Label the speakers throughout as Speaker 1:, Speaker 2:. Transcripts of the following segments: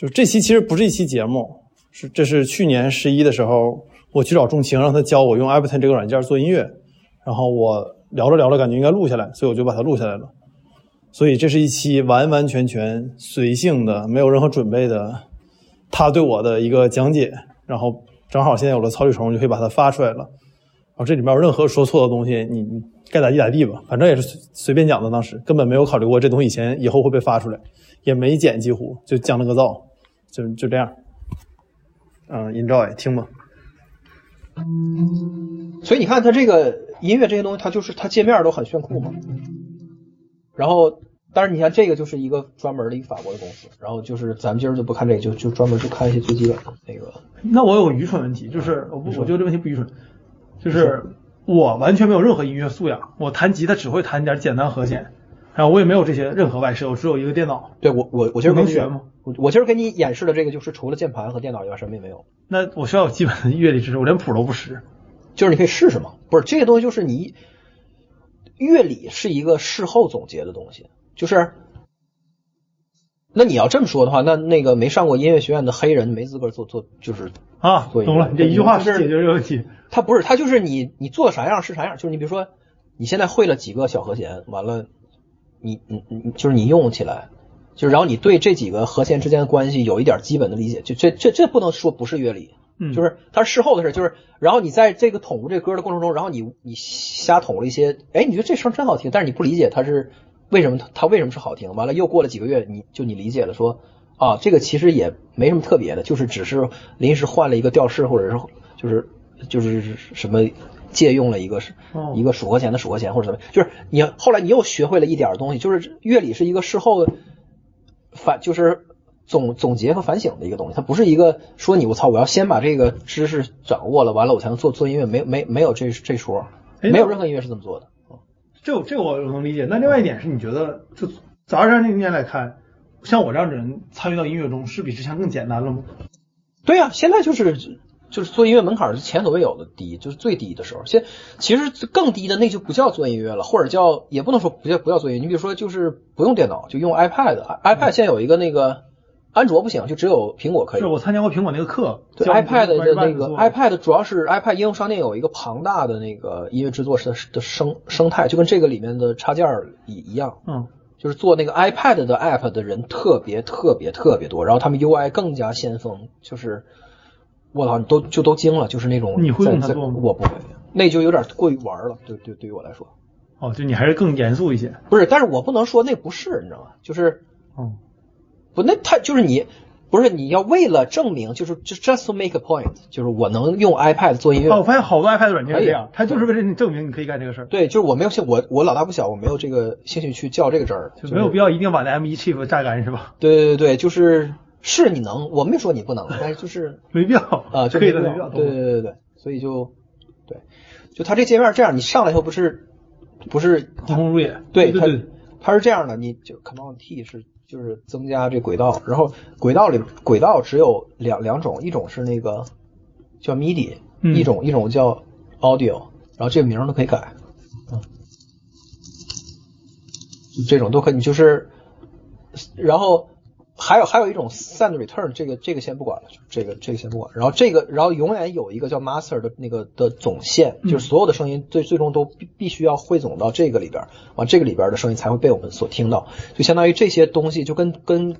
Speaker 1: 就这期其实不是一期节目，是这是去年十一的时候，我去找仲青，让他教我用 Ableton 这个软件做音乐，然后我聊着聊着感觉应该录下来，所以我就把它录下来了。所以这是一期完完全全随性的，没有任何准备的，他对我的一个讲解，然后正好现在有了草履虫，就可以把它发出来了。然后这里面有任何说错的东西，你你该咋地咋地吧，反正也是随随便讲的，当时根本没有考虑过这东西以前以后会被发出来，也没剪，几乎就降了个噪，就就这样。嗯，enjoy 听吧。
Speaker 2: 所以你看它这个音乐这些东西，它就是它界面都很炫酷嘛。然后，但是你看这个就是一个专门的一个法国的公司，然后就是咱们今儿就不看这个，就就专门就看一些最基本的那个。
Speaker 1: 那我有个愚蠢问题，就是我不，我觉得这问题不愚蠢，就是我完全没有任何音乐素养，我弹吉他只会弹点简单和弦，然后我也没有这些任何外设，我只有一个电脑。
Speaker 2: 对我我我今儿给你
Speaker 1: 能学吗？
Speaker 2: 我我今儿给你演示的这个就是除了键盘和电脑以外什么也没有，
Speaker 1: 那我需要有基本的乐理知识，我连谱都不识。
Speaker 2: 就是你可以试试嘛。不是这些东西，就是你乐理是一个事后总结的东西，就是。那你要这么说的话，那那个没上过音乐学院的黑人没资格做做，就是
Speaker 1: 啊，懂了，你这一句话
Speaker 2: 是
Speaker 1: 解决这个问题。
Speaker 2: 他不是，他就是你你做啥样是啥样，就是你比如说你现在会了几个小和弦，完了你你你就是你用起来，就是然后你对这几个和弦之间的关系有一点基本的理解，就这这这不能说不是乐理，
Speaker 1: 嗯
Speaker 2: 就是它是事后的事，就是然后你在这个捅这歌的过程中，然后你你瞎捅了一些，哎，你觉得这声真好听，但是你不理解它是为什么它它为什么是好听，完了又过了几个月，你就你理解了说啊，这个其实也没什么特别的，就是只是临时换了一个调式，或者是就是就是什么借用了一个是
Speaker 1: 哦
Speaker 2: 一个数和弦的数和弦或者什么，就是你后来你又学会了一点东西，就是乐理是一个事后反就是总总结和反省的一个东西，它不是一个说你我操我要先把这个知识掌握了，完了我才能做做音乐，没没没有这这说，
Speaker 1: 哎
Speaker 2: 没有任何音乐是这么做的。
Speaker 1: 这这个我能理解。那另外一点是，你觉得就早二三零年来看，像我这样的人参与到音乐中，是比之前更简单了吗？
Speaker 2: 对呀、现在就是就是做音乐门槛是前所未有的低，就是最低的时候。现其实更低的那就不叫做音乐了，或者叫也不能说不叫不叫做音乐。你比如说就是不用电脑，就用 iPad，iPad 现在有一个那个安卓不行，就只有苹果可以
Speaker 1: 是。我参加过苹果那个课，
Speaker 2: 对 iPad 的那个 iPad 主要是 iPad 应用商店有一个庞大的那个音乐制作的的生生态，就跟这个里面的插件儿一一样。
Speaker 1: 嗯，
Speaker 2: 就是做那个 iPad 的 app 的人特别特别特别多，然后他们 UI 更加先锋，就是我操，你都就都惊了，就是那种
Speaker 1: 你会用它做吗
Speaker 2: 我不会，那就有点过于玩了，对对，对于我来说
Speaker 1: 哦，就你还是更严肃一些。
Speaker 2: 不是，但是我不能说那不是，你知道吗？就是
Speaker 1: 嗯，
Speaker 2: 不，那他就是你。不是你要为了证明，就是就 just to make a point，就是我能用 iPad 做音乐，
Speaker 1: 哦，我发现好多 iPad 软件是这样
Speaker 2: 可以，
Speaker 1: 它就是为了你证明你可以干这个事儿，
Speaker 2: 对，就是我没有兴，我我老大不小，我没有这个兴趣去较这个真儿，
Speaker 1: 就没有必要一定把那 M1 chip 榨干是吧？
Speaker 2: 对对对，就是是你能，我没说你不能，但是就是
Speaker 1: 没必要
Speaker 2: 啊，就
Speaker 1: 可以的，
Speaker 2: 没
Speaker 1: 没必要。
Speaker 2: 对对对对对，所以就对，就它这界面这样，你上来以后不是不是
Speaker 1: 通风入眼。
Speaker 2: 对它
Speaker 1: 对对，
Speaker 2: 它是这样的，你就 Command T 是就是增加这轨道，然后轨道里轨道只有两两种，一种是那个叫 MIDI，、
Speaker 1: 嗯
Speaker 2: 一种一种叫 Audio，然后这个名都可以改，嗯，这种都可以，你就是，然后还有还有一种 Send Return，这个这个先不管了，就这个这个先不管，然后这个然后永远有一个叫 Master 的那个的总线，
Speaker 1: 嗯
Speaker 2: 就是所有的声音最最终都必必须要汇总到这个里边儿，完这个里边儿的声音才会被我们所听到，就相当于这些东西就跟跟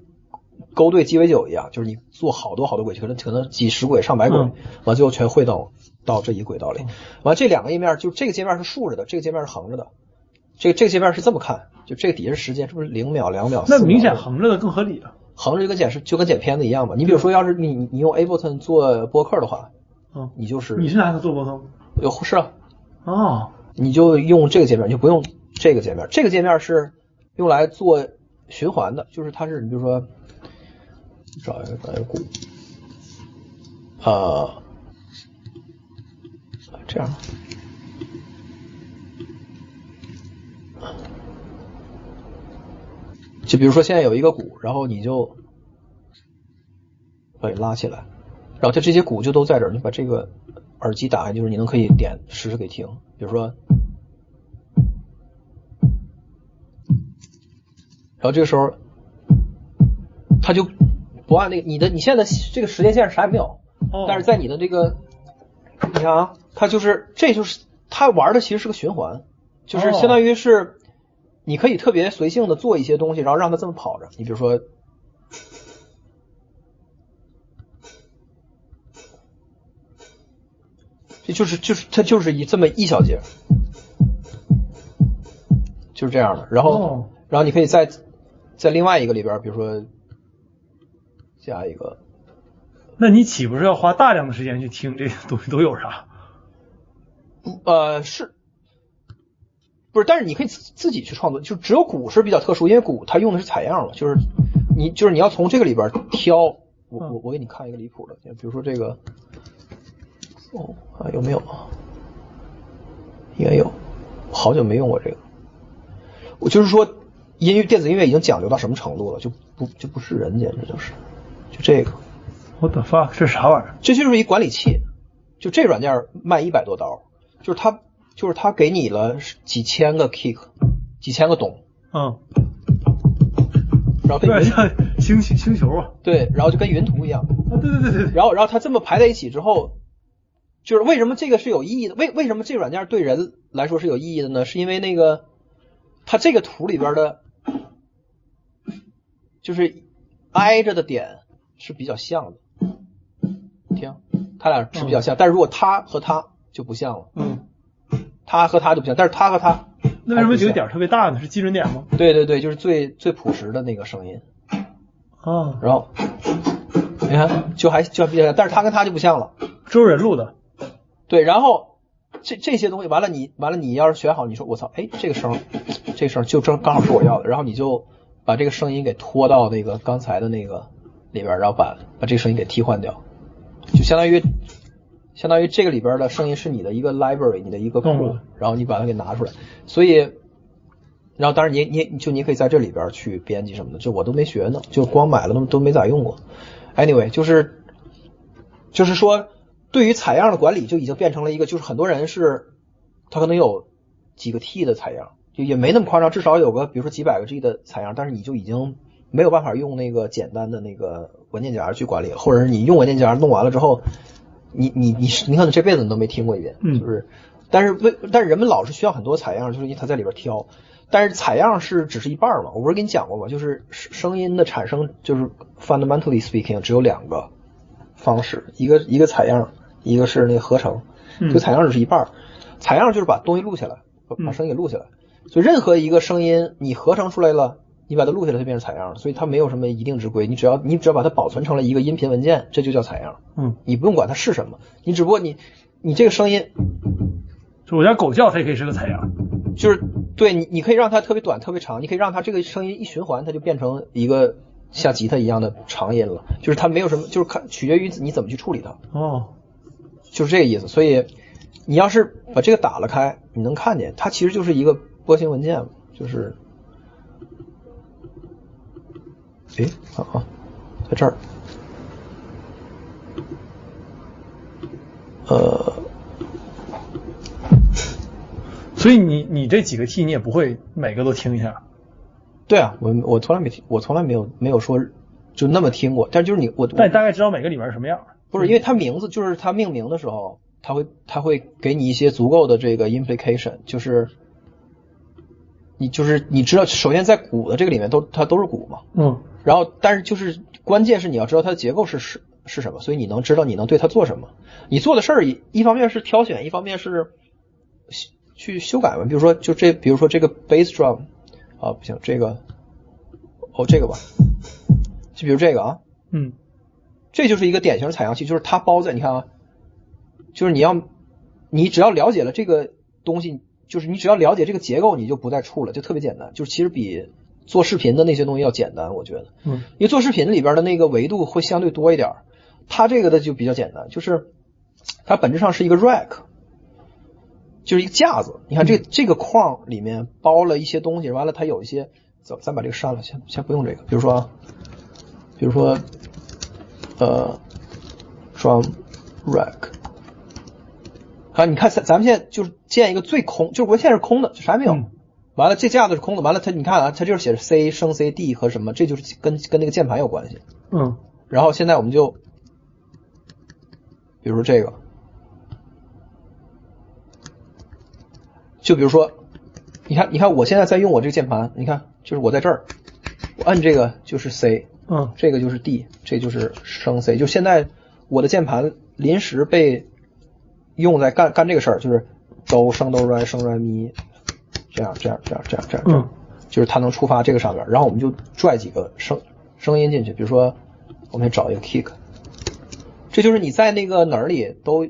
Speaker 2: 勾兑鸡尾酒一样，就是你做好多好多轨迹，可能可能几十轨上百轨
Speaker 1: 嗯，
Speaker 2: 完最后全汇到到这一轨道里，完这两个页面就这个界面是竖着的，这个界面是横着的。这个这个界面是这么看，就这个底下是时间，是不是零秒、两秒
Speaker 1: 那明显横着的更合理啊。
Speaker 2: 横着就跟剪是就跟剪片子一样嘛。你比如说，要是你你你用 Ableton 做播客的话，
Speaker 1: 嗯，
Speaker 2: 你就是
Speaker 1: 你是拿它做播客吗？
Speaker 2: 有是啊，
Speaker 1: 哦，
Speaker 2: 你就用这个界面，你就不用这个界面。这个界面是用来做循环的，就是它是你比如说找一个找一个鼓，啊，这样。就比如说现在有一个鼓，然后你就把你拉起来，然后它这些鼓就都在这儿，你把这个耳机打开，就是你能可以点实时给听，比如说，然后这个时候它就不按那个你的你现在这个时间线啥也没有，
Speaker 3: 哦
Speaker 2: 但是在你的这个，你看啊，它就是这就是它玩的其实是个循环，就是
Speaker 3: 哦
Speaker 2: 相当于是你可以特别随性的做一些东西，然后让它这么跑着。你比如说，这就是就是它就是一这么一小节，就是这样的。然后、
Speaker 3: 哦
Speaker 2: 然后你可以在在另外一个里边，比如说加一个。
Speaker 3: 那你岂不是要花大量的时间去听这些东西都有啥？
Speaker 2: 呃，是，不是？但是你可以自自己去创作，就只有鼓是比较特殊，因为鼓它用的是采样嘛，就是你就是你要从这个里边挑。我我我给你看一个离谱的，比如说这个，哦啊有没有？应该有，好久没用过这个。我就是说，音乐电子音乐已经讲究到什么程度了，就不就不是人，简直就是，就这个。
Speaker 3: 我的 fuck，这啥玩意儿？
Speaker 2: 这就是一管理器，就这软件卖一百多刀，就是它就是它给你了几千个 kick，几千个咚，
Speaker 3: 嗯，
Speaker 2: 然后跟云
Speaker 3: 有点像星星星球啊。
Speaker 2: 对，然后就跟云图一样，
Speaker 3: 啊，对对对对对。
Speaker 2: 然后然后它这么排在一起之后，就是为什么这个是有意义的？为为什么这个软件对人来说是有意义的呢？是因为那个它这个图里边的，就是挨着的点是比较像的，你听，它俩是比较像，但是如果它和它就不像了。
Speaker 3: 嗯，
Speaker 2: 它和它就不像，但是它和它，
Speaker 3: 那为什么几个点特别大呢？是基准点吗？
Speaker 2: 对对对，就是最最朴实的那个声音。
Speaker 3: 啊，
Speaker 2: 然后你看，就还就还比较像，但是它跟它就不像了。
Speaker 3: 周人录的。
Speaker 2: 对，然后这这些东西完了你，完了你要是选好，你说我操，哎，这个声，这个声就正刚好是我要的，然后你就把这个声音给拖到那个刚才的那个里边，然后把把这个声音给替换掉，就相当于相当于这个里边的声音是你的一个 library，你的一个库，然后你把它给拿出来，所以。然后，当然你你就你可以在这里边去编辑什么的，就我都没学呢，就光买了都都没咋用过。Anyway，就是就是说，对于采样的管理就已经变成了一个，就是很多人是他可能有几个 T 的采样，就也没那么夸张，至少有个比如说几百个 G 的采样，但是你就已经没有办法用那个简单的那个文件夹去管理，或者是你用文件夹弄完了之后，你你你是你可能这辈子你都没听过一遍，
Speaker 3: 嗯
Speaker 2: 就是，但是为但是人们老是需要很多采样，就是因为他在里边挑。但是采样是只是一半嘛，我不是跟你讲过吗？就是声音的产生，就是 fundamentally speaking 只有两个方式，一个一个采样，一个是那个合成。
Speaker 3: 嗯
Speaker 2: 就采样只是一半儿，采样就是把东西录下来，把声音给录下来。所以任何一个声音你合成出来了，你把它录下来，它变成采样了。所以它没有什么一定之规，你只要你只要把它保存成了一个音频文件，这就叫采样。
Speaker 3: 嗯，
Speaker 2: 你不用管它是什么，你只不过你你这个声音
Speaker 3: 就我家狗叫，它也可以是个采样。
Speaker 2: 就是对你，你可以让它特别短、特别长，你可以让它这个声音一循环，它就变成一个像吉他一样的长音了。就是它没有什么，就是看取决于你怎么去处理它，
Speaker 3: 哦，
Speaker 2: 就是这个意思。所以你要是把这个打了开，你能看见它其实就是一个波形文件，就是，诶，啊啊，在这儿，呃，
Speaker 3: 所以你你这几个 T 你也不会每个都听一下。
Speaker 2: 对啊，我我从来没听，我从来没有没有说就那么听过，但就是你我
Speaker 3: 但你大概知道每个里面是什么样。
Speaker 2: 不是，因为它名字就是它命名的时候，它会它会给你一些足够的这个 implication，就是你就是你知道，首先在鼓的这个里面都它都是鼓嘛，
Speaker 3: 嗯。
Speaker 2: 然后但是就是关键是你要知道它的结构是是是什么，所以你能知道你能对它做什么。你做的事儿一一方面是挑选，一方面是修去修改嘛。比如说就这，比如说这个 bass drum 啊，不行，这个哦这个吧，就比如这个啊，
Speaker 3: 嗯
Speaker 2: 这就是一个典型的采样器，就是它包在你看啊，就是你要你只要了解了这个东西，就是你只要了解这个结构，你就不再触了，就特别简单，就是其实比做视频的那些东西要简单，我觉得，
Speaker 3: 嗯。
Speaker 2: 因为做视频里边的那个维度会相对多一点，它这个的就比较简单，就是它本质上是一个 rack，就是一个架子。你看这这个框里面包了一些东西，完了它有一些，走，咱把这个删了，先先不用这个，比如说啊，比如说呃，drum rack。啊，你看咱咱们现在就是建一个最空，就是我现在是空的，就啥也没有。
Speaker 3: 嗯
Speaker 2: 完了，这架子是空的，完了它你看啊，它就是写着 C 升 C D 和什么，这就是跟跟那个键盘有关系。
Speaker 3: 嗯
Speaker 2: 然后现在我们就，比如说这个，就比如说，你看，你看我现在在用我这个键盘，你看，就是我在这儿，我按这个就是 C，
Speaker 1: 嗯
Speaker 2: 这个就是 D，这就是升 C。就现在我的键盘临时被用在干干这个事儿，就是哆升哆来升来咪，这样这样这样这样这样这样，
Speaker 1: 嗯。
Speaker 2: 就是它能触发这个上面，然后我们就拽几个声声音进去，比如说我们找一个 kick，这就是你在那个哪儿里都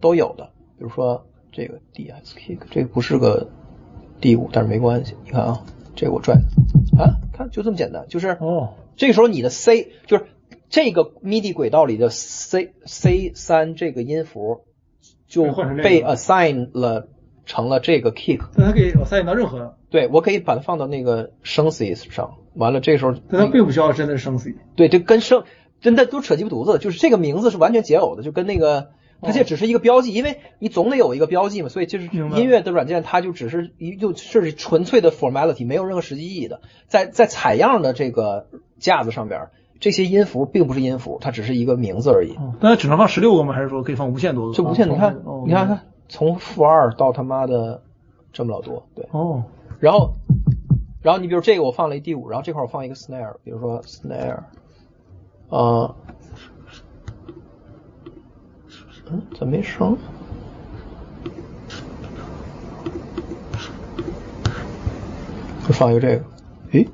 Speaker 2: 都有的，比如说这个 DS kick，这个不是个 D 五，但是没关系，你看啊，这个我拽的。啊，看就这么简单，就是
Speaker 1: 哦
Speaker 2: 这个时候你的 C 就是这个 MIDI 轨道里的 C C 三这个音符就
Speaker 1: 被换成这
Speaker 2: 被 assign 了成了这个 kick，
Speaker 1: 但它可以 assign 到任何，
Speaker 2: 对我可以把它放到那个声 C 上，完了这时候
Speaker 1: 但它并不需要真的是生 C。
Speaker 2: 对，这跟声真的都扯鸡巴犊子，就是这个名字是完全解耦的，就跟那个它这只是一个标记，因为你总得有一个标记嘛，所以就是音乐的软件它就只是一就是纯粹的 formality，没有任何实际意义的，在在采样的这个架子上边，这些音符并不是音符，它只是一个名字而已。
Speaker 1: 那，它只能放十六个吗？还是说可以放无限多个？
Speaker 2: 就无限，你看
Speaker 1: 哦，
Speaker 2: 你看看，从负二到他妈的这么老多，对。
Speaker 1: 哦，
Speaker 2: 然后，然后你比如这个我放了一第五，然后这块我放一个 snare，比如说 snare，呃，嗯，怎么没声？就放一个这个，诶，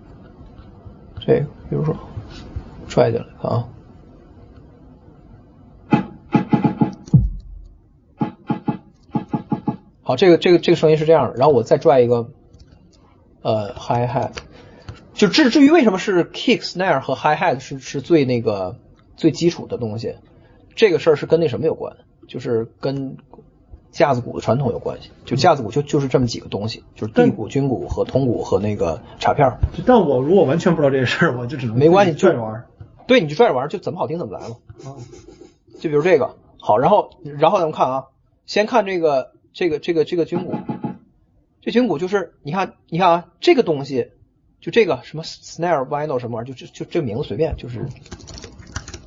Speaker 2: 这个，比如说拽进来，啊。好，这个这个这个声音是这样的，然后我再拽一个，呃 high hat，就至至于为什么是 kick snare 和 hi hat 是是最那个最基础的东西，这个事儿是跟那什么有关，就是跟架子鼓的传统有关系。就架子鼓就就是这么几个东西，就是地鼓、军鼓和铜鼓和那个镲片儿。
Speaker 1: 但我如果完全不知道这个事儿，我就只能
Speaker 2: 没关系
Speaker 1: 拽着玩儿。
Speaker 2: 对，你就拽着玩儿，就怎么好听怎么来嘛。
Speaker 1: 啊
Speaker 2: 就比如这个，好，然后然后咱们看啊，先看这个这个这个这个军鼓，这军鼓就是你看你看啊，这个东西就这个什么 snare vinyl 什么玩意儿，就就就这个名字随便，就是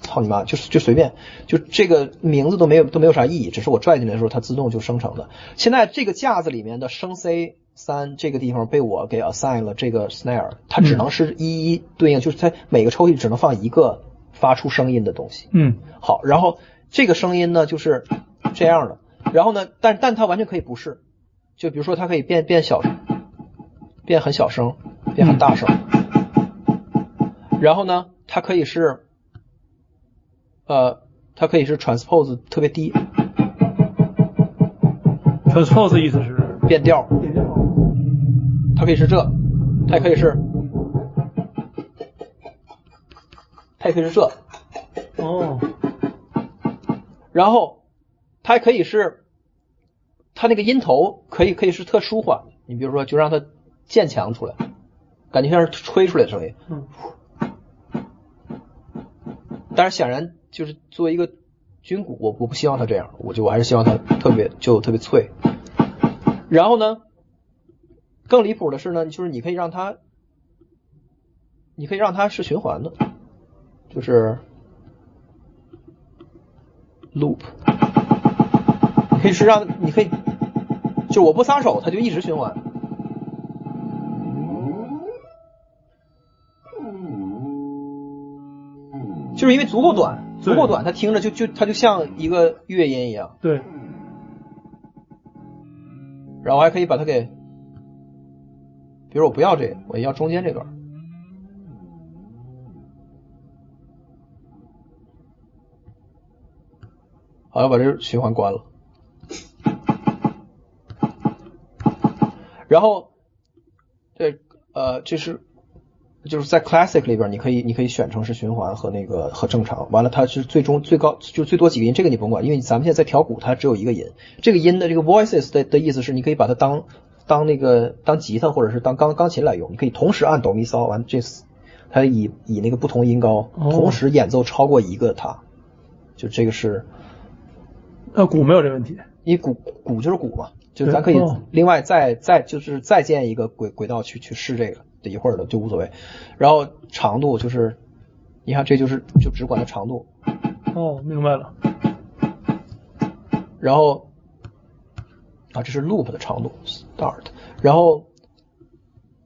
Speaker 2: 操你妈，就是就随便，就这个名字都没有都没有啥意义，只是我拽进来的时候它自动就生成的。现在这个架子里面的声 C 三这个地方被我给 assign 了这个 snare，它只能是一一对应，就是它每个抽屉只能放一个发出声音的东西。
Speaker 1: 嗯。
Speaker 2: 好，然后这个声音呢就是这样的，然后呢，但但它完全可以不是，就比如说它可以变变小声，变很小声，变很大声，然后呢，它可以是，呃，它可以是 transpose 特别低
Speaker 1: ，，transpose 意思是
Speaker 2: 变调，
Speaker 1: 变调。
Speaker 2: 它可以是这，它也可以是，它也可以是这，
Speaker 1: 哦，
Speaker 2: 然后它还可以是，它那个音头可以可以是特舒缓，你比如说就让它渐强出来，感觉像是吹出来的声音。
Speaker 1: 嗯
Speaker 2: 但是显然就是作为一个军鼓，我我不希望它这样，我就我还是希望它特别就特别脆。然后呢，更离谱的是呢，就是你可以让它，你可以让它是循环的，就是 loop，你可以是让你可以，就我不撒手，它就一直循环。就是因为足够短，足够短，它听着就就它就像一个乐音一样。
Speaker 1: 对，
Speaker 2: 然后我还可以把它给，比如我不要这个，我要中间这段。好，要把这循环关了。然后，对呃，这是就是在 Classic 里边，你可以你可以选成是循环和那个和正常。完了，它是最终最高就最多几个音，这个你不用管，因为咱们现在在调鼓，它只有一个音。这个音的这个 voices 的的意思是，你可以把它当当那个当吉他或者是当钢钢琴来用，你可以同时按哆咪嗦，完这它以以那个不同音高
Speaker 1: 哦
Speaker 2: 同时演奏超过一个它，就这个是
Speaker 1: 那鼓没有这问题。
Speaker 2: 因为鼓鼓就是鼓嘛，就是咱可以
Speaker 1: 哦
Speaker 2: 另外再再就是再建一个轨轨道去去试这个，这一会儿的就无所谓。然后长度就是你看这就是就只管它长度，
Speaker 1: 哦，明白了。
Speaker 2: 然后啊，这是 loop 的长度 start，然后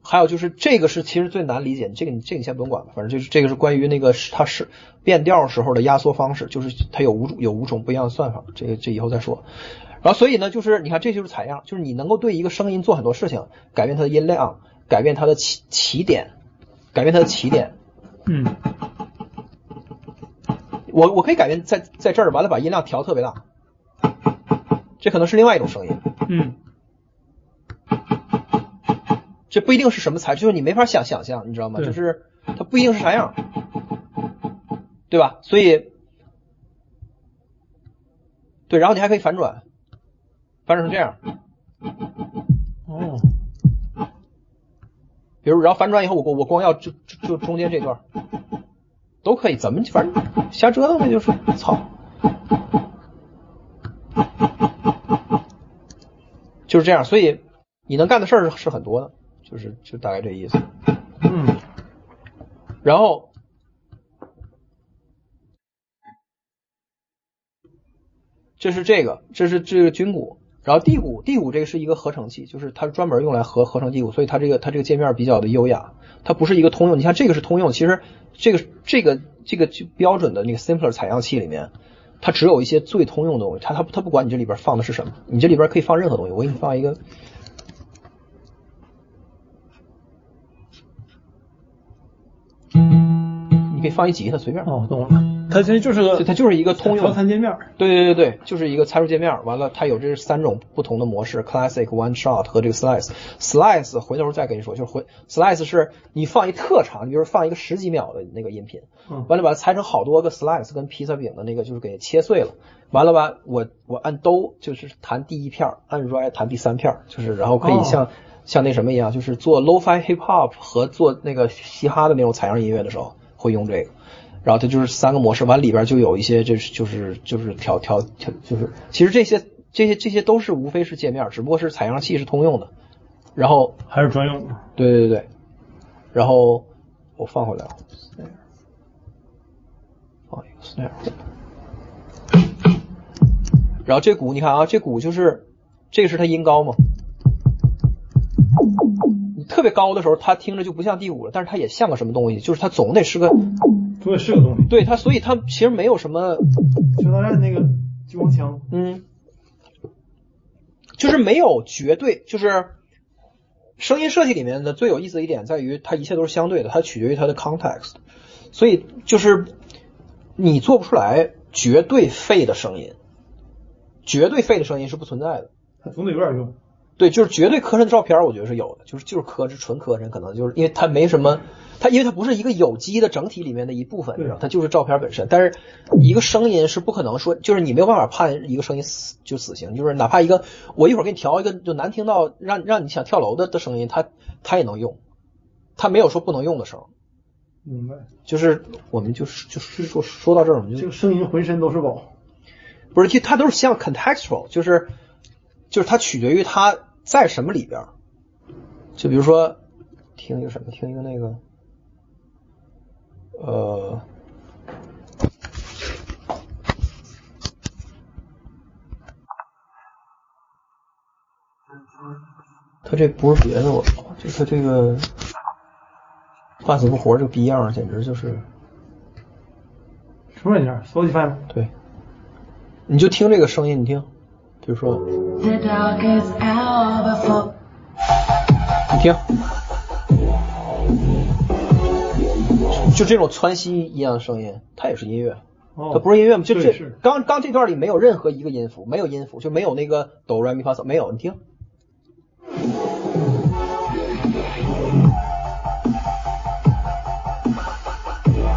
Speaker 2: 还有就是这个是其实最难理解，这个你这个你先不用管吧，反正就是这个是关于那个是它是变调时候的压缩方式，就是它有五种有五种不一样的算法，这个这以后再说。然后所以呢，就是你看这就是采样，就是你能够对一个声音做很多事情，改变它的音量，改变它的起起点，改变它的起点。
Speaker 1: 嗯，
Speaker 2: 我我可以改变在在这儿，完了把音量调特别大，这可能是另外一种声音。
Speaker 1: 嗯，
Speaker 2: 这不一定是什么材质，就是你没法想想象，你知道吗？就是它不一定是啥样，对吧？所以，对，然后你还可以反转，反转成这样，
Speaker 1: 哦，
Speaker 2: 比如然后反转以后，我我光要就就就中间这段，都可以，怎么反正瞎折腾呗，就是操，就是这样。所以你能干的事儿是很多的，就是就大概这意思。
Speaker 1: 嗯，
Speaker 2: 然后这是这个，这是这个军鼓，然后第五，第五这个是一个合成器，就是它专门用来合合成第五，所以它这个它这个界面比较的优雅，它不是一个通用。你看这个是通用，其实这个这个这个就标准的那个 simpler 采样器里面，它只有一些最通用的东西，它它它不管你这里边放的是什么，你这里边可以放任何东西。我给你放一个。你可以放一吉他，随便。
Speaker 1: 哦，懂了。它其实就是个，
Speaker 2: 它就是一个通用
Speaker 1: 调参界面。
Speaker 2: 对对对对，就是一个参数界面。完了，它有这三种不同的模式：classic、one shot 和这个 slice。slice 回头再跟你说，就是回 slice 是你放一特长，你比如放一个十几秒的那个音频，
Speaker 1: 嗯
Speaker 2: 完了把它裁成好多个 slice，跟披萨饼的那个就是给切碎了。完了吧，我我按兜就是弹第一片儿，按 right 弹第三片儿，就是然后可以像、
Speaker 1: 哦
Speaker 2: 像那什么一样，就是做 lo-fi hip hop 和做那个嘻哈的那种采样音乐的时候会用这个。然后它就是三个模式，完里边就有一些就是就是就是调调调，就是其实这些这些这些都是无非是界面，只不过是采样器是通用的。然后
Speaker 1: 还是专用的。
Speaker 2: 对对对对，然后我放回来了，放一个 snare，然后这鼓你看啊，这鼓就是这个是它音高嘛，你特别高的时候，它听着就不像第五了，但是它也像个什么东西，就是它总得是个，
Speaker 1: 总得是个东西。
Speaker 2: 对它，所以它其实没有什么，
Speaker 1: 就大战那个激光枪。
Speaker 2: 嗯，就是没有绝对，就是声音设计里面的最有意思的一点在于，它一切都是相对的，它取决于它的 context，所以就是你做不出来绝对废的声音，绝对废的声音是不存在的。
Speaker 1: 它总得有点用。
Speaker 2: 对，就是绝对磕碜的照片，我觉得是有的，就是就是磕碜，纯磕碜，可能就是因为它没什么，它因为它不是一个有机的整体里面的一部分，
Speaker 1: 对
Speaker 2: 你知道它就是照片本身。但是一个声音是不可能说，就是你没有办法判一个声音死就死刑，就是哪怕一个我一会儿给你调一个就难听到让让你想跳楼的的声音，它它也能用，它没有说不能用的时候。
Speaker 1: 明白。
Speaker 2: 就是我们就是就是说说到这儿，我们就
Speaker 1: 这个声音浑身都是宝。
Speaker 2: 不是，其实它都是像 contextual，就是就是它取决于它在什么里边。就比如说听一个什么，听一个那个，呃，它这不是别的，我操，就他这个半死不活这个逼样儿，简直就是
Speaker 1: 什么软件？Spotify 吗？
Speaker 2: 对。你就听这个声音，你听，比如说。你听，就这种窜稀一样的声音，它也是音乐，
Speaker 1: 哦
Speaker 2: 它不是音乐吗？就这刚刚这段里没有任何一个音符，没有音符，就没有那个哆来咪发嗦，没有，你听，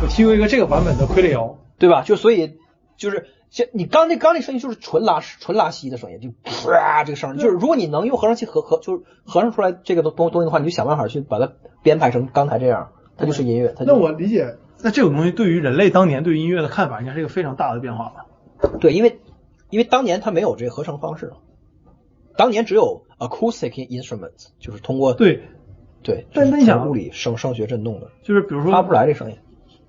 Speaker 1: 我听过一个这个版本的傀儡摇。
Speaker 2: 对吧？就所以就是像你刚那刚那声音就是纯拉纯拉稀的声音，就啪这个声音，就是如果你能用合成器合合就是合成出来这个东东东西的话，你就想办法去把它编排成刚才这样，它就是音乐。它就
Speaker 1: 那我理解，那这种东西对于人类当年对音乐的看法，应该是一个非常大的变化吧？
Speaker 2: 对，因为因为当年它没有这个合成方式，当年只有 acoustic instruments，就是通过
Speaker 1: 对，
Speaker 2: 对，
Speaker 1: 但那你想
Speaker 2: 物理声声学振动的，
Speaker 1: 就是比如说
Speaker 2: 发不出来这声音。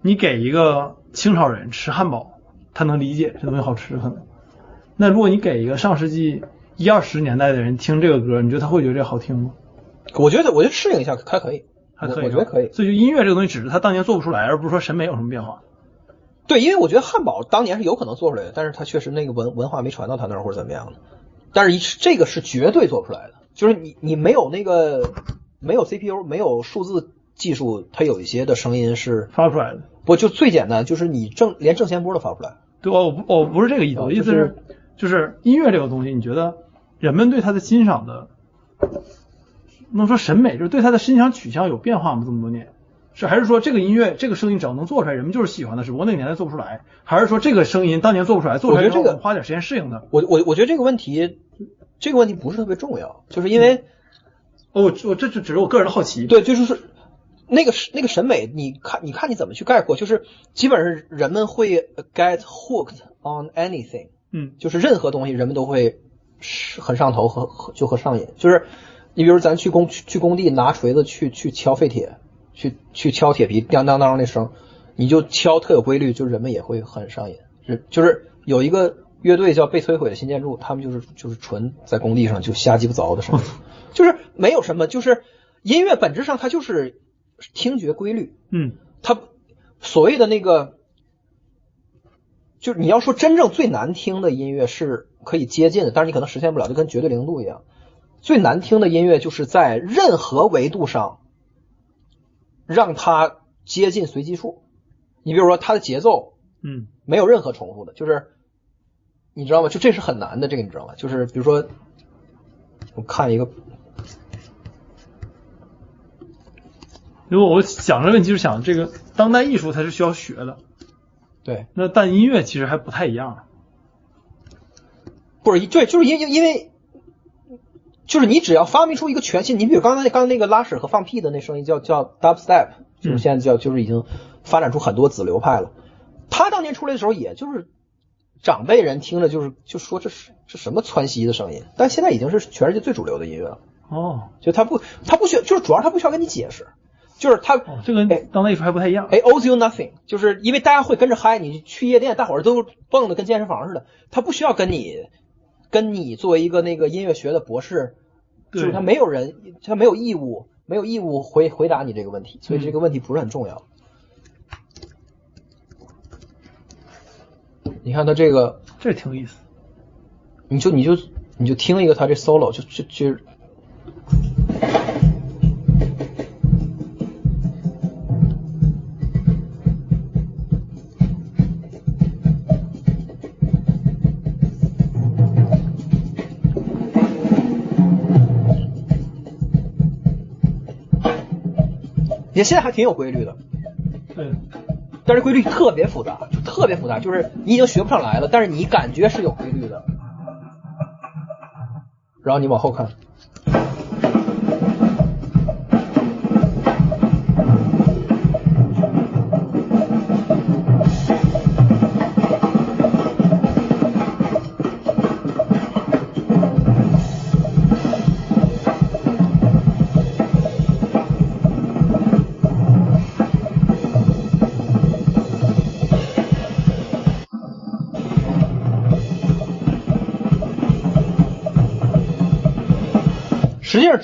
Speaker 1: 你给一个清朝人吃汉堡，他能理解这东西好吃可能。那如果你给一个上世纪一二十年代的人听这个歌，你觉得他会觉得这好听吗？
Speaker 2: 我觉得我觉得适应一下还可以，
Speaker 1: 还可以，
Speaker 2: 我我觉得可以。
Speaker 1: 所以就音乐这个东西，只是他当年做不出来，而不是说审美有什么变化。
Speaker 2: 对，因为我觉得汉堡当年是有可能做出来的，但是他确实那个文文化没传到他那儿或者怎么样的。但是一这个是绝对做不出来的，就是你你没有那个没有 CPU 没有数字技术，它有一些的声音是
Speaker 1: 发不出来的。
Speaker 2: 不就最简单，就是你正连正弦波都发不出来。
Speaker 1: 对，我不我不是这个意思，
Speaker 2: 哦
Speaker 1: 我的意思
Speaker 2: 是
Speaker 1: 就是音乐这个东西，你觉得人们对它的欣赏的，不能说审美，就是对它的欣赏取向有变化吗？这么多年，是还是说这个音乐这个声音只要能做出来，人们就是喜欢的，只不过那个年代做不出来，还是说这个声音当年做不出来，做出来
Speaker 2: 我觉得这个
Speaker 1: 之后花点时间适应的？
Speaker 2: 我我我觉得这个问题，这个问题不是特别重要，就是因为、
Speaker 1: 哦，我我这就只是我个人的好奇。，
Speaker 2: 对，就是说那个是那个审美，你看你看你怎么去概括，就是基本上人们会 get hooked on anything，
Speaker 1: 嗯
Speaker 2: 就是任何东西人们都会是很上头和和就和上瘾。就是你比如咱去工去去工地拿锤子去去敲废铁，去去敲铁皮，当当当那声，你就敲特有规律，就人们也会很上瘾。是就是有一个乐队叫被摧毁的新建筑，他们就是就是纯在工地上就瞎鸡巴凿的声音，就是没有什么，就是音乐本质上它就是听觉规律，
Speaker 1: 嗯
Speaker 2: 它所谓的那个，就是你要说真正最难听的音乐是可以接近的，但是你可能实现不了，就跟绝对零度一样。最难听的音乐就是在任何维度上让它接近随机数。你比如说它的节奏
Speaker 1: 嗯
Speaker 2: 没有任何重复的，就是你知道吗？就这是很难的，这个你知道吗？就是比如说，我看一个，
Speaker 1: 如果我想这个问题，就是想这个当代艺术它是需要学的，
Speaker 2: 对，
Speaker 1: 那但音乐其实还不太一样。
Speaker 2: 不是对，就是因因因为，就是你只要发明出一个全新，你比如刚才刚才那个拉屎和放屁的那声音叫叫 dubstep，就是现在叫就是已经发展出很多子流派了。他当年出来的时候，也就是长辈人听着就是就说这是这什么窜稀的声音，但现在已经是全世界最主流的音乐了。
Speaker 1: 哦
Speaker 2: 就他不他不需要，就是主要他不需要跟你解释，就是他
Speaker 1: 哦，这跟当代艺术还不太一样。
Speaker 2: 哎，owes you nothing，就是因为大家会跟着嗨，你去夜店，大伙儿都蹦的跟健身房似的，他不需要跟你，跟你作为一个那个音乐学的博士，就是他没有人，他没有义务，没有义务回回答你这个问题，所以这个问题不是很重要。你看他这个，
Speaker 1: 这挺有意思。
Speaker 2: 你就你就你就听一个他这 solo，就就就现在还挺有规律的，
Speaker 1: 对，
Speaker 2: 但是规律特别复杂，就特别复杂，就是你已经学不上来了，但是你感觉是有规律的。然后你往后看，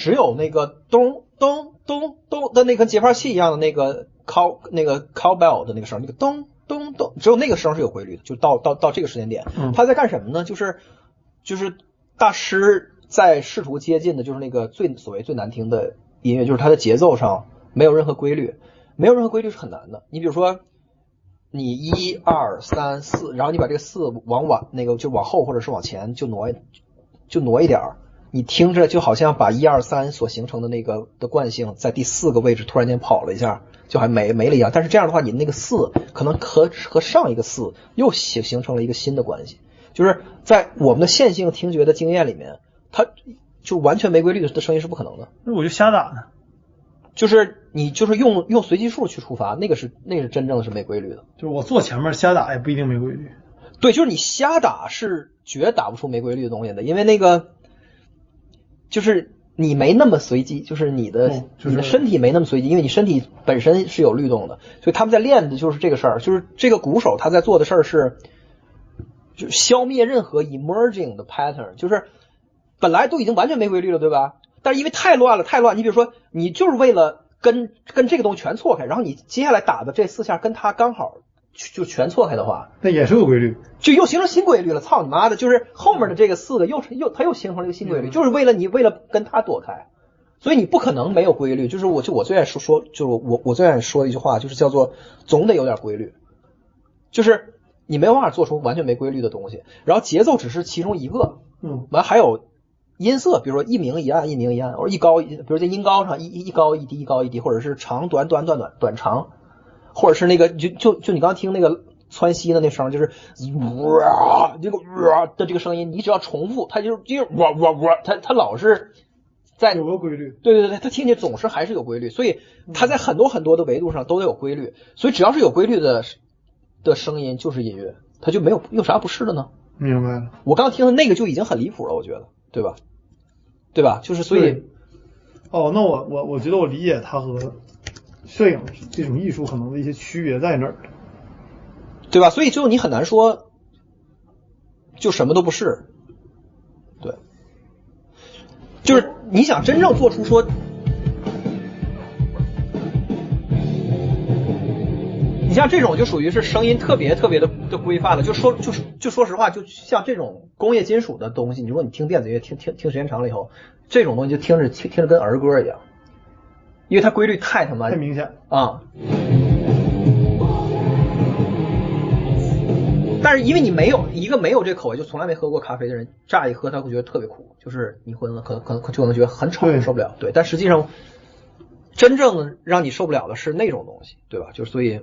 Speaker 2: 只有那个咚咚咚咚的那跟节拍器一样的那个 cow 那个 cowbell 的那个声，那个咚咚咚，只有那个声是有规律的，就到到到这个时间点
Speaker 1: 嗯，
Speaker 2: 他在干什么呢？就是就是大师在试图接近的，就是那个最所谓最难听的音乐，就是它的节奏上没有任何规律，没有任何规律是很难的。你比如说，你一二三四，然后你把这个四往往那个就往后或者是往前就挪一就挪一点儿，你听着就好像把一二三所形成的那个的惯性在第四个位置突然间跑了一下，就还没没了一样。但是这样的话，你那个四可能和和上一个四又形形成了一个新的关系，就是在我们的线性听觉的经验里面，它就完全没规律的声音是不可能的。
Speaker 1: 那我就瞎打呢。
Speaker 2: 就是你就是用用随机数去触发，那个是那个是真正的是没规律的。
Speaker 1: 就是我坐前面瞎打也不一定没规律。
Speaker 2: 对，就是你瞎打是绝打不出没规律的东西的，因为那个就是你没那么随机，就是你的、
Speaker 1: 哦就是
Speaker 2: 你的身体没那么随机，因为你身体本身是有律动的，所以他们在练的就是这个事儿，就是这个鼓手他在做的事儿是，就消灭任何 emerging 的 pattern，就是本来都已经完全没规律了，对吧？但是因为太乱了，太乱，你比如说你就是为了跟跟这个东西全错开，然后你接下来打的这四下跟他刚好就全错开的话，
Speaker 1: 那也是个规律。
Speaker 2: 就又形成新规律了。操你妈的！就是后面的这个四个又又它又形成了一个新规律，就是为了你为了跟它躲开，所以你不可能没有规律。就是我就我最爱说说，就是我我最爱说的一句话，就是叫做总得有点规律，就是你没有办法做出完全没规律的东西。然后节奏只是其中一个，
Speaker 1: 嗯，
Speaker 2: 完还有音色，比如说一明一暗，一明一暗，或者一高一，比如在音高上一一一高一低，一高一低，或者是长短短短短短长，或者是那个就就就你刚刚听那个窜稀的那声，就是哇这个哇的这个声音，你只要重复，它就是就是哇哇哇，它它老是在
Speaker 1: 有个规律。
Speaker 2: 对对对，它听起来总是还是有规律，所以它在很多很多的维度上都得有规律，所以只要是有规律的的声音就是音乐，它就没有有啥不是的呢？
Speaker 1: 明白了。
Speaker 2: 我刚听的那个就已经很离谱了，我觉得，对吧？对吧？就是所以，
Speaker 1: 哦，那我我我觉得我理解它和摄影这种艺术可能的一些区别在哪儿。
Speaker 2: 对吧？所以就你很难说，就什么都不是，对，就是你想真正做出说，你像这种就属于是声音特别特别的的规范了。就说就是就说实话，就像这种工业金属的东西，你如果你听电子乐听听听时间长了以后，这种东西就听着听着跟儿歌一样，因为它规律太他妈
Speaker 1: 太明显了。
Speaker 2: 啊。但是因为你没有一个没有这口味，就从来没喝过咖啡的人，乍一喝他会觉得特别苦，就是你混了可能可能就可能觉得很吵
Speaker 1: 对
Speaker 2: 受不了。对，但实际上真正让你受不了的是那种东西，对吧？就是所以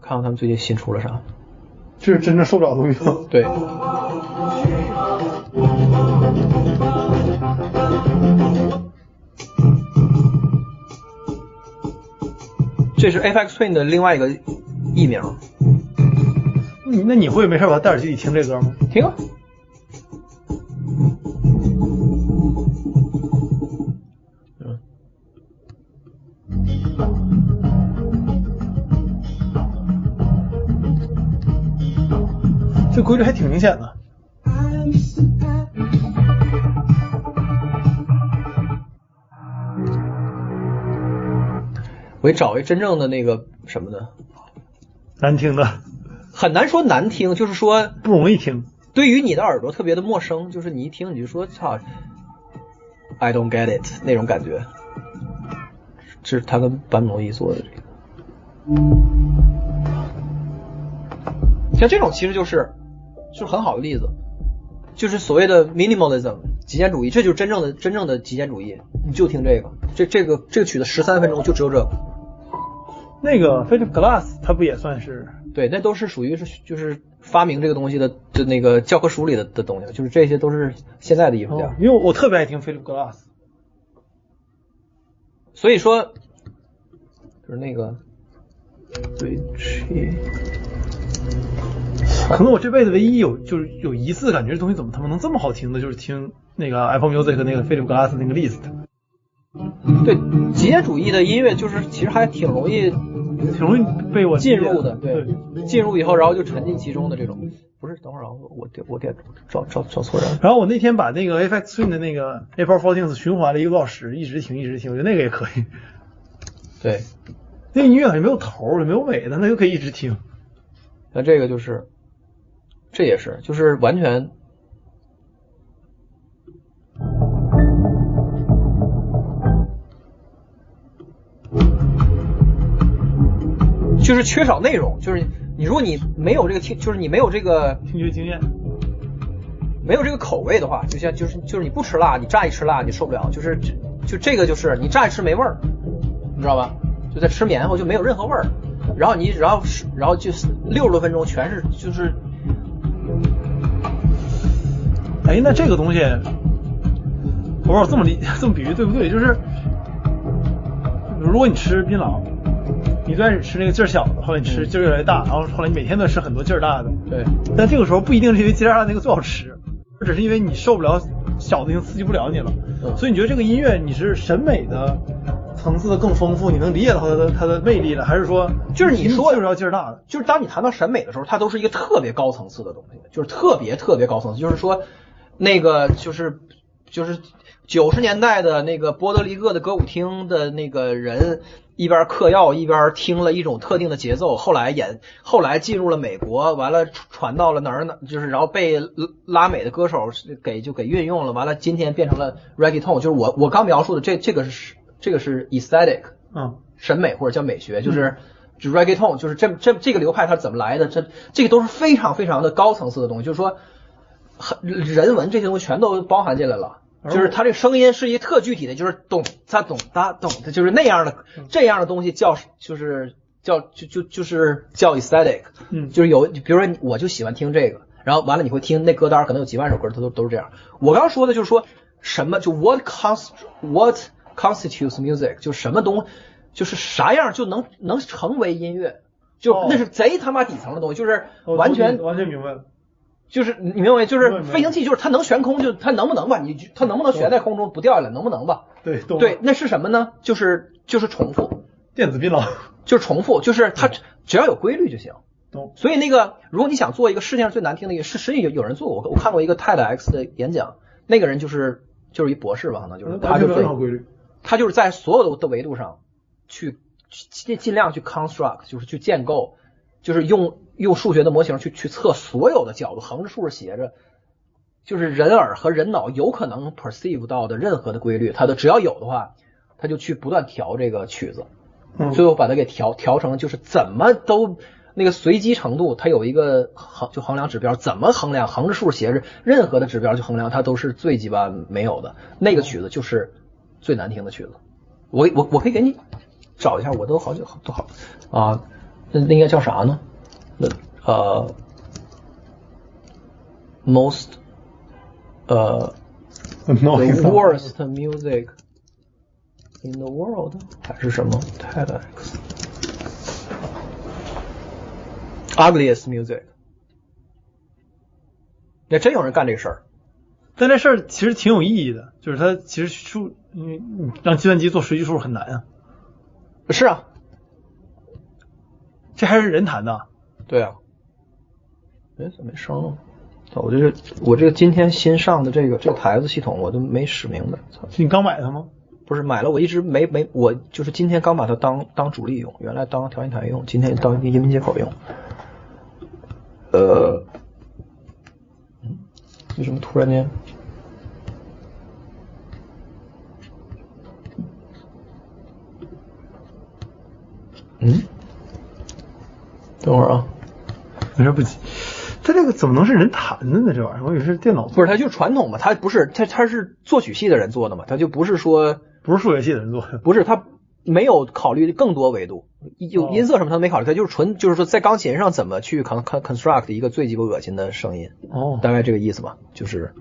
Speaker 2: 看看他们最近新出了啥？
Speaker 1: 这是真正受不了的东西吗？
Speaker 2: 对，这是 Apex Twin 的另外一个艺名，
Speaker 1: 你那你会没事把它戴耳机里听这歌吗？
Speaker 2: 听啊。嗯，
Speaker 1: 这规律还挺明显的。
Speaker 2: 我得找一真正的那个什么的，
Speaker 1: 难听的
Speaker 2: 很难说难听，就是说
Speaker 1: 不容易听。
Speaker 2: 对于你的耳朵特别的陌生，就是你一听你就说操，I don't get it 那种感觉。这是他跟坂本龙一做的这个，像这种其实就是就是很好的例子，就是所谓的 minimalism 极简主义，这就是真正的真正的极简主义。你就听这个，这这个这个曲子十三分钟就只有这个，
Speaker 1: 那个 Philip Glass 他不也算是
Speaker 2: 对，那都是属于是就是发明这个东西的的那个教科书里的的东西，就是这些都是现在的艺术家。
Speaker 1: 哦，因为我特别爱听 Philip Glass。
Speaker 2: 所以说，就是那个对去，
Speaker 1: 可能我这辈子唯一有就是有一次感觉这东西怎么他妈能这么好听的，就是听那个 Apple Music 那个 Philip Glass 那个 list，
Speaker 2: 对极简主义的音乐，就是其实还挺容易
Speaker 1: 挺容易被我
Speaker 2: 进入的，
Speaker 1: 对
Speaker 2: 对，进入以后然后就沉浸其中的这种。不是，等会儿啊，我我点我点找找找错人了。
Speaker 1: 然后我那天把那个 Twin 的那个 April Fourteenth 循环了一个多小时，一直听一直听，我觉得那个也可以。
Speaker 2: 对，
Speaker 1: 那个音乐好像没有头儿也没有尾的，那就可以一直听。
Speaker 2: 那这个就是，这也是，就是完全。就是缺少内容，就是你如果你没有这个听，就是你没有这个
Speaker 1: 听觉经验，
Speaker 2: 没有这个口味的话，就像就是就是你不吃辣，你乍一吃辣你受不了，就是就这个就是你乍一吃没味儿，你知道吧？就在吃棉花就没有任何味儿，然后你然后是然后就是六十多分钟全是就是
Speaker 1: 哎，那这个东西，我不知道这么理这么比喻对不对？就是如果你吃槟榔，你最开始吃那个劲儿小的，后来你吃劲儿越来越大，然后后来你每天都吃很多劲儿大的，
Speaker 2: 对。
Speaker 1: 但这个时候不一定是因为劲儿大那个最好吃，只是因为你受不了小的已经刺激不了你了，
Speaker 2: 嗯。
Speaker 1: 所以你觉得这个音乐你是审美的层次的更丰富，你能理解到它的它的魅力了，还是说
Speaker 2: 就是你说
Speaker 1: 就是要劲儿大的？
Speaker 2: 就是当你谈到审美的时候，它都是一个特别高层次的东西，就是特别特别高层次，就是说，那个就是就是九十年代的那个波德黎各的歌舞厅的那个人，一边嗑药一边听了一种特定的节奏，后来演后来进入了美国，完了传到了哪儿哪，就是然后被拉拉美的歌手给就给运用了，完了今天变成了 reggaeton，就是我我刚描述的这这个是这个是 aesthetic，
Speaker 1: 嗯
Speaker 2: 审美或者叫美学，就是就 reggaeton，就是这这这个流派它怎么来的？这这个都是非常非常的高层次的东西，就是说，很人文这些东西全都包含进来了。就是它这个声音是一特具体的，就是咚哒咚哒咚，它就是那样的这样的东西叫就是叫就就就是叫 aesthetic，
Speaker 1: 嗯
Speaker 2: 就是有比如说我就喜欢听这个，然后完了你会听那歌单可能有几万首歌，它都都是这样。我刚刚说的就是说什么就 what const what constitutes music，就什么东就是啥样就能能成为音乐，就
Speaker 1: 哦
Speaker 2: 那是贼他妈底层的东西，就是完全
Speaker 1: 完全明白了。
Speaker 2: 就是你明白没？就是飞行器，就是它能悬空，就它能不能吧？你它能不能悬在空中不掉下来？能不能吧？
Speaker 1: 对，
Speaker 2: 对，，那是什么呢？就是就是重复，
Speaker 1: 电子槟榔，
Speaker 2: 就是重复，就是它只要有规律就行。
Speaker 1: 懂。
Speaker 2: 所以那个，如果你想做一个世界上最难听的一个，是实际有有人做过，我我看过一个 TEDx 的演讲，那个人就是就是一博士吧，可能就是他就最
Speaker 1: 任何规律。
Speaker 2: 他就是在所有的维度上去尽尽量去 construct，就是去建构，就是用用数学的模型去去测所有的角度，横着竖着斜着，就是人耳和人脑有可能 perceive 到的任何的规律，它的只要有的话，他就去不断调这个曲子，
Speaker 1: 嗯
Speaker 2: 最后把它给调调成就是怎么都那个随机程度，它有一个衡就衡量指标，怎么衡量横着竖着斜着，任何的指标去衡量它都是最鸡巴没有的。那个曲子就是最难听的曲子。我我我可以给你找一下，我都好久都好啊，那那应该叫啥呢？那呃，most
Speaker 1: uh,
Speaker 2: the worst music in the world 还是什么 TEDx ugliest music？那真有人干这个事儿。
Speaker 1: 但这事儿其实挺有意义的，就是它其实数，因为你让计算机做随机数很难啊，
Speaker 2: 是啊，
Speaker 1: 这还是人谈的。
Speaker 2: 对啊。哎，怎么没声了？操我这是我这个今天新上的这个这个牌子系统，我都没使明白。操，
Speaker 1: 你刚买的吗？
Speaker 2: 不是买了，我一直没没，我就是今天刚把它当当主力用，原来当调音台用，今天当一个音频接口用。呃，嗯，为什么突然间？嗯，等会儿啊，
Speaker 1: 没事不急。他这个怎么能是人弹的呢？这玩意儿，我以为是电脑
Speaker 2: 不是，他就传统嘛，他不是，他他是作曲系的人做的嘛，他就不是说
Speaker 1: 不是数学系的人做的。
Speaker 2: 不是，他没有考虑更多维度，有
Speaker 1: 哦
Speaker 2: 音色什么他没考虑，他就是纯就是说在钢琴上怎么去 con con construct 一个最鸡巴恶心的声音，
Speaker 1: 哦
Speaker 2: 大概这个意思吧，就是，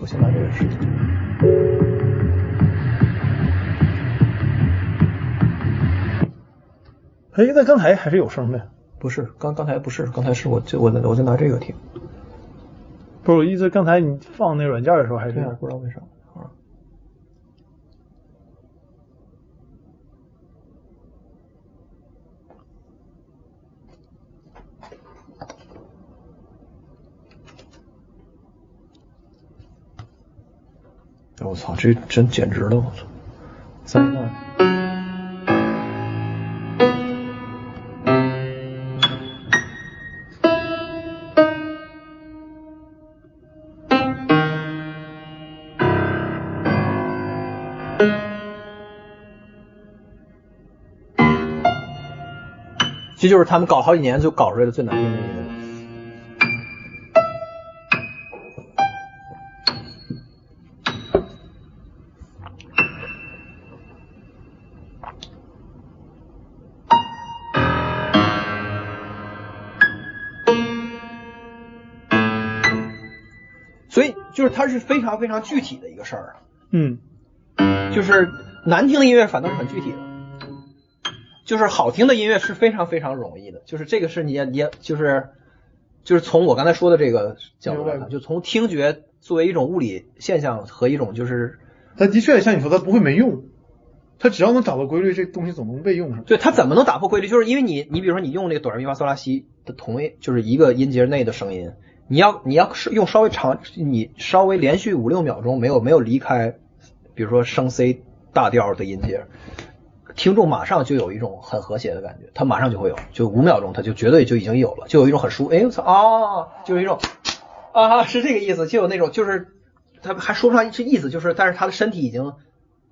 Speaker 2: 我先把这个事情。
Speaker 1: 哎，那刚才还是有声的。
Speaker 2: 不是，刚刚才不是，刚才是我就我在我在拿这个听，
Speaker 1: 不是我意思，刚才你放那软件的时候还是
Speaker 2: 这样，不知道为啥。我操，这真简直了！我操，灾难！这就是他们搞好几年就搞出来的最难听的音乐。所以就是它是非常非常具体的一个事儿啊。
Speaker 1: 嗯，
Speaker 2: 就是难听的音乐反倒是很具体的，就是好听的音乐是非常非常容易的，就是这个是你也你也就是就是从我刚才说的这个角度来看，就从听觉作为一种物理现象和一种就是
Speaker 1: 它的确像你说，它不会没用，它只要能找到规律，这东西总能被用上。
Speaker 2: 对它怎么能打破规律？就是因为你，你比如说你用那个哆来咪发嗦拉西的同一，就是一个音节内的声音，你要你要是用稍微长，你稍微连续五六秒钟没有没有离开，比如说升 C 大调的音节，听众马上就有一种很和谐的感觉，他马上就会有，就五秒钟他就绝对就已经有了，就有一种很舒服，哎我操啊，就有一种啊是这个意思，就有那种就是他还说不上是意思，就是但是他的身体已经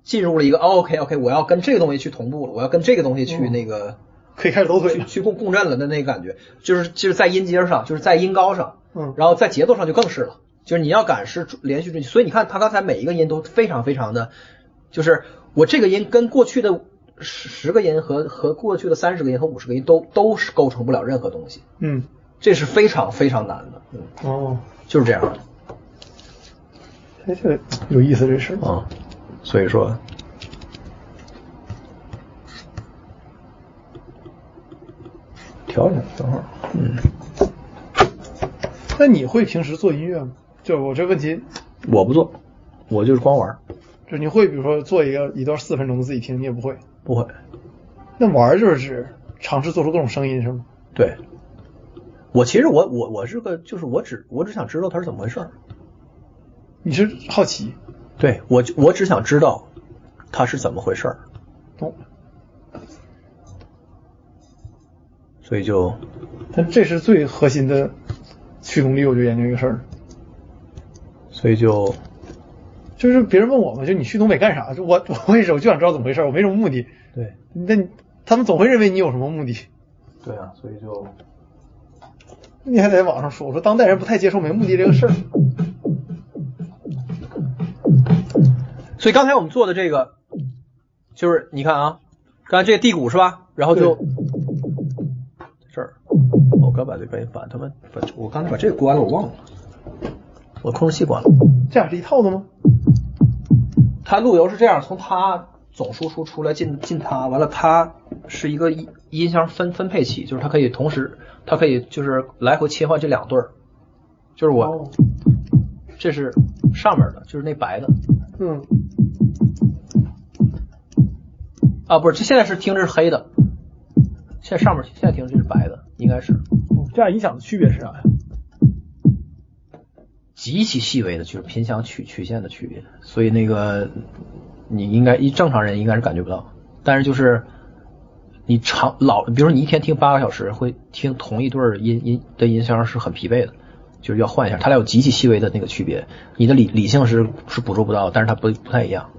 Speaker 2: 进入了一个、哦、OK OK，我要跟这个东西去同步了，我要跟这个东西去那个。
Speaker 1: 可以开始抖腿。
Speaker 2: 去去共共振了的那个感觉，就是就是在音阶上，就是在音高上，
Speaker 1: 嗯
Speaker 2: 然后在节奏上就更是了，就是你要敢是连续，所以你看他刚才每一个音都非常非常的，就是我这个音跟过去的十十个音和和过去的三十个音和五十个音都都是构成不了任何东西，
Speaker 1: 嗯，
Speaker 2: 这是非常非常难的，嗯，
Speaker 1: 哦，
Speaker 2: 就是这样的
Speaker 1: 哎，这个有意思这事儿。
Speaker 2: 啊，所以说调一下，等会儿，嗯。
Speaker 1: 那你会平时做音乐吗？就我这问题，
Speaker 2: 我不做，我就是光玩儿，
Speaker 1: 就你会比如说做一个一段四分钟的自己听，你也不会。
Speaker 2: 不会。
Speaker 1: 那玩儿就是指尝试做出各种声音是吗？
Speaker 2: 对，我其实我我我是个，就是我只我只想知道它是怎么回事儿。
Speaker 1: 你是好奇，
Speaker 2: 对我我只想知道它是怎么回事儿，
Speaker 1: 懂了？
Speaker 2: 所以就
Speaker 1: 但这是最核心的驱动力，我就研究一个事儿，
Speaker 2: 所以就
Speaker 1: 就是别人问我嘛，就你去东北干啥？就我 我也是，我就想知道怎么回事儿，我没什么目的。
Speaker 2: 对
Speaker 1: 那他们总会认为你有什么目的，
Speaker 2: 对啊，所以就
Speaker 1: 你还在网上说，我说当代人不太接受没目的这个事儿。
Speaker 2: 所以刚才我们做的这个，就是你看啊，刚才这个地谷是吧？然后就这儿，我刚把这个把他们把我刚才把这个关了，我忘了，我控制器关了。
Speaker 1: 这俩是一套的吗？
Speaker 2: 它路由是这样，从它总输出出来进进它，完了它是一个音音箱分分配器，就是它可以同时，它可以就是来回切换这两对儿，就是我、
Speaker 1: 哦。
Speaker 2: 这是上面的，就是那白的
Speaker 1: 嗯，
Speaker 2: 啊，不是，这现在是听着是黑的，现在上面现在听着这是白的，应该是。
Speaker 1: 这俩音响的区别是啥呀？
Speaker 2: 极其细微的，就是频响曲曲线的区别，所以那个你应该一正常人应该是感觉不到，但是就是你长老，比如说你一天听八个小时，会听同一对儿音音的音箱是很疲惫的，就是要换一下，它俩有极其细微的那个区别，你的理理性是是捕捉不到，但是它不不太一样，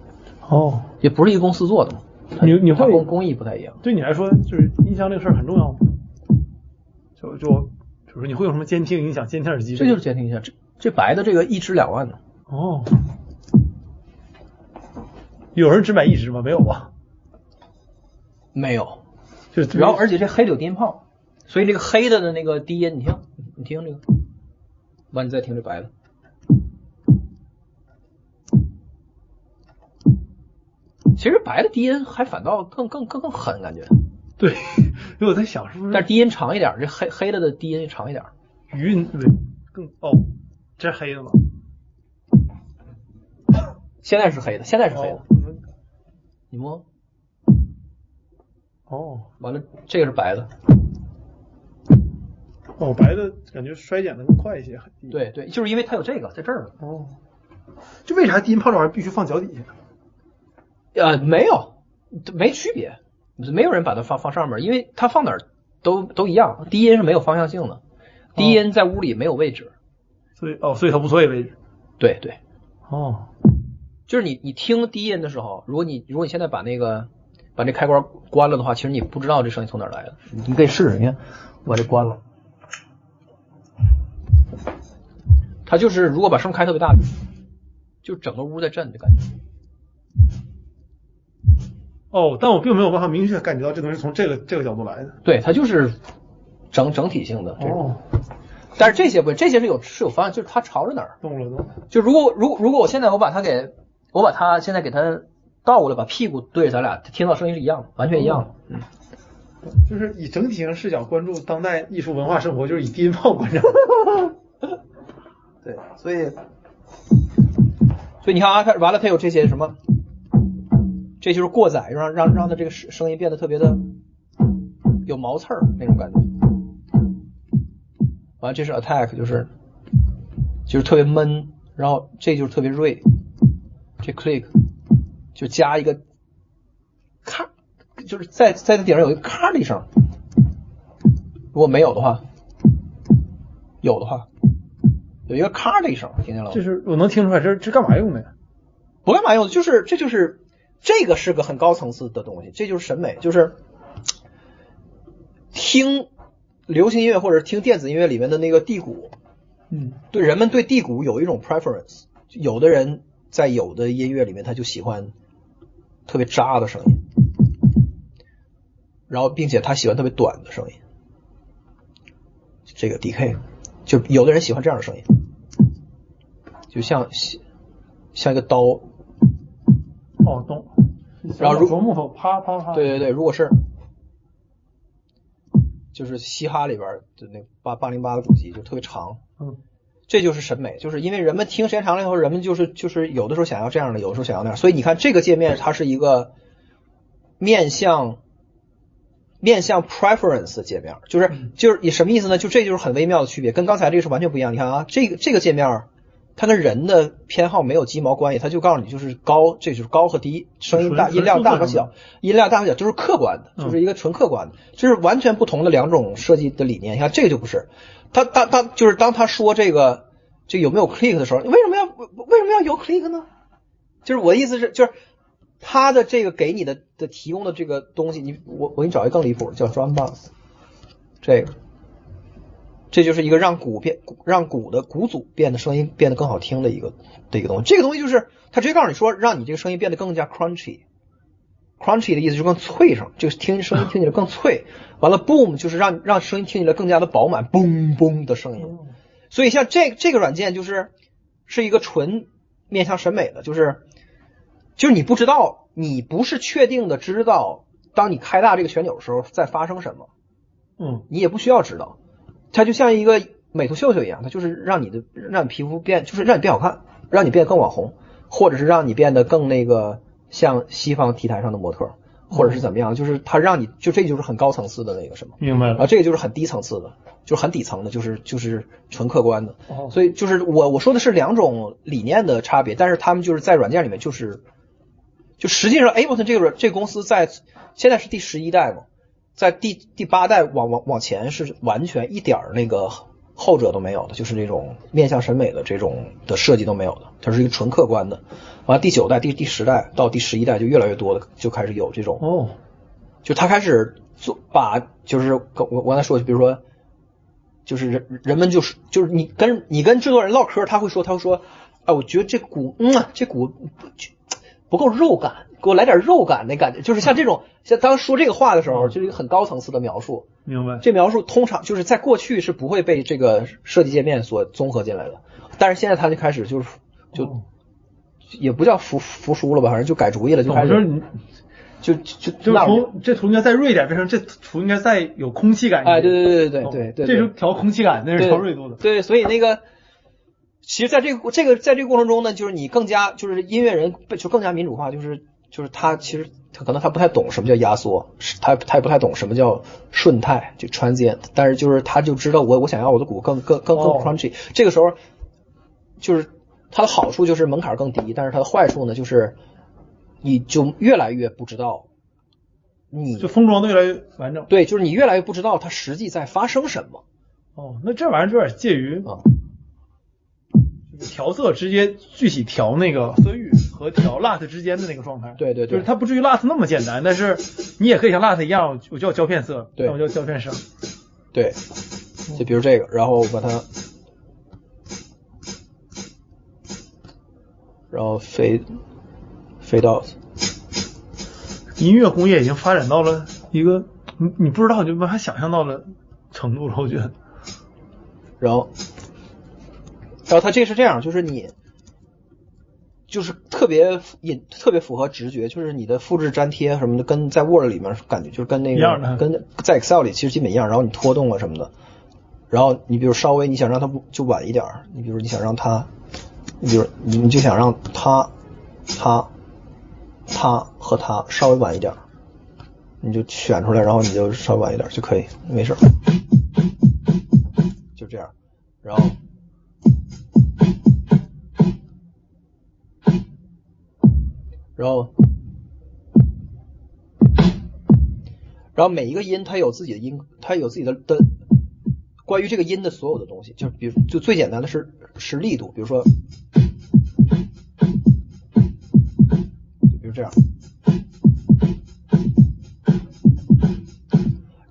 Speaker 1: 哦，
Speaker 2: 也不是一个公司做的嘛，
Speaker 1: 你你会
Speaker 2: 工工艺不太一样，
Speaker 1: 对你来说，就是音箱这个事儿很重要吗？就就比如说你会用什么监听音响、监听耳机？
Speaker 2: 这就是监听一下，这这白的这个一支两万呢，
Speaker 1: 哦。有人只买一支吗？没有吧？
Speaker 2: 没有，
Speaker 1: 就是
Speaker 2: 然后而且这黑的有低音炮，所以这个黑的的那个低音，你听，你听这个，完你再听这白的，其实白的低音还反倒更更更更狠感觉，
Speaker 1: 对，因 为我在想是不是，
Speaker 2: 但是低音长一点，这黑黑的的低音长一点，
Speaker 1: 余音对更哦，这是黑的吗？
Speaker 2: 现在是黑的，现在是黑的
Speaker 1: 哦，
Speaker 2: 你摸，
Speaker 1: 哦
Speaker 2: 完了这个是白的，
Speaker 1: 哦，白的感觉衰减的更快一些，很低。
Speaker 2: 对对，就是因为它有这个在这儿呢。
Speaker 1: 哦，就为啥低音炮这玩意儿必须放脚底下？
Speaker 2: 呃，没有，没区别，没有人把它放放上面，因为它放哪儿都都一样。低音是没有方向性的，低音在屋里没有位置。
Speaker 1: 所以哦，所以它无所谓位置。
Speaker 2: 对对，
Speaker 1: 哦，
Speaker 2: 就是你你听低音的时候，如果你如果你现在把那个把这开关关了的话，其实你不知道这声音从哪儿来的。你可以试试，你看我把这关了，它就是如果把声开特别大，就整个屋在震的感觉。
Speaker 1: 哦，但我并没有办法明确感觉到这东西从这个这个角度来的。
Speaker 2: 对，它就是整整体性的这种。
Speaker 1: 哦，
Speaker 2: 但是这些不，这些是有是有方向，就是它朝着哪儿。
Speaker 1: 动了动了。
Speaker 2: 就如果如果如果我现在我把它给我把它现在给它倒过来，把屁股对着咱俩，听到声音是一样的，完全一样的。嗯，
Speaker 1: 就是以整体性视角关注当代艺术文化生活，就是以低音炮观察。
Speaker 2: 对，所以所以你看啊，它完了，它有这些什么，这就是过载，让让让它这个声声音变得特别的有毛刺儿那种感觉。完了，这是 attack，就是就是特别闷，然后这就是特别锐，这 click 就加一个咔，就是在在它顶上有一个咔的一声，如果没有的话，有的话。有一个咔的一声，听见了吗？
Speaker 1: 就是我能听出来，这这干嘛用的呀？
Speaker 2: 不干嘛用的，就是这就是这个是个很高层次的东西，这就是审美，就是听流行音乐或者听电子音乐里面的那个地鼓，
Speaker 1: 嗯，
Speaker 2: 对人们对地鼓有一种 preference，有的人在有的音乐里面他就喜欢特别渣的声音，然后并且他喜欢特别短的声音，这个 DK 就有的人喜欢这样的声音，就像像一个刀，
Speaker 1: 哦，懂。
Speaker 2: 然后如
Speaker 1: 果木头啪啪啪，
Speaker 2: 对对对，如果是就是嘻哈里边的那八八零八的主题就特别长，
Speaker 1: 嗯，
Speaker 2: 这就是审美，就是因为人们听时间长了以后，人们就是就是有的时候想要这样的，有的时候想要那样，所以你看这个界面它是一个面向面向 preference 的界面，就是就是你什么意思呢？就这就是很微妙的区别，跟刚才这个是完全不一样。你看啊，这个这个界面。它跟人的偏好没有鸡毛关系，它就告诉你就是高，这就是高和低，声音大，音量大和小，音量大和小就是客观的，就是一个纯客观的，这是完全不同的两种设计的理念。你看这个就不是，他当当就是当他说这个这有没有 click 的时候，为什么要为什么要有 click 呢？就是我的意思是，就是他的这个给你的的提供的这个东西，你我我给你找一个更离谱的，叫 drum bass，这个。这就是一个让鼓变让鼓的鼓组变得声音变得更好听的一个的一个东西。这个东西就是它直接告诉你说，让你这个声音变得更加 crunchy。crunchy 的意思就是更脆声，就是听声音听起来更脆。完了，boom 就是让让声音听起来更加的饱满嘣嘣的声音。所以像这这个软件就是是一个纯面向审美的，就是就是你不知道，你不是确定的知道，当你开大这个旋钮的时候在发生什么。
Speaker 1: 嗯，
Speaker 2: 你也不需要知道。它就像一个美图秀秀一样，它就是让你的让你皮肤变，就是让你变好看，让你变得更网红，或者是让你变得更那个像西方 T 台上的模特，或者是怎么样，就是它让你就这就是很高层次的那个什么，
Speaker 1: 明白了
Speaker 2: 啊，这个就是很低层次的，就是很底层的，就是就是纯客观的。
Speaker 1: 哦
Speaker 2: 所以就是我我说的是两种理念的差别，但是他们就是在软件里面就是，就实际上 Ableton 这个这个公司在现在是第十一代嘛。在第第八代往往往前是完全一点儿那个后者都没有的，就是那种面向审美的这种的设计都没有的，它是一个纯客观的。完了第九代、第第十代到第十一代就越来越多的就开始有这种，
Speaker 1: 哦，
Speaker 2: 就他开始做把就是我我刚才说，比如说就是人人们就是就是你跟你跟制作人唠嗑，他会说他会说，哎，我觉得这鼓嗯这鼓不不够肉感。给我来点肉感的感觉，就是像这种，像当说这个话的时候，就是一个很高层次的描述。
Speaker 1: 明白。
Speaker 2: 这描述通常就是在过去是不会被这个设计界面所综合进来的，但是现在他就开始就是就、
Speaker 1: 哦
Speaker 2: 也不叫服服输了吧，反正就改主意了，就开始
Speaker 1: 我说你
Speaker 2: 就就
Speaker 1: 就是
Speaker 2: 那
Speaker 1: 从这图应该再锐一点，变成这图应该再有空气感。
Speaker 2: 哎，对对对对对对，
Speaker 1: 这是调空气感，那是调锐度的。
Speaker 2: 对，所以那个，其实在这个这个在这个过程中呢，就是你更加就是音乐人就更加民主化，就是就是他其实他可能他不太懂什么叫压缩，是他他也不太懂什么叫顺态，就 transient，但是就是他就知道我我想要我的鼓更更更更
Speaker 1: 哦
Speaker 2: crunchy，、这个时候就是它的好处就是门槛更低，但是它的坏处呢就是你就越来越不知道你
Speaker 1: 就封装的越来越完整。
Speaker 2: 对，就是你越来越不知道它实际在发生什么。
Speaker 1: 哦，那这玩意儿就有点介于
Speaker 2: 啊
Speaker 1: 调色直接具体调那个 色域和调 LUT 之间的那个状态。
Speaker 2: 对对对
Speaker 1: 就是它不至于 LUT 那么简单，但是你也可以像 LUT 一样，我叫胶片色，
Speaker 2: 对
Speaker 1: 我叫胶片色。
Speaker 2: 对，就比如这个，然后把它，然后 fade fade out，
Speaker 1: 音乐工业已经发展到了一个你你不知道你就没法想象到了程度了，我觉得。
Speaker 2: 然后，然后它这是这样，就是你，就就是特别也特别符合直觉，就是你的复制粘贴什么的，跟在 Word 里面感觉就是跟那个跟在 Excel 里其实基本一样。然后你拖动了什么的，然后你比如稍微你想让它不就晚一点儿，你比如你想让它，你比如你你就想让它它它和它稍微晚一点儿，你就选出来，然后你就稍微晚一点儿就可以，没事儿，就这样，然后。然后，然后每一个音它有自己的音，它有自己的的关于这个音的所有的东西，就比如就最简单的是是力度，比如说，就比如这样，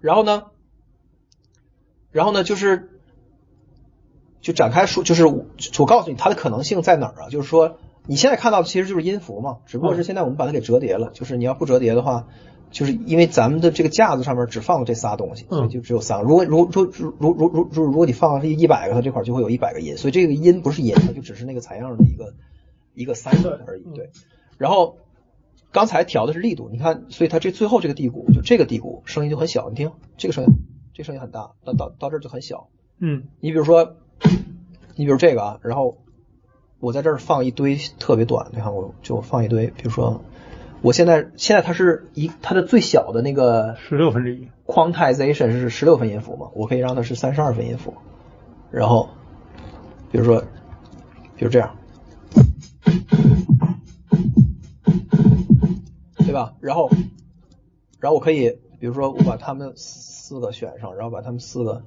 Speaker 2: 然后呢，然后呢就是就展开说，就是我我告诉你它的可能性在哪儿啊？就是说。你现在看到的其实就是音符嘛，只不过是现在我们把它给折叠了。就是你要不折叠的话，就是因为咱们的这个架子上面只放了这仨东西，所以就只有仨。如果如如如如如如如果你放了一百个，它这块就会有一百个音，所以这个音不是音，它就只是那个采样的一个一个 cycle 而已。对。然后刚才调的是力度，你看，所以它这最后这个低谷，就这个低谷声音就很小，你听这个声音，这声音很大，到到到这儿就很小。
Speaker 1: 嗯，
Speaker 2: 你比如说，你比如这个啊，然后。我在这儿放一堆特别短，你看我就放一堆，比如说，我现在现在它是一它的最小的那个
Speaker 1: 十六分之一
Speaker 2: ，quantization 是十六分音符嘛，我可以让它是三十二分音符，然后，比如说，比如这样，对吧？然后，然后我可以，比如说我把它们四个选上，然后把它们四个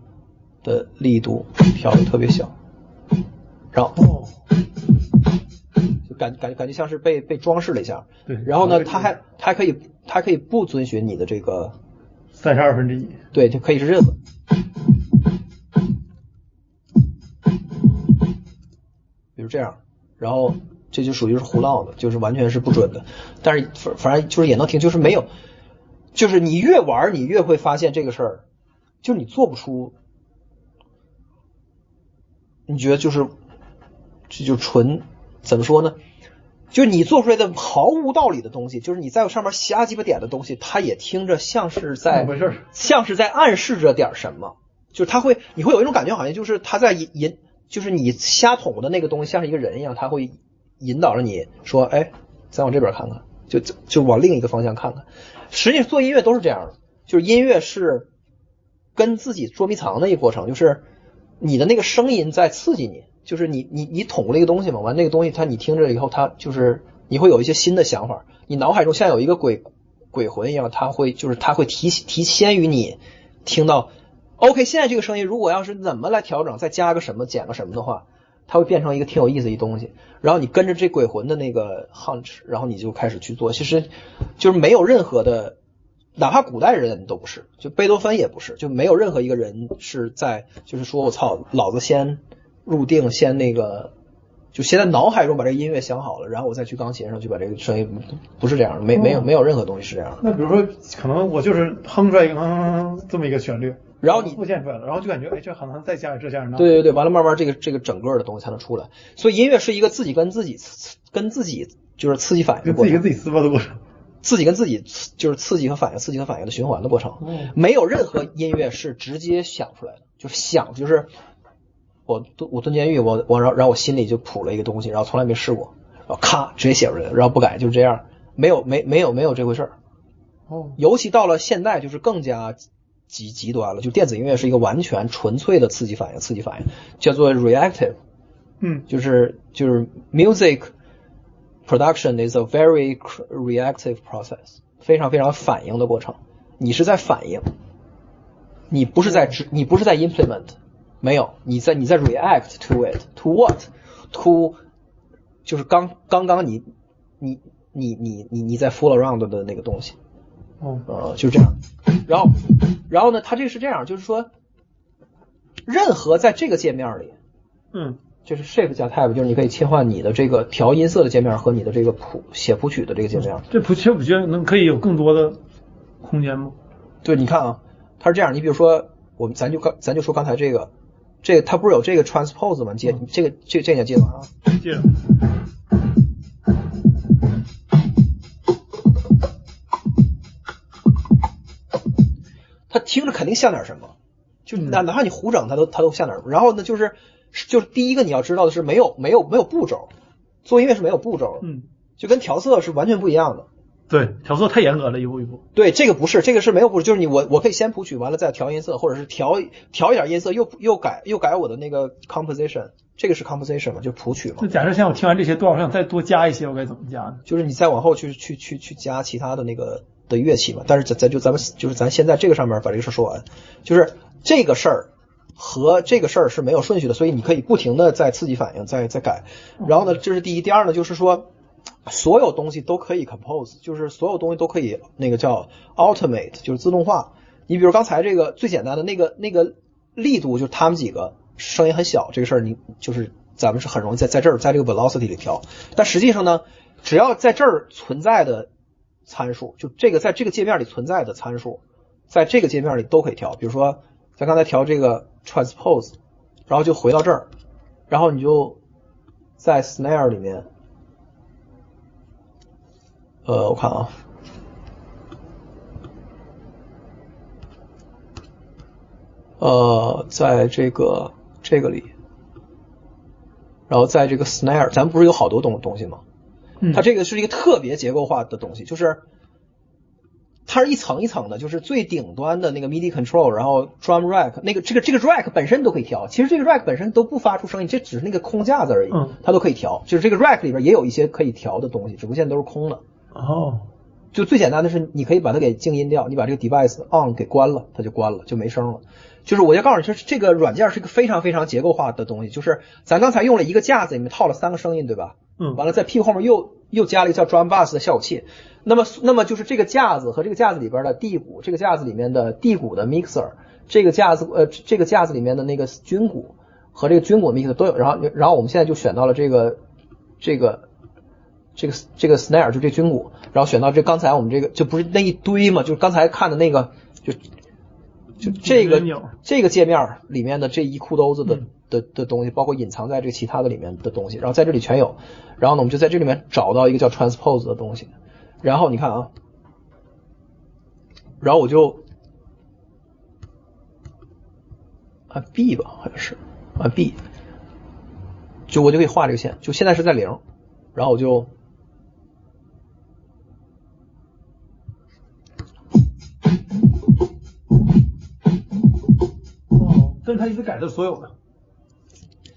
Speaker 2: 的力度调的特别小，然后就。感感感觉像是被被装饰了一下，
Speaker 1: 对。
Speaker 2: 然后呢，它还它还可以它还可以不遵循你的这个
Speaker 1: 三十二分之一，
Speaker 2: 对，就可以是这个，比如这样，然后这就属于是胡闹的，就是完全是不准的。但是反反正就是也能听，就是没有，就是你越玩你越会发现这个事儿，就是你做不出，你觉得就是这就纯怎么说呢？就是你做出来的毫无道理的东西，就是你在上面瞎鸡巴点的东西，它也听着像是在，像是在暗示着点什么。就是他会，你会有一种感觉，好像就是他在引引，就是你瞎捅的那个东西像是一个人一样，他会引导着你说，哎，再往这边看看，就就就往另一个方向看看。实际上做音乐都是这样的，就是音乐是跟自己捉迷藏的一个过程，就是你的那个声音在刺激你。就是你你你捅过那个东西嘛，完那个东西它你听着以后，它就是你会有一些新的想法，你脑海中像有一个鬼鬼魂一样，它会就是它会提提先于你听到，OK，现在这个声音如果要是怎么来调整，再加个什么减个什么的话，它会变成一个挺有意思一东西，然后你跟着这鬼魂的那个 hunch，然后你就开始去做，其实就是没有任何的，哪怕古代人都不是，就贝多芬也不是，就没有任何一个人是在就是说我操，老子先。入定先那个，就先在脑海中把这个音乐想好了，然后我再去钢琴上去把这个声音，不是这样的，没没有没有任何东西是这样的。
Speaker 1: 那比如说，可能我就是哼出来一个哼这么一个旋律，
Speaker 2: 然后你
Speaker 1: 复现出来了，然后就感觉哎，这好像再加点这加点那。
Speaker 2: 对对对，完了慢慢这个这个整个的东西才能出来。所以音乐是一个自己跟自己跟自己就是刺激反应的过程，
Speaker 1: 自己跟自己撕巴的过程，
Speaker 2: 自己跟自己就是刺激和反应，刺激和反应的循环的过程。没有任何音乐是直接想出来的，就是想就是。我蹲我蹲监狱，我我然后然后我心里就谱了一个东西，然后从来没试过，然后咔直接写出来，然后不改，就是这样，没有没没有没有这回事儿。
Speaker 1: 哦，
Speaker 2: 尤其到了现代，就是更加极极端了，就电子音乐是一个完全纯粹的刺激反应，刺激反应叫做 reactive，
Speaker 1: 嗯，
Speaker 2: 就是就是 music production is a very reactive process，非常非常反应的过程，你是在反应，你不是在只你不是在 implement。没有，你在你在 react to it to what to 就是刚刚刚你你你你你你在 fool around 的那个东西，
Speaker 1: 哦，
Speaker 2: 呃，就这样，然后然后呢，它这个是这样，就是说，任何在这个界面里，
Speaker 1: 嗯，
Speaker 2: 就是 shape 加 type，就是你可以切换你的这个调音色的界面和你的这个谱写谱曲的这个界面。
Speaker 1: 这谱写谱曲能可以有更多的空间吗？
Speaker 2: 对，你看啊，它是这样，你比如说我们咱就刚咱就说刚才这个。这他不是有这个 transpose 吗？接这个这这你记得吗？
Speaker 1: 记得。
Speaker 2: 他听着肯定像点什么，就哪哪怕你胡整，他都他都像点。然后呢，就是就是第一个你要知道的是，没有没有没有步骤，做音乐是没有步骤的，
Speaker 1: 嗯，
Speaker 2: 就跟调色是完全不一样的。
Speaker 1: 对，调色太严格了，一步一步。
Speaker 2: 对，这个不是，这个是没有步骤，就是你我我可以先谱曲，完了再调音色，或者是调调一点音色，又又改又改我的那个 composition，这个是 composition 嘛，就是谱曲嘛
Speaker 1: 那，假设现在我听完这些，多少我想再多加一些，我该怎么加呢？
Speaker 2: 就是你再往后去去去去加其他的那个的乐器嘛。但是咱咱就咱们就是咱现在这个上面把这个事儿说完，就是这个事儿和这个事儿是没有顺序的，所以你可以不停的在刺激反应，再再改。然后呢，这是第一，第二呢，就是说。所有东西都可以 compose，就是所有东西都可以那个叫 automate，就是自动化。你比如刚才这个最简单的那个那个力度，就是他们几个声音很小这个事儿，你就是咱们是很容易在在这儿在这个 velocity 里调。但实际上呢，只要在这儿存在的参数，就这个在这个界面里存在的参数，在这个界面里都可以调。比如说，咱刚才调这个 transpose，然后就回到这儿，然后你就在 snare 里面。呃，我看啊，呃，在这个这个里，然后在这个 snare，咱们不是有好多东东西吗？
Speaker 1: 嗯
Speaker 2: 它这个是一个特别结构化的东西，就是它是一层一层的，就是最顶端的那个 MIDI control，然后 drum rack，那个这个这个 rack 本身都可以调，其实这个 rack 本身都不发出声音，这只是那个空架子而已，
Speaker 1: 嗯
Speaker 2: 它都可以调，就是这个 rack 里边也有一些可以调的东西，只不过现在都是空的。
Speaker 1: 哦，
Speaker 2: 就最简单的是，你可以把它给静音掉，你把这个 device on 给关了，它就关了，就没声了。就是我要告诉你，就是这个软件是一个非常非常结构化的东西。就是咱刚才用了一个架子，里面套了三个声音，对吧？
Speaker 1: 嗯
Speaker 2: 完了在屁股后面又又加了一个叫 drum bass 的效果器。那么那么就是这个架子和这个架子里边的地鼓，这个架子里面的地鼓的 mixer，这个架子呃这个架子里面的那个军鼓和这个军鼓 mixer 都有。然后然后我们现在就选到了这个这个这个这个 snare 就这军鼓，然后选到这刚才我们这个就不是那一堆嘛，就是刚才看的那个就就这个这个界面里面的这一裤兜子的
Speaker 1: 嗯
Speaker 2: 的的东西，包括隐藏在这个其他的里面的东西，然后在这里全有。然后呢，我们就在这里面找到一个叫 transpose 的东西，然后你看啊，然后我就按 B 吧，好像是按 B，就我就可以画这个线，就现在是在零，然后我就
Speaker 1: 但是他一直改的是所有的，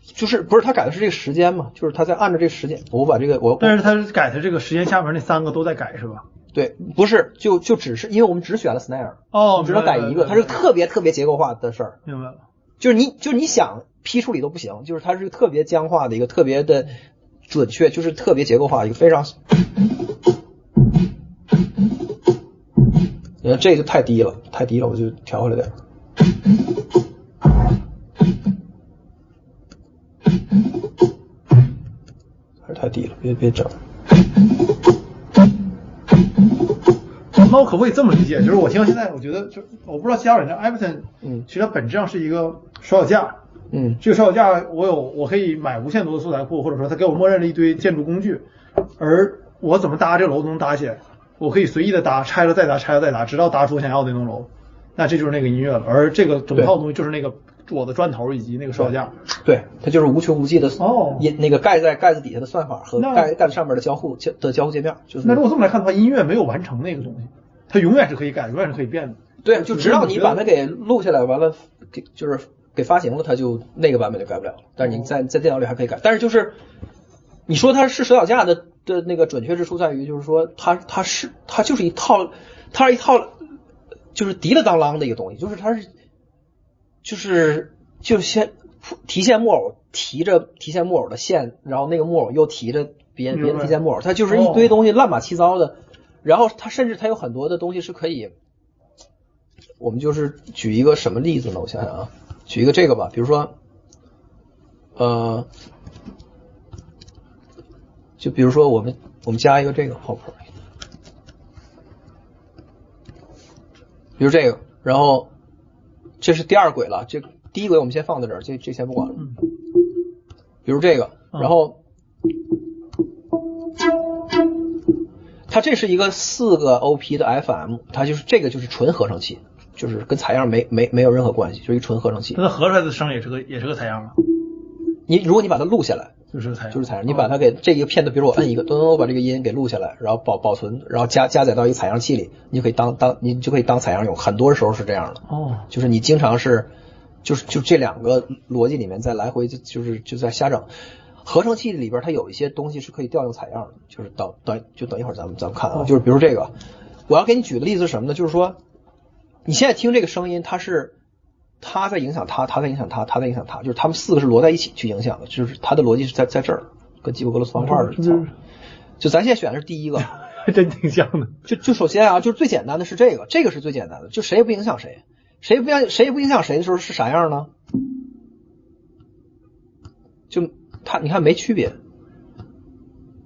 Speaker 2: 就是不是他改的是这个时间嘛？就是他在按照这个时间，我把这个我
Speaker 1: 但是他改的这个时间下面那三个都在改是吧？
Speaker 2: 对，不是就就只是因为我们只选了 snare，
Speaker 1: 哦
Speaker 2: 你只能改一个，它是特别特别结构化的事儿，
Speaker 1: 明白了。
Speaker 2: 就是你就是你想批处理都不行，就是它是特别僵化的一个特别的准确，就是特别结构化一个非常，你看这就太低了，太低了，我就调回来点太低了，别别整。
Speaker 1: 那我可不可以这么理解？就是我听到现在，我觉得就我不知道其他软件 Ableton，
Speaker 2: 嗯
Speaker 1: 其实它本质上是一个手脚架。
Speaker 2: 嗯
Speaker 1: 这个手脚架我有，我可以买无限多的素材库，或者说它给我默认了一堆建筑工具，而我怎么搭这个楼都能搭起来，我可以随意的搭，拆了再搭，拆了再搭，直到搭出我想要的那栋楼。那这就是那个音乐了，而这个整套东西就是那个我的砖头以及那个手脚架。
Speaker 2: 对，它就是无穷无尽的
Speaker 1: 哦
Speaker 2: 音那个盖在盖子底下的算法和盖盖子上面的交互交的交互界面，就是
Speaker 1: 那如果这么来看的话，音乐没有完成那个东西，它永远是可以改，永远是可以变的。
Speaker 2: 对，就直到你把它给录下来，完了给就是给发行了，它就那个版本就改不了了。但是你在在电脑里还可以改，但是就是你说它是手脚架的的那个准确之处在于，就是说它它是它就是一套，它是一套就是滴了当啷的一个东西，就是它是就是就先提线木偶提着提线木偶的线，然后那个木偶又提着别人别的提线木偶，它就是一堆东西乱码七糟的。然后它甚至它有很多的东西是可以，我们就是举一个什么例子呢？我想想啊，举一个这个吧，比如说，呃，就比如说我们我们加一个这个 hopper，比如这个，然后这是第二轨了，这第一轨我们先放在这儿，这这先不管了。
Speaker 1: 嗯
Speaker 2: 比如这个，然后它这是一个四个 OP 的 FM，它就是这个就是纯合成器，就是跟采样没没没有任何关系，就是一纯合成器
Speaker 1: 那。它合出来的声也是个也是个采样吗，
Speaker 2: 你如果你把它录下来，
Speaker 1: 就是采样，
Speaker 2: 就是采样，你把它给这一个片段，比如我摁一个，咚咚，我把这个音给录下来，然后保保存，然后加加载到一个采样器里，你就可以当当你就可以当采样用。很多时候是这样的，
Speaker 1: 哦，
Speaker 2: 就是你经常是，就是就这两个逻辑里面在来回就就是就在瞎整。合成器里边它有一些东西是可以调用采样的，就是等等就等一会儿咱们咱们看啊，就是比如这个，我要给你举的例子是什么呢？就是说你现在听这个声音，它是它在影响他，他在影响他，他在影响他，就是他们四个是摞在一起去影响的，就是他的逻辑是在在这儿，跟基普格罗斯方块似的。
Speaker 1: 就
Speaker 2: 就咱现在选的是第一个，
Speaker 1: 还真挺像的。
Speaker 2: 就就首先啊，就是最简单的是这个，这个是最简单的，就谁也不影响谁，谁也不影谁也不影响谁的时候是啥样呢？就他你看没区别，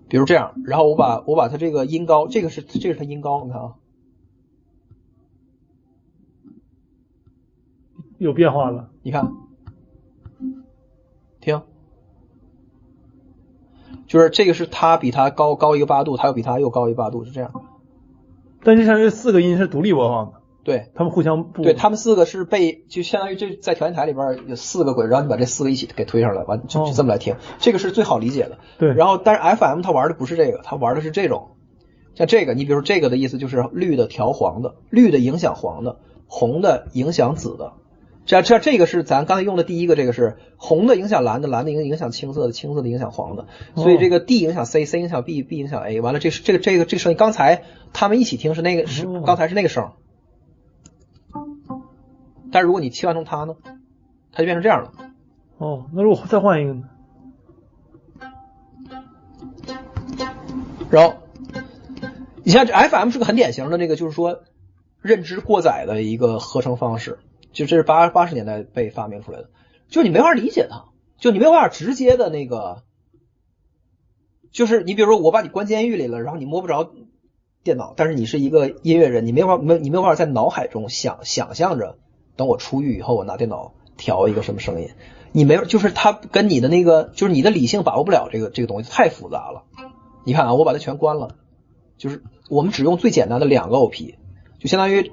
Speaker 2: 比如这样，然后我把我把他这个音高，这个是这个是他音高，你看啊，
Speaker 1: 有变化了，
Speaker 2: 你看，听，就是这个是它比它高高一个八度，它又比它又高一个八度，是这样，
Speaker 1: 但是像这四个音是独立播放的，
Speaker 2: 对。
Speaker 1: 他们互相不
Speaker 2: 对他们四个是被就相当于这在调音台里边有四个轨，然后你把这四个一起给推上来，完就
Speaker 1: 哦
Speaker 2: 就这么来听，这个是最好理解的。
Speaker 1: 对
Speaker 2: 然后但是 FM 它玩的不是这个，它玩的是这种，像这个，你比如说这个的意思就是绿的调黄的，绿的影响黄的，红的影响紫的。这这这个是咱刚才用的第一个，这个是红的影响蓝的，蓝的影影响青色的，青色的影响黄的，所以这个 D 影响 C，C 影响 B，B 影响 A，完了这是这个这个这个声音，刚才他们一起听是那个是
Speaker 1: 哦
Speaker 2: 刚才是那个声，但如果你切换成它呢，它就变成这样了。
Speaker 1: 哦，那如果再换一个呢？
Speaker 2: 然后，你像这 FM 是个很典型的那个，就是说认知过载的一个合成方式，就这是八八十年代被发明出来的，就你没法理解它，就你没有办法直接的那个，就是你比如说我把你关监狱里了，然后你摸不着电脑，但是你是一个音乐人，你没法没你没有办法在脑海中想想象着，等我出狱以后我拿电脑调一个什么声音，你没有，就是它跟你的那个就是你的理性把握不了这个这个东西，太复杂了。你看啊，我把它全关了，就是我们只用最简单的两个 OP，就相当于，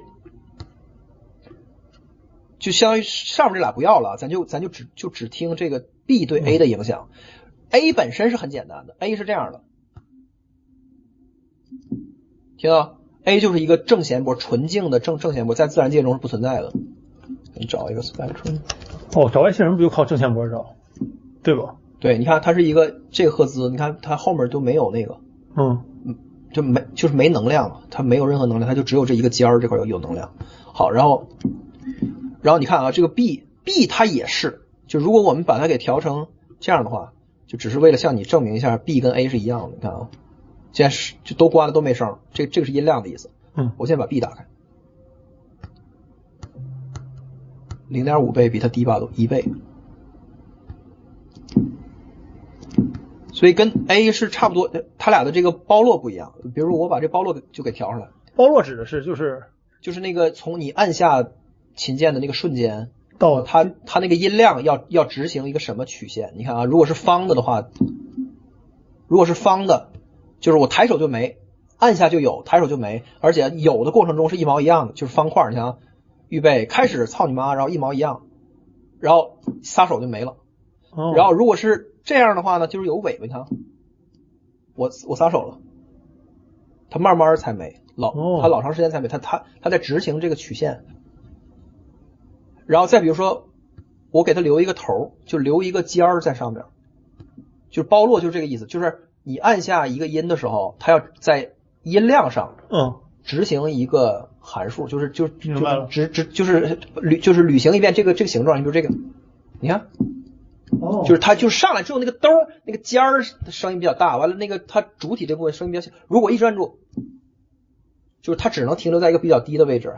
Speaker 2: 就相当于上面这俩不要了，咱就咱就只就只听这个 B 对 A 的影响。A 本身是很简单的，A 是这样的，听到？A 就是一个正弦波，纯净的正正弦波，在自然界中是不存在的。你找一个 spectrum。
Speaker 1: 哦，找外星人不就靠正弦波找，对吧？
Speaker 2: 对，你看它是一个这个赫兹，你看它后面都没有那个，
Speaker 1: 嗯，
Speaker 2: 就没就是没能量了，它没有任何能量，它就只有这一个尖儿这块有有能量。好，然后然后你看啊，这个 B B 它也是，就如果我们把它给调成这样的话，就只是为了向你证明一下 B 跟 A 是一样的。你看啊，现在是就都关了都没声，这这个是音量的意思。
Speaker 1: 嗯
Speaker 2: 我现在把 B 打开，零点五倍比它低八度一倍，所以跟 A 是差不多，呃它俩的这个包络不一样。比如我把这包络就给调上来，
Speaker 1: 包络指的是就是
Speaker 2: 就是那个从你按下琴键的那个瞬间，
Speaker 1: 到
Speaker 2: 它它那个音量要要执行一个什么曲线？你看啊，如果是方的的话，如果是方的，就是我抬手就没，按下就有，抬手就没，而且有的过程中是一毛一样的，就是方块。你看啊，预备开始，操你妈，然后一毛一样，然后撒手就没了。
Speaker 1: 哦，
Speaker 2: 然后如果是这样的话呢，就是有尾巴，你看啊，我我撒手了，它慢慢才没，老
Speaker 1: 哦
Speaker 2: 它老长时间才没，它它它在执行这个曲线。然后再比如说，我给它留一个头儿，就留一个尖儿在上面，就是包络，就是这个意思，就是你按下一个音的时候，它要在音量上
Speaker 1: 嗯
Speaker 2: 执行一个函数，就是就就
Speaker 1: 明白了
Speaker 2: 执执就是履就是履行一遍这个这个形状，你比如这个，你看。
Speaker 1: 哦
Speaker 2: 就是它就是上来之后那个兜儿那个尖儿声音比较大，完了那个它主体这部分声音比较小。如果一直按住，就是它只能停留在一个比较低的位置。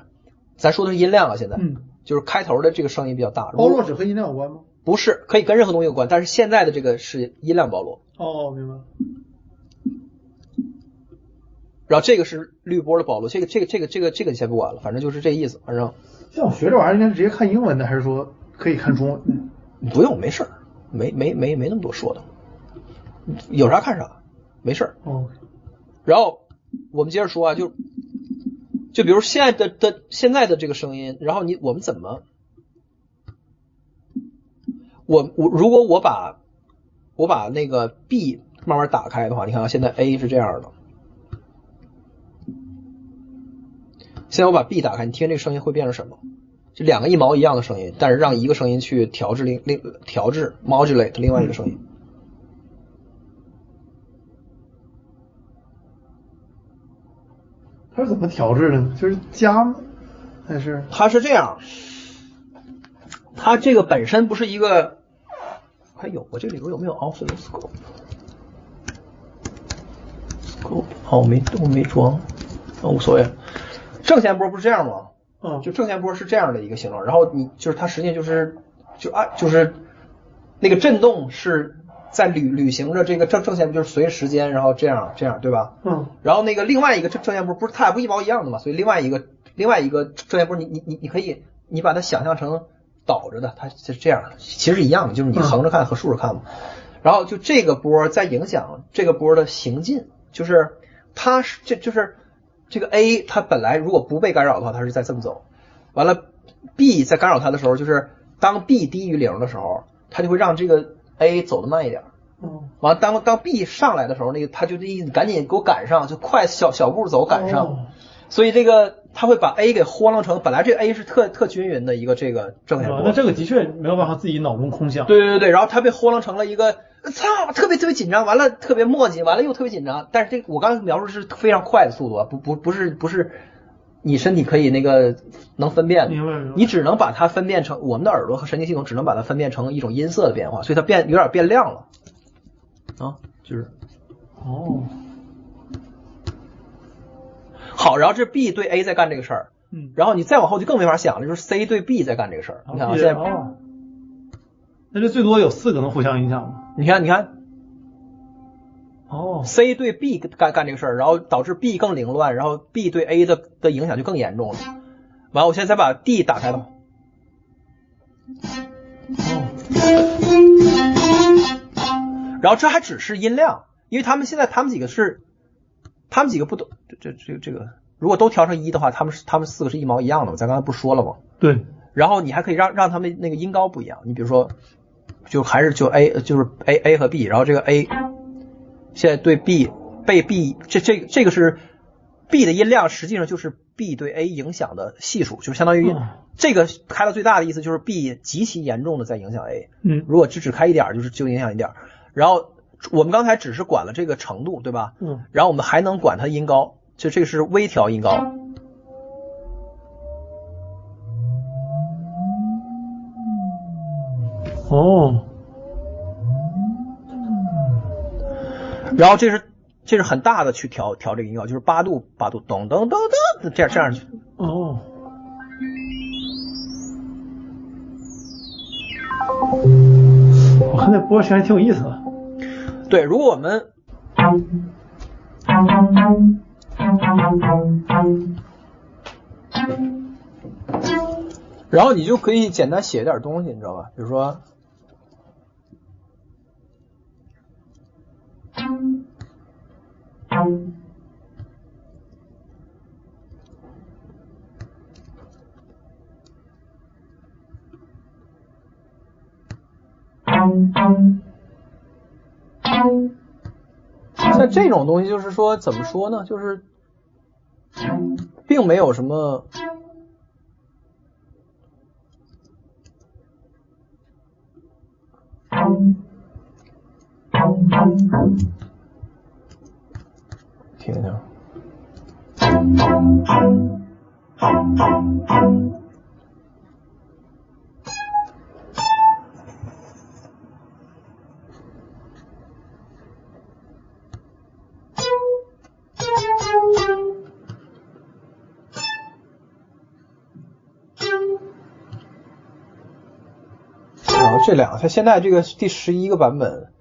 Speaker 2: 咱说的是音量啊，现在，
Speaker 1: 嗯，
Speaker 2: 就是开头的这个声音比较大。
Speaker 1: 包络只和音量有关吗？
Speaker 2: 不是可以跟任何东西有关，但是现在的这个是音量包络，
Speaker 1: 哦，明白。
Speaker 2: 然后这个是滤波的保罗，这个这个这个这个这个你先不管了，反正就是这意思。反正
Speaker 1: 像我学这玩意儿，应该是直接看英文的，还是说可以看中文的？
Speaker 2: 不用没事儿，没没没没那么多说的，有啥看啥，没事儿。
Speaker 1: 哦，
Speaker 2: 然后我们接着说啊，就就比如现在的的现在的这个声音，然后你我们怎么，我我如果我把我把那个 B 慢慢打开的话，你看啊，现在 A 是这样的，现在我把 B 打开，你听这个声音会变成什么？就两个一毛一样的声音，但是让一个声音去调制另另调制 modulate 另外一个声音。
Speaker 1: 它是怎么调制的呢？就是加吗？还是
Speaker 2: 它是这样，它这个本身不是一个，还有我这里头有没有 oscilloscope？scope 哦，我没我没装，哦无所谓。正弦波不是这样吗？
Speaker 1: 嗯
Speaker 2: 就正弦波是这样的一个形状，然后你就是它实际就是就啊就是那个振动是在履履行着这个正正弦波，就是随着时间，然后这样这样对吧？
Speaker 1: 嗯
Speaker 2: 然后那个另外一个正正弦波不是它俩不一毛一样的嘛，所以另外一个另外一个正弦波你你你你可以你把它想象成倒着的，它是这样，其实一样的，就是你横着看和竖着看嘛。然后就这个波在影响这个波的行进，就是它是这就是这个 A 它本来如果不被干扰的话，它是在这么走，完了 B 在干扰它的时候，就是当 B 低于零的时候，它就会让这个 A 走的慢一点。
Speaker 1: 嗯
Speaker 2: 完了，当当 B 上来的时候，那个他就这意思，赶紧给我赶上，就快小小步走赶上。
Speaker 1: 哦
Speaker 2: 所以这个他会把 A 给豁楞成，本来这 A 是特特均匀的一个这个正弦波，
Speaker 1: 啊那这个的确没有办法自己脑中空想。
Speaker 2: 对对对对，然后他被豁楞成了一个，操，特别特别紧张，完了特别磨叽，完了又特别紧张。但是这个我刚才描述是非常快的速度啊，不不不是不是你身体可以那个能分辨，
Speaker 1: 明白
Speaker 2: 你只能把它分辨成我们的耳朵和神经系统只能把它分辨成一种音色的变化，所以它变有点变亮了。啊，就是。
Speaker 1: 哦，
Speaker 2: 好，然后这 B 对 A 在干这个事儿，
Speaker 1: 嗯，
Speaker 2: 然后你再往后就更没法想了，就是 C 对 B 在干这个事儿。你看啊，现在
Speaker 1: 哦，那这最多有四个能互相影响吗？
Speaker 2: 你看你看
Speaker 1: 哦
Speaker 2: ，C 对 B 干干这个事儿，然后导致 B 更凌乱，然后 B 对 A 的的影响就更严重了。完了，我现在再把 D 打开吧。哦，然后这还只是音量，因为他们现在他们几个是，他们几个不都这这这个这个，如果都调成一的话，他们是他们四个是一毛一样的嘛，咱刚才不是说了吗？
Speaker 1: 对，
Speaker 2: 然后你还可以让让他们那个音高不一样，你比如说，就还是就 A 就是 A A 和 B，然后这个 A 现在对 B 被 B 这这个这个是 B 的音量，实际上就是 B 对 A 影响的系数，就是相当于
Speaker 1: 嗯。
Speaker 2: 这个开到最大的意思就是 B 极其严重的在影响 A，
Speaker 1: 嗯。
Speaker 2: 如果只只开一点儿就是就影响一点儿，然后我们刚才只是管了这个程度，对吧？
Speaker 1: 嗯，
Speaker 2: 然后我们还能管它音高，就这个是微调音高。
Speaker 1: 哦，
Speaker 2: 然后这是这是很大的去调调这个音高，就是八度八度，咚咚咚咚，这样这样去。
Speaker 1: 哦，我看那波其实还挺有意思的。
Speaker 2: 对，如果我们然后你就可以简单写点东西，你知道吧？比如说，像这种东西，就是说怎么说呢？就是并没有什么。然后这两个，它现在这个第十一个版本，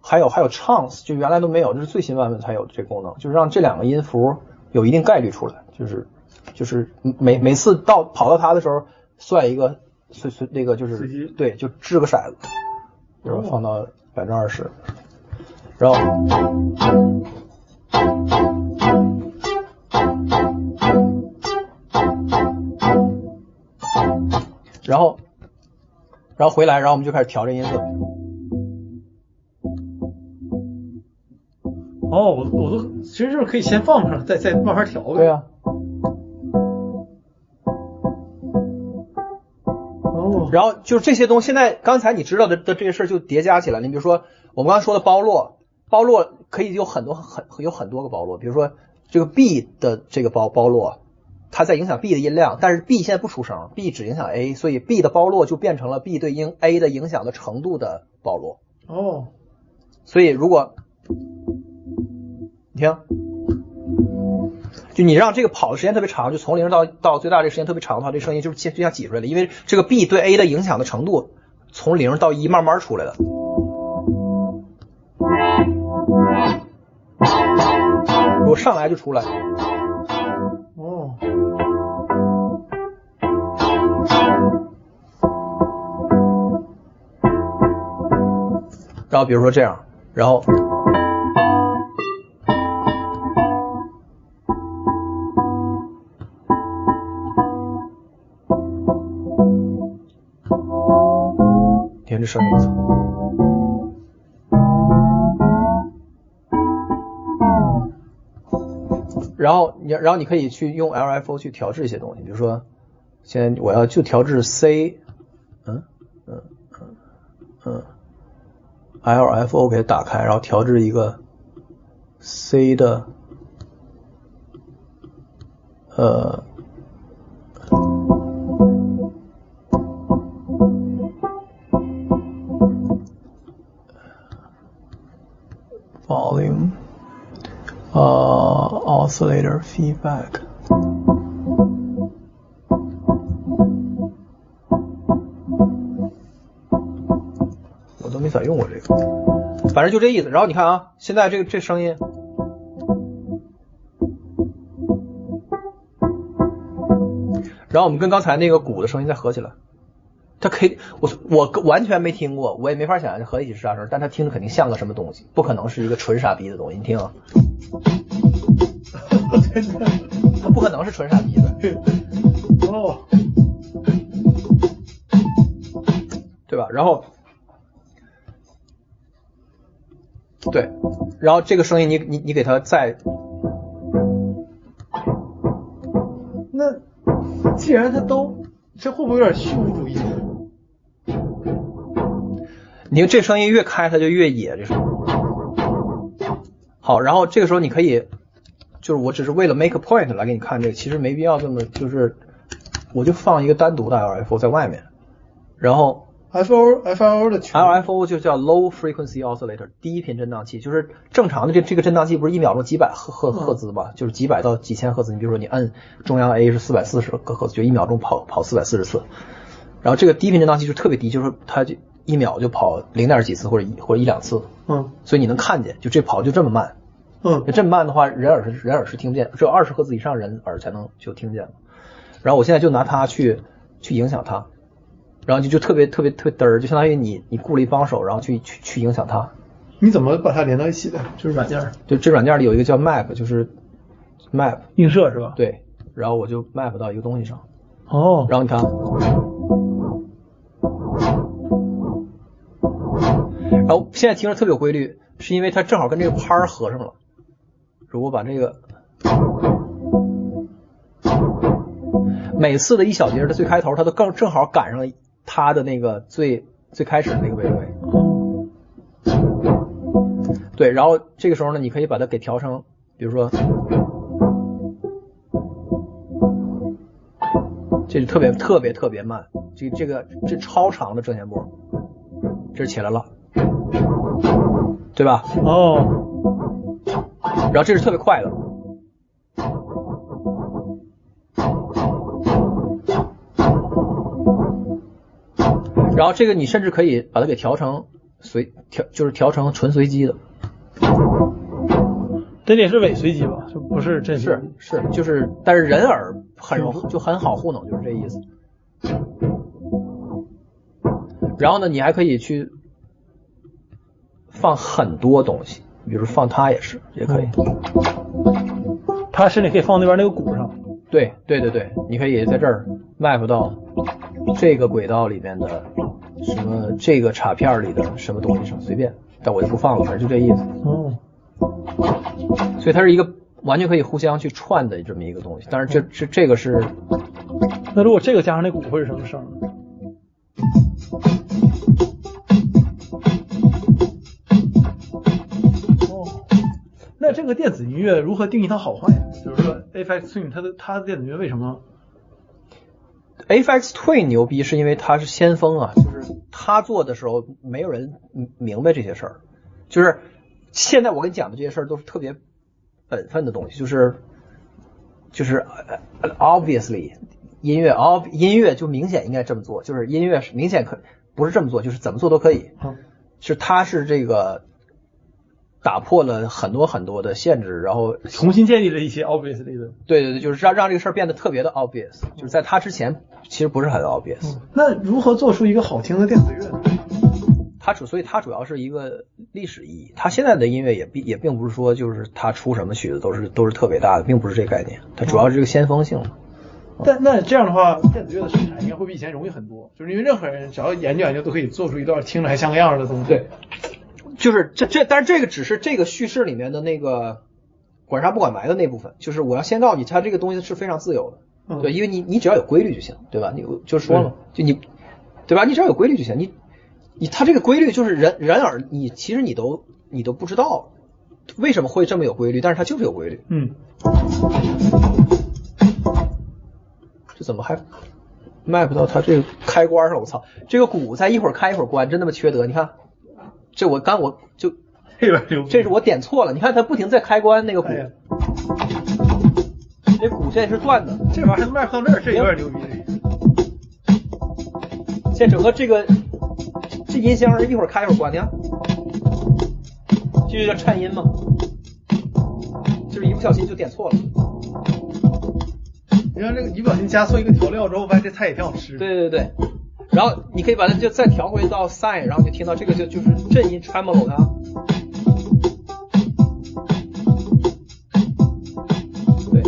Speaker 2: 还有还有 chance，就原来都没有，这是最新版本才有这功能，就是让这两个音符有一定概率出来，就是就是每每次到跑到他的时候，算一个随随那个就是对，就掷个骰子，比如放到百分之二十，然后。然后，然后回来，然后我们就开始调这音色。
Speaker 1: 哦，我我都其实就是可以先放上，再再慢慢调呗。
Speaker 2: 对呀、
Speaker 1: 哦，
Speaker 2: 然后就是这些东西，现在刚才你知道的的这些事儿就叠加起来。你比如说我们刚才说的包络，包络可以有很多很有很多个包络，比如说这个 B 的这个包包络，它在影响 B 的音量，但是 B 现在不出声，B 只影响 A，所以 B 的包络就变成了 B 对应 A 的影响的程度的包络。
Speaker 1: 哦，
Speaker 2: 所以如果你听，就你让这个跑的时间特别长，就从零到到最大这个时间特别长的话，这声音就是就像挤出来的，因为这个 B 对 A 的影响的程度从零到一慢慢出来的。如果上来就出来，
Speaker 1: 哦，
Speaker 2: 然后比如说这样，然后你看这声音，我操！然后你，然后你可以去用 LFO 去调制一些东西，比如说，现在我要就调制 C，嗯嗯嗯嗯，LFO 给它打开，然后调制一个 C 的，呃呃，oscillator feedback。我都没咋用过这个，反正就这意思。然后你看啊，现在这个这声音，然后我们跟刚才那个鼓的声音再合起来，它可以，我我完全没听过，我也没法想象合一起是啥声，但它听着肯定像个什么东西，不可能是一个纯傻逼的东西。你听啊，它不可能是纯傻逼的，
Speaker 1: 哦，
Speaker 2: 对吧？然后，对，然后这个声音你你你给他再
Speaker 1: 那既然他都，这会不会有点虚无主义？
Speaker 2: 你看这声音越开，它就越野，这声音。好，然后这个时候你可以，就是我只是为了 make a point 来给你看这个，其实没必要这么，就是我就放一个单独的 LFO 在外面，然后
Speaker 1: F O F I O 的
Speaker 2: LFO 就叫 low frequency oscillator，低频振荡器，就是正常的这这个振荡器不是一秒钟几百赫赫赫兹吧，就是几百到几千赫兹。你比如说你按中央 A 是四百四十个赫兹，就一秒钟跑跑四百四十次。然后这个低频振荡器就特别低，就是它就一秒就跑零点几次或者一或者一两次，
Speaker 1: 嗯
Speaker 2: 所以你能看见，就这跑就这么慢。
Speaker 1: 嗯
Speaker 2: 这么慢的话，人耳是人耳是听不见，只有二十赫兹以上人耳才能就听见了。然后我现在就拿它去去影响它，然后就就特别特别特别嘚儿，就相当于你你雇了一帮手，然后去去去影响它。
Speaker 1: 你怎么把它连到一起的？就是软件儿
Speaker 2: 就这软件里有一个叫 Map，就是 Map，
Speaker 1: 映射是吧？。
Speaker 2: 对，然后我就 Map 到一个东西上，
Speaker 1: 哦，
Speaker 2: 然后你看现在听着特别有规律，是因为它正好跟这个拍合上了。如果把这个每次的一小节的最开头，它都更正好赶上它的那个最最开始的那个位位。对，然后这个时候呢，你可以把它给调成，比如说，这是特别特别特别慢，这这个这超长的正弦波，这是起来了，对吧？
Speaker 1: 哦，
Speaker 2: 然后这是特别快的，然后这个你甚至可以把它给调成随调，就是调成纯随机的，
Speaker 1: 这得是伪随机吧？就不是真
Speaker 2: 是是，就是，但是人耳很容就很好糊弄，就是这意思。然后呢，你还可以去放很多东西，比如放它也是，也可以。
Speaker 1: 它甚至可以放那边那个鼓上。
Speaker 2: 对对对对，你可以在这儿 map 到这个轨道里面的什么这个插片里的什么东西上随便，但我就不放了，反正就这意思。
Speaker 3: 嗯，
Speaker 2: 所以它是一个完全可以互相去串的这么一个东西。但是这这这个是
Speaker 1: 那如果这个加上那鼓会是什么声那这个电子音乐如何定义它好坏呀？就是说，AFX Twin 它的它的电子音乐为什么
Speaker 2: ？AFX Twin 牛逼，是因为它是先锋啊，就是他做的时候没有人明明白这些事儿，就是现在我跟你讲的这些事儿都是特别本分的东西，就是就是呃 obviously 音乐 ob 音乐就明显应该这么做，就是音乐是明显可不是这么做，就是怎么做都可以，
Speaker 1: 嗯
Speaker 2: 是它是这个打破了很多很多的限制，然后
Speaker 1: 重新建立了一些 obviously 的。
Speaker 2: 对对对，就是让让这个事儿变得特别的 obvious，就是在他之前其实不是很 obvious。
Speaker 1: 那如何做出一个好听的电子乐呢？
Speaker 2: 它主所以它主要是一个历史意义。它现在的音乐也并也并不是说就是它出什么曲子都是都是特别大的，并不是这个概念。它主要是这个先锋性。
Speaker 1: 但那这样的话，电子乐的生产应该会比以前容易很多，就是因为任何人只要研究研究都可以做出一段听着还像个样儿的东西。
Speaker 2: 对，就是这这，但是这个只是这个叙事里面的那个管杀不管埋的那部分。就是我要先告诉你，它这个东西是非常自由的。
Speaker 1: 嗯
Speaker 2: 对，因为你你只要有规律就行，对吧？你就说了，就你对吧？你只要有规律就行。你你它这个规律就是人人耳，你其实你都你都不知道为什么会这么有规律，但是它就是有规律。
Speaker 1: 嗯，
Speaker 2: 这怎么还卖不到它这个开关上？我操，这个鼓在一会儿开一会儿关，真他妈缺德！你看，这我刚我就
Speaker 1: 这边牛逼。
Speaker 2: 这是我点错了，你看它不停在开关那个鼓
Speaker 1: 哎，
Speaker 2: 这鼓现在是断的，
Speaker 1: 这玩意儿还卖不到这儿，这有点牛逼。
Speaker 2: 现在整个这个这音箱是一会儿开一会儿关，你看，这就叫颤音嘛，就是一不小心就点错了。
Speaker 1: 你看这个，你不小心加错一个调料之后，发现这菜也挺好吃。，
Speaker 2: 对对对，然后你可以把它就再调回到 sin，然后就听到这个就就是震音 tremolo 它。对，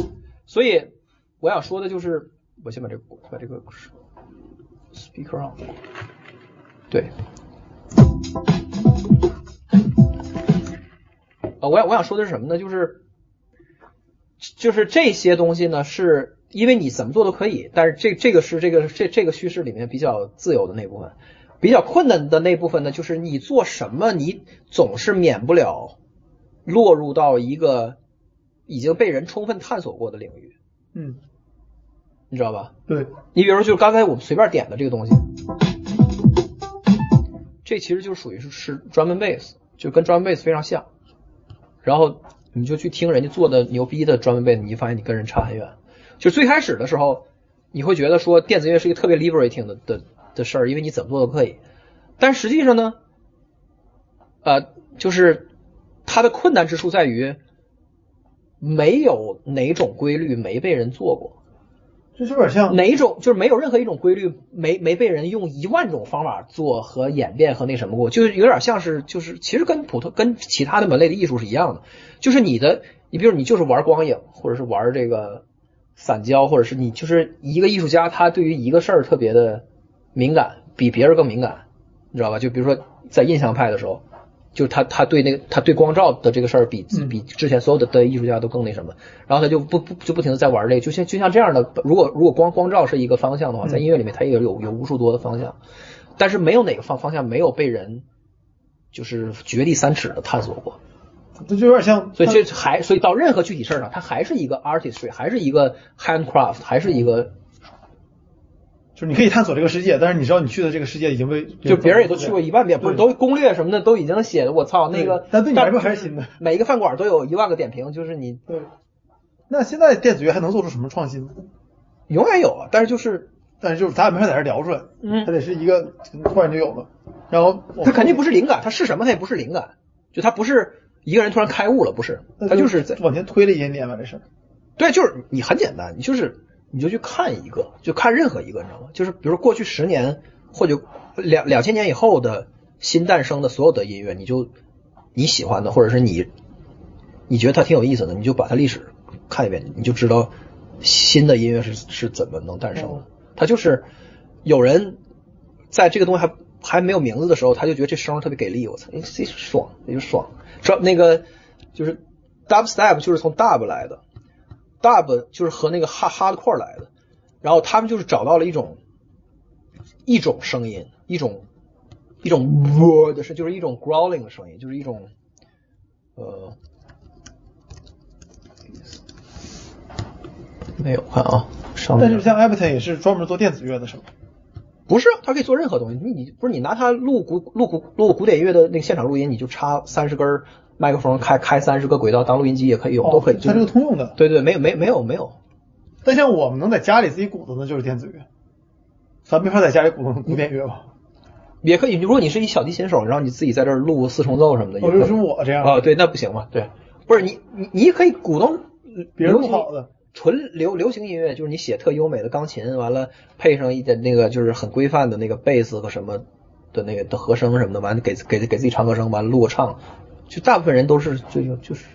Speaker 2: 所以我想说的就是，我先把这个把这个 speaker on。对。啊，我想我想说的是什么呢？就是就是这些东西呢，是因为你怎么做都可以，但是这这个是这个这这个叙事里面比较自由的那部分，比较困难的那部分呢，就是你做什么，你总是免不了落入到一个已经被人充分探索过的领域，
Speaker 1: 嗯，
Speaker 2: 你知道吧？
Speaker 1: 对，
Speaker 2: 你比如就刚才我们随便点的这个东西，这其实就属于是是 drum and bass，就跟 drum and bass 非常像。然后你就去听人家做的牛逼的 drum and bass，你就发现你跟人差很远。就最开始的时候，你会觉得说电子乐是一个特别 liberating 的的的事儿，因为你怎么做都可以。但实际上呢，呃，就是它的困难之处在于，没有哪种规律没被人做过。
Speaker 1: 就是有点像
Speaker 2: 哪一种就是没有任何一种规律没没被人用一万种方法做和演变和那什么过，就是有点像是就是其实跟普通跟其他的门类的艺术是一样的，就是你的你比如你就是玩光影或者是玩这个散焦，或者是你就是一个艺术家，他对于一个事儿特别的敏感，比别人更敏感，你知道吧？就比如说在印象派的时候。就是他，他对那个，他对光照的这个事儿比比之前所有的的艺术家都更那什么，然后他就不不就不停的在玩这个，就像就像这样的，如果如果光光照是一个方向的话，在音乐里面它也有有无数多的方向，但是没有哪个方方向没有被人就是掘地三尺的探索过，
Speaker 1: 这就有点像，
Speaker 2: 所以这还所以到任何具体事儿上，它还是一个 artistry，还是一个 handcraft，还是一个
Speaker 1: 就是你可以探索这个世界，但是你知道你去的这个世界已经被
Speaker 2: 就别人也都去过一万遍，不是都攻略什么的都已经写的，我操那个，
Speaker 1: 但对你来说还是新的。
Speaker 2: 每一个饭馆都有一万个点评，就是你
Speaker 1: 对。那现在电子乐还能做出什么创新呢？
Speaker 2: 永远有啊，但是就是
Speaker 1: 但是就是咱也没法在这聊出来，
Speaker 2: 嗯
Speaker 1: 它得是一个突然就有了，然后
Speaker 2: 它肯定不是灵感，它是什么它也不是灵感，就它不是一个人突然开悟了，不是，他就是在
Speaker 1: 往前推了一点点吧，这事儿。
Speaker 2: 对，就是你很简单，你就是你就去看一个，就看任何一个，你知道吗？就是比如说过去十年或者两两千年以后的新诞生的所有的音乐，你就你喜欢的，或者是你你觉得它挺有意思的，你就把它历史看一遍，你就知道新的音乐是是怎么能诞生的。它就是有人在这个东西还还没有名字的时候，他就觉得这声儿特别给力，我操，哎这爽，那就爽。说那个就是 dubstep 就是从 dub 来的，dub 就是和那个 hard hardcore 来的，然后他们就是找到了一种一种声音，一种一种喔的是就是一种 growling 的声音，就是一种呃。没有看啊，上面
Speaker 1: 但是像 Ableton 也是专门做电子乐的，是吗？
Speaker 2: 不是，它可以做任何东西。你你不是你拿它录古录古录古典乐的那个现场录音，你就插三十根儿麦克风，开开三十个轨道当录音机也可以用，都可以。
Speaker 1: 哦它是个通用的。
Speaker 2: 对对，没有没有没有没有，
Speaker 1: 但像我们能在家里自己鼓捣的，就是电子乐。咱没法在家里鼓捣古典乐吧？
Speaker 2: 也可以。如果你是一小提琴手，然后你自己在这儿录四重奏什么的，也
Speaker 1: 就是我这样
Speaker 2: 啊，对，那不行嘛，对，不是你你你也可以鼓动
Speaker 1: 别人录好的，
Speaker 2: 纯流流行音乐，就是你写特优美的钢琴，完了配上一点那个就是很规范的那个贝斯和什么的那个的和声什么的，完了给给给自己唱歌声，完了录个唱，就大部分人都是就就就是。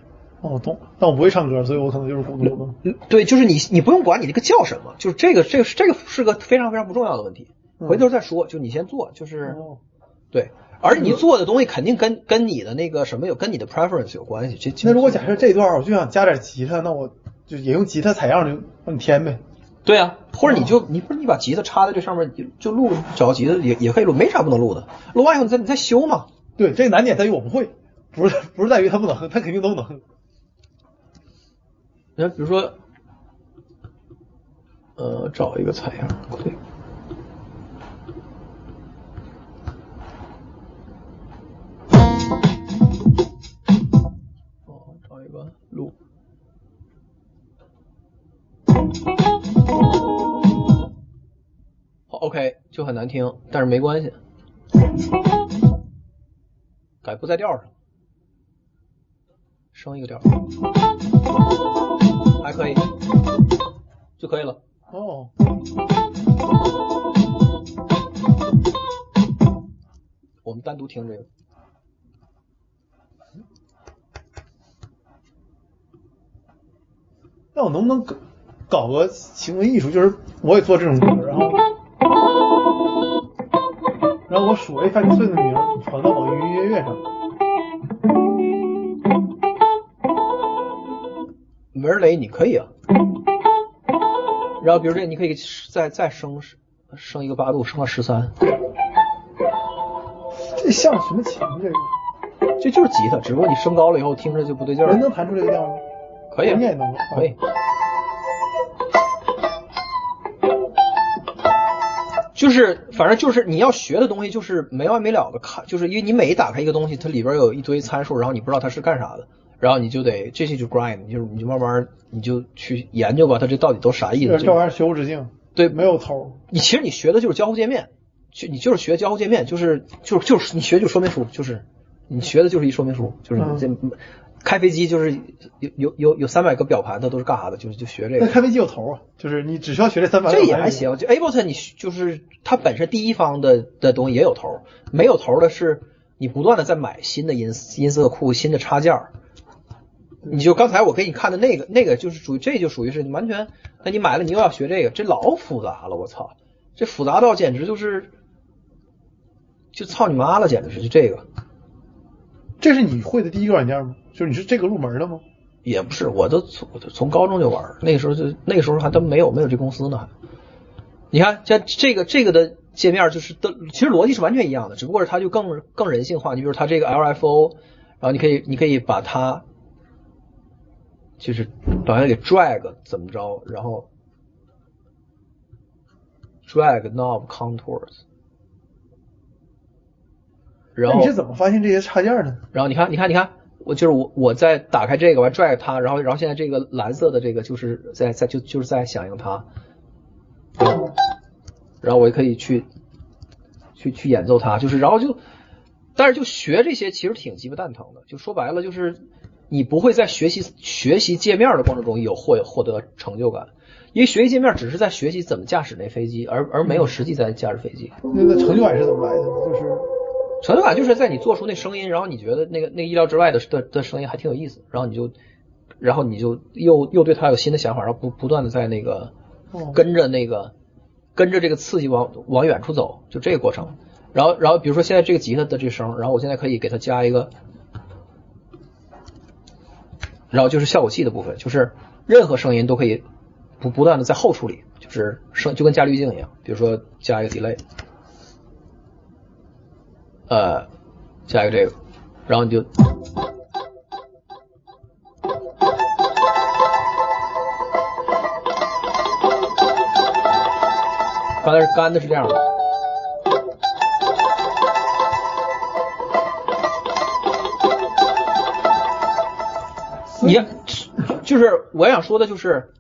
Speaker 1: 哦，我懂。但我不会唱歌，所以我可能就是孤
Speaker 2: 独对，就是你，你不用管你这个叫什么，就是这个，这个，这个是个非常非常不重要的问题。
Speaker 1: 嗯
Speaker 2: 回头再说，就你先做，就是
Speaker 1: 哦
Speaker 2: 对，而你做的东西肯定跟跟你的那个什么有，跟你的 preference 有关系。这这
Speaker 1: 那如果假设这段我就想加点吉他，那我就也用吉他采样就让你填呗。
Speaker 2: 对啊，或者你就你不是你把吉他插在这上面，就就录找个吉他也也可以录，没啥不能录的。录完以后你再你再修嘛。
Speaker 1: 对，这个难点在于我不会，不是不是在于他不能哼，他肯定都能哼。
Speaker 2: 你看，比如说，呃，找一个采样，对。哦，找一个录。，OK，就很难听，但是没关系，改不在调上，升一个调，还可以，就可以了。
Speaker 1: 哦，
Speaker 2: 我们单独听这个。
Speaker 1: 那我能不能搞搞个行为艺术，就是我也做这种歌，然后然后我数 A 范迪顺的名传到网易云音乐上。
Speaker 2: 门雷你可以啊，然后比如这你可以再再升升一个八度，升到十三，
Speaker 1: 这像什么琴？这个
Speaker 2: 这就是吉他，只不过你升高了以后听着就不对劲儿了。
Speaker 1: 人能弹出这个调吗？
Speaker 2: 可以啊
Speaker 1: 人家也能。
Speaker 2: 可以。就是，反正就是你要学的东西，就是没完没了的看，就是因为你每打开一个东西，它里边有一堆参数，然后你不知道它是干啥的，然后你就得这些就 grind，你就你就慢慢你就去研究吧，它这到底都啥意思？
Speaker 1: 这这玩意儿学无止境，
Speaker 2: 对，
Speaker 1: 没有头。
Speaker 2: 你其实你学的就是交互界面，就你就是学交互界面，就是就是就是你学就说明书，就是你学的就是一说明书，就是你这、开飞机就是有有有有三百个表盘，它都是干啥的？就是就学这个。
Speaker 1: 那开飞机有头啊，就是你只需要学这三百。
Speaker 2: 这也还行，就 Ableton 你就是它本身第一方的的东西也有头，没有头的是你不断的在买新的音音色库、新的插件儿。你就刚才我给你看的那个，那个就是属于这就属于是你完全，那你买了你又要学这个，这老复杂了，我操，这复杂到简直就是，就操你妈了，简直是就这个。
Speaker 1: 这是你会的第一个软件吗？就是你是这个入门的吗？
Speaker 2: 也不是，我都从我都从高中就玩儿，那个时候就那个时候还都没有没有这公司呢还。你看，像这个这个的界面就是的，其实逻辑是完全一样的，只不过是它就更更人性化。你比如它这个 LFO，然后你可以你可以把它就是把它给 drag 怎么着，然后 drag knob contours，然后
Speaker 1: 你是怎么发现这些插件的？
Speaker 2: 然后你看，你看，你看，我就是我，我在打开这个，我 drag 它，然后，然后现在这个蓝色的这个就是在在就就是在响应它，然后我也可以去去去演奏它，就是然后就，但是就学这些其实挺鸡巴蛋疼的，就说白了就是你不会在学习学习界面的过程中有获获得成就感，因为学习界面只是在学习怎么驾驶那飞机，而而没有实际在驾驶飞机。
Speaker 1: 那个成就感是怎么来的？就是
Speaker 2: 成就感就是在你做出那声音，然后你觉得那个那个意料之外的的的声音还挺有意思，然后你就，然后你就又又对它有新的想法，然后不不断的在那个
Speaker 1: 哦
Speaker 2: 跟着那个跟着这个刺激往往远处走，就这个过程。然后然后比如说现在这个吉他的这声，然后我现在可以给它加一个，然后就是效果器的部分，就是任何声音都可以不不断的在后处理，就是声就跟加滤镜一样，比如说加一个 delay，呃，加一个这个，然后你就。刚才是干的是这样的，你就是我想说的就是，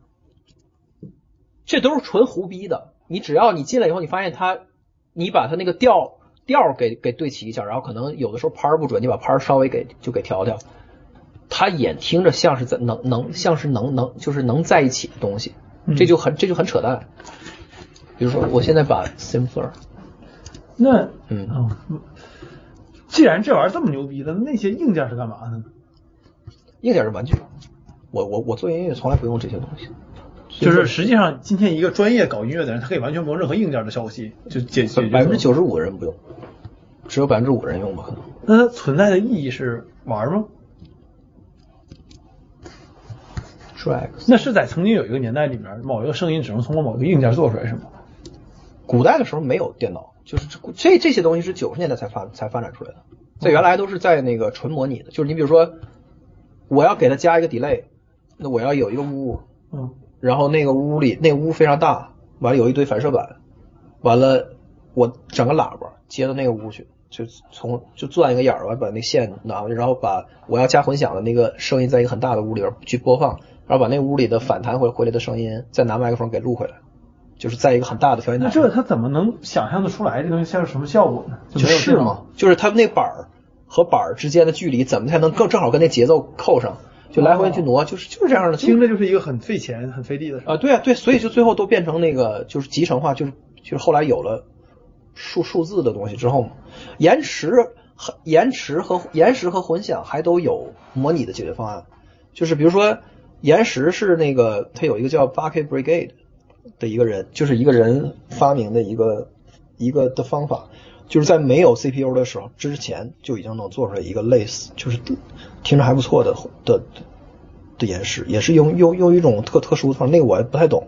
Speaker 2: 这都是纯胡逼的。你只要你进来以后，你发现它，你把它那个调调给给对齐一下，然后可能有的时候拍儿不准，你把拍儿稍微给就给调调，他也听着像是在能能像是能能就是能在一起的东西，这就很这就很扯淡。比如说，我现在把 simpler，
Speaker 1: 那
Speaker 2: 嗯。
Speaker 1: 哦，既然这玩意儿这么牛逼的，那些硬件是干嘛的呢？
Speaker 2: 硬件是玩具，我我我做音乐从来不用这些东西，
Speaker 1: 就是实际上今天一个专业搞音乐的人，他可以完全不用任何硬件的消息就解决
Speaker 2: 百分之九十五的人不用，只有百分之五人用吧，可能。
Speaker 1: 那它存在的意义是玩吗？那是在曾经有一个年代里面，某一个声音只能通过某一个硬件做出来，是吗？
Speaker 2: 古代的时候没有电脑，就是这这这些东西是九十年代才发才发展出来的，在原来都是在那个纯模拟的，就是你比如说，我要给它加一个 delay，那我要有一个呜，
Speaker 1: 嗯，
Speaker 2: 然后那个屋里那屋非常大，完了有一堆反射板，完了我整个喇叭接到那个屋去，就从就钻一个眼儿，完把那线拿过去，然后把我要加混响的那个声音在一个很大的屋里边去播放，然后把那屋里的反弹回回来的声音再拿麦克风给录回来，就是在一个很大的调音台
Speaker 1: 那。这他怎么能想象得出来这东西像是什么效果呢？就
Speaker 2: 是嘛，就是它那板儿和板儿之间的距离怎么才能更正好跟那节奏扣上，就来回去挪，就是就是这样的。
Speaker 1: 听着就是一个很费钱、很费力的事。
Speaker 2: 啊，对啊，对，所以就最后都变成那个就是集成化，就是就是后来有了数数字的东西之后嘛，延迟和延迟和延时和混响还都有模拟的解决方案，就是比如说延时是那个他有一个叫 Bucket Brigade 的一个人，就是一个人发明的一个一个的方法，就是在没有 CPU 的时候之前就已经能做出来一个类似，就是听着还不错的的的延时，也是用用用一种特特殊的那个我也不太懂。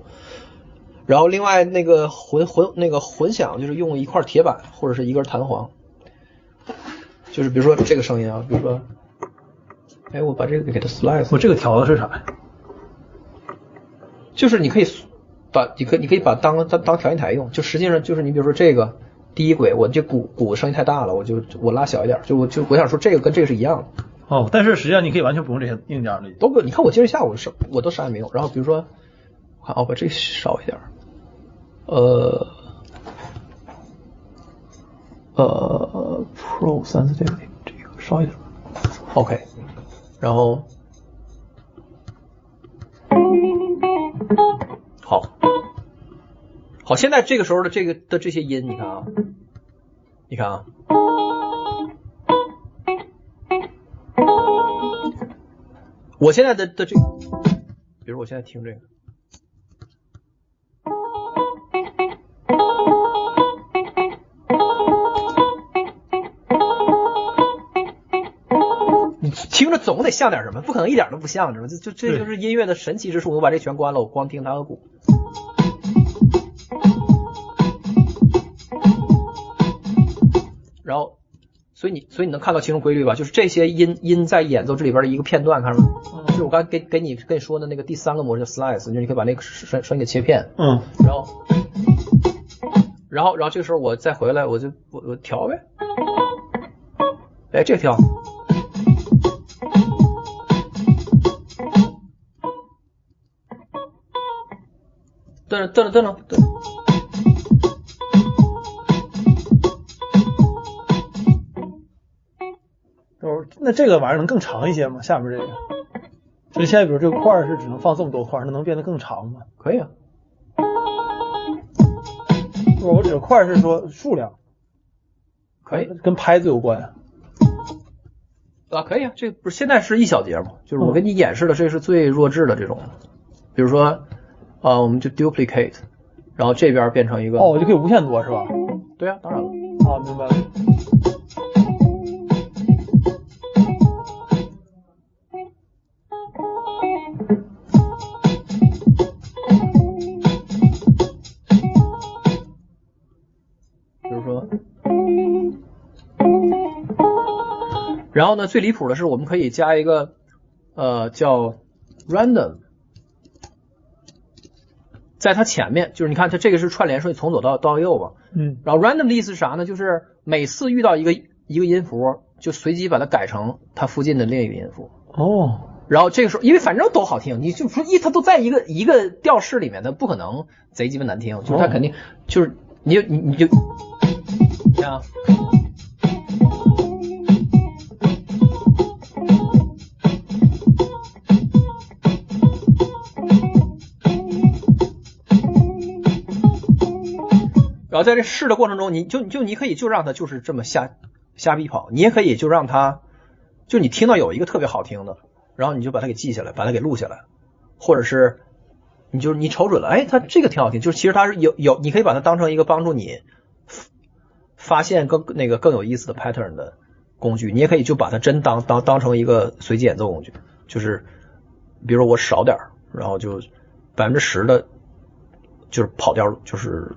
Speaker 2: 然后另外那个混混那个混响就是用一块铁板或者是一根弹簧，就是比如说这个声音啊，比如说，哎，我把这个给它 slice，
Speaker 1: 我这个调的是啥呀？
Speaker 2: 就是你可以把你可以你可以把当当当调音台用，就实际上就是你比如说这个第一轨，我这鼓鼓的声音太大了，我就我拉小一点，就我就我想说这个跟这个是一样的，
Speaker 1: 哦，但是实际上你可以完全不用这些硬件的。
Speaker 2: 都不，你看我今儿下午是我都啥也没有，然后比如说，我看哦，把这个少一点，呃呃 Pro Sensitivity 这个少一点，OK，然后好，好，现在这个时候的这个的这些音，你看啊，你看啊。我现在的的这，比如我现在听这个，你听着总得像点什么，不可能一点都不像，知道吗？这就这就是音乐的神奇之处。我把这全关了，我光听它和鼓。然后，所以你所以你能看到其中规律吧？就是这些音音在演奏这里边的一个片段，看着吗？就是我刚才给给你跟你说的那个第三个模式叫 slice，就是你可以把那个声声音给切片，
Speaker 1: 嗯，
Speaker 2: 然后，然后然后这个时候我再回来，我就我我调呗，哎，这个调。噔噔噔噔噔，
Speaker 1: 那这个玩意儿能更长一些吗？下面这个，就是现在比如这个块儿是只能放这么多块儿，那能变得更长吗？
Speaker 2: 可以啊，
Speaker 1: 不，我指的块儿是说数量，
Speaker 2: 可以
Speaker 1: 跟拍子有关。
Speaker 2: 啊，可以啊，这不是现在是一小节吗？就是我
Speaker 1: 嗯
Speaker 2: 给你演示的，这是最弱智的这种，比如说，啊，我们就 duplicate，然后这边变成一个
Speaker 1: 哦，我就可以无限多是吧？
Speaker 2: 对啊，当然了。
Speaker 1: 啊，明白了。
Speaker 2: 然后呢，最离谱的是，我们可以加一个呃叫 random，在它前面，就是你看它这个是串联顺序从左到到右吧，
Speaker 1: 嗯，
Speaker 2: 然后 random 的意思是啥呢？就是每次遇到一个一个音符，就随机把它改成它附近的另一个音符。
Speaker 1: 哦，
Speaker 2: 然后这个时候，因为反正都好听，你就说一它都在一个一个调式里面，它不可能贼鸡巴难听，就是它肯定就是你就你你就你看啊。然后在这试的过程中，你就就你可以就让它就是这么瞎瞎逼跑，你也可以就让它，就你听到有一个特别好听的，然后你就把它给记下来，把它给录下来，或者是你就是你瞅准了，哎，它这个挺好听，就是其实它是有有，你可以把它当成一个帮助你发现更那个更有意思的 pattern 的工具，你也可以就把它真当当当成一个随机演奏工具，就是比如说我少点，然后就百分之十的，就是跑调，就是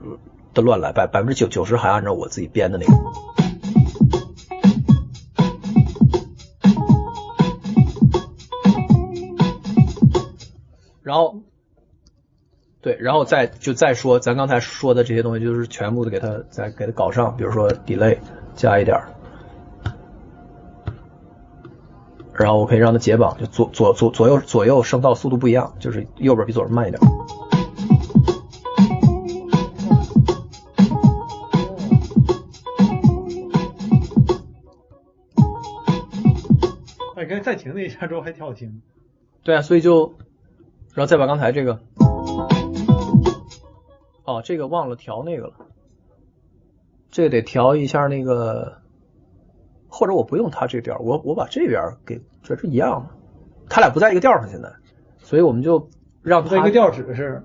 Speaker 2: 的乱来，百百分之九九十还按照我自己编的那个。然后，对，然后再就再说咱刚才说的这些东西，就是全部的给它再给它搞上，比如说 delay 加一点，然后我可以让它解绑，就左左左左右左右声道速度不一样，就是右边比左边慢一点。
Speaker 1: 暂停了一下之后还挺好听。
Speaker 2: 对啊，所以就，然后再把刚才这个，哦，这个忘了调那个了，这个得调一下那个，或者我不用它这调，我我把这边给这是一样的，它俩不在一个调上现在，所以我们就让它
Speaker 1: 一个调指的是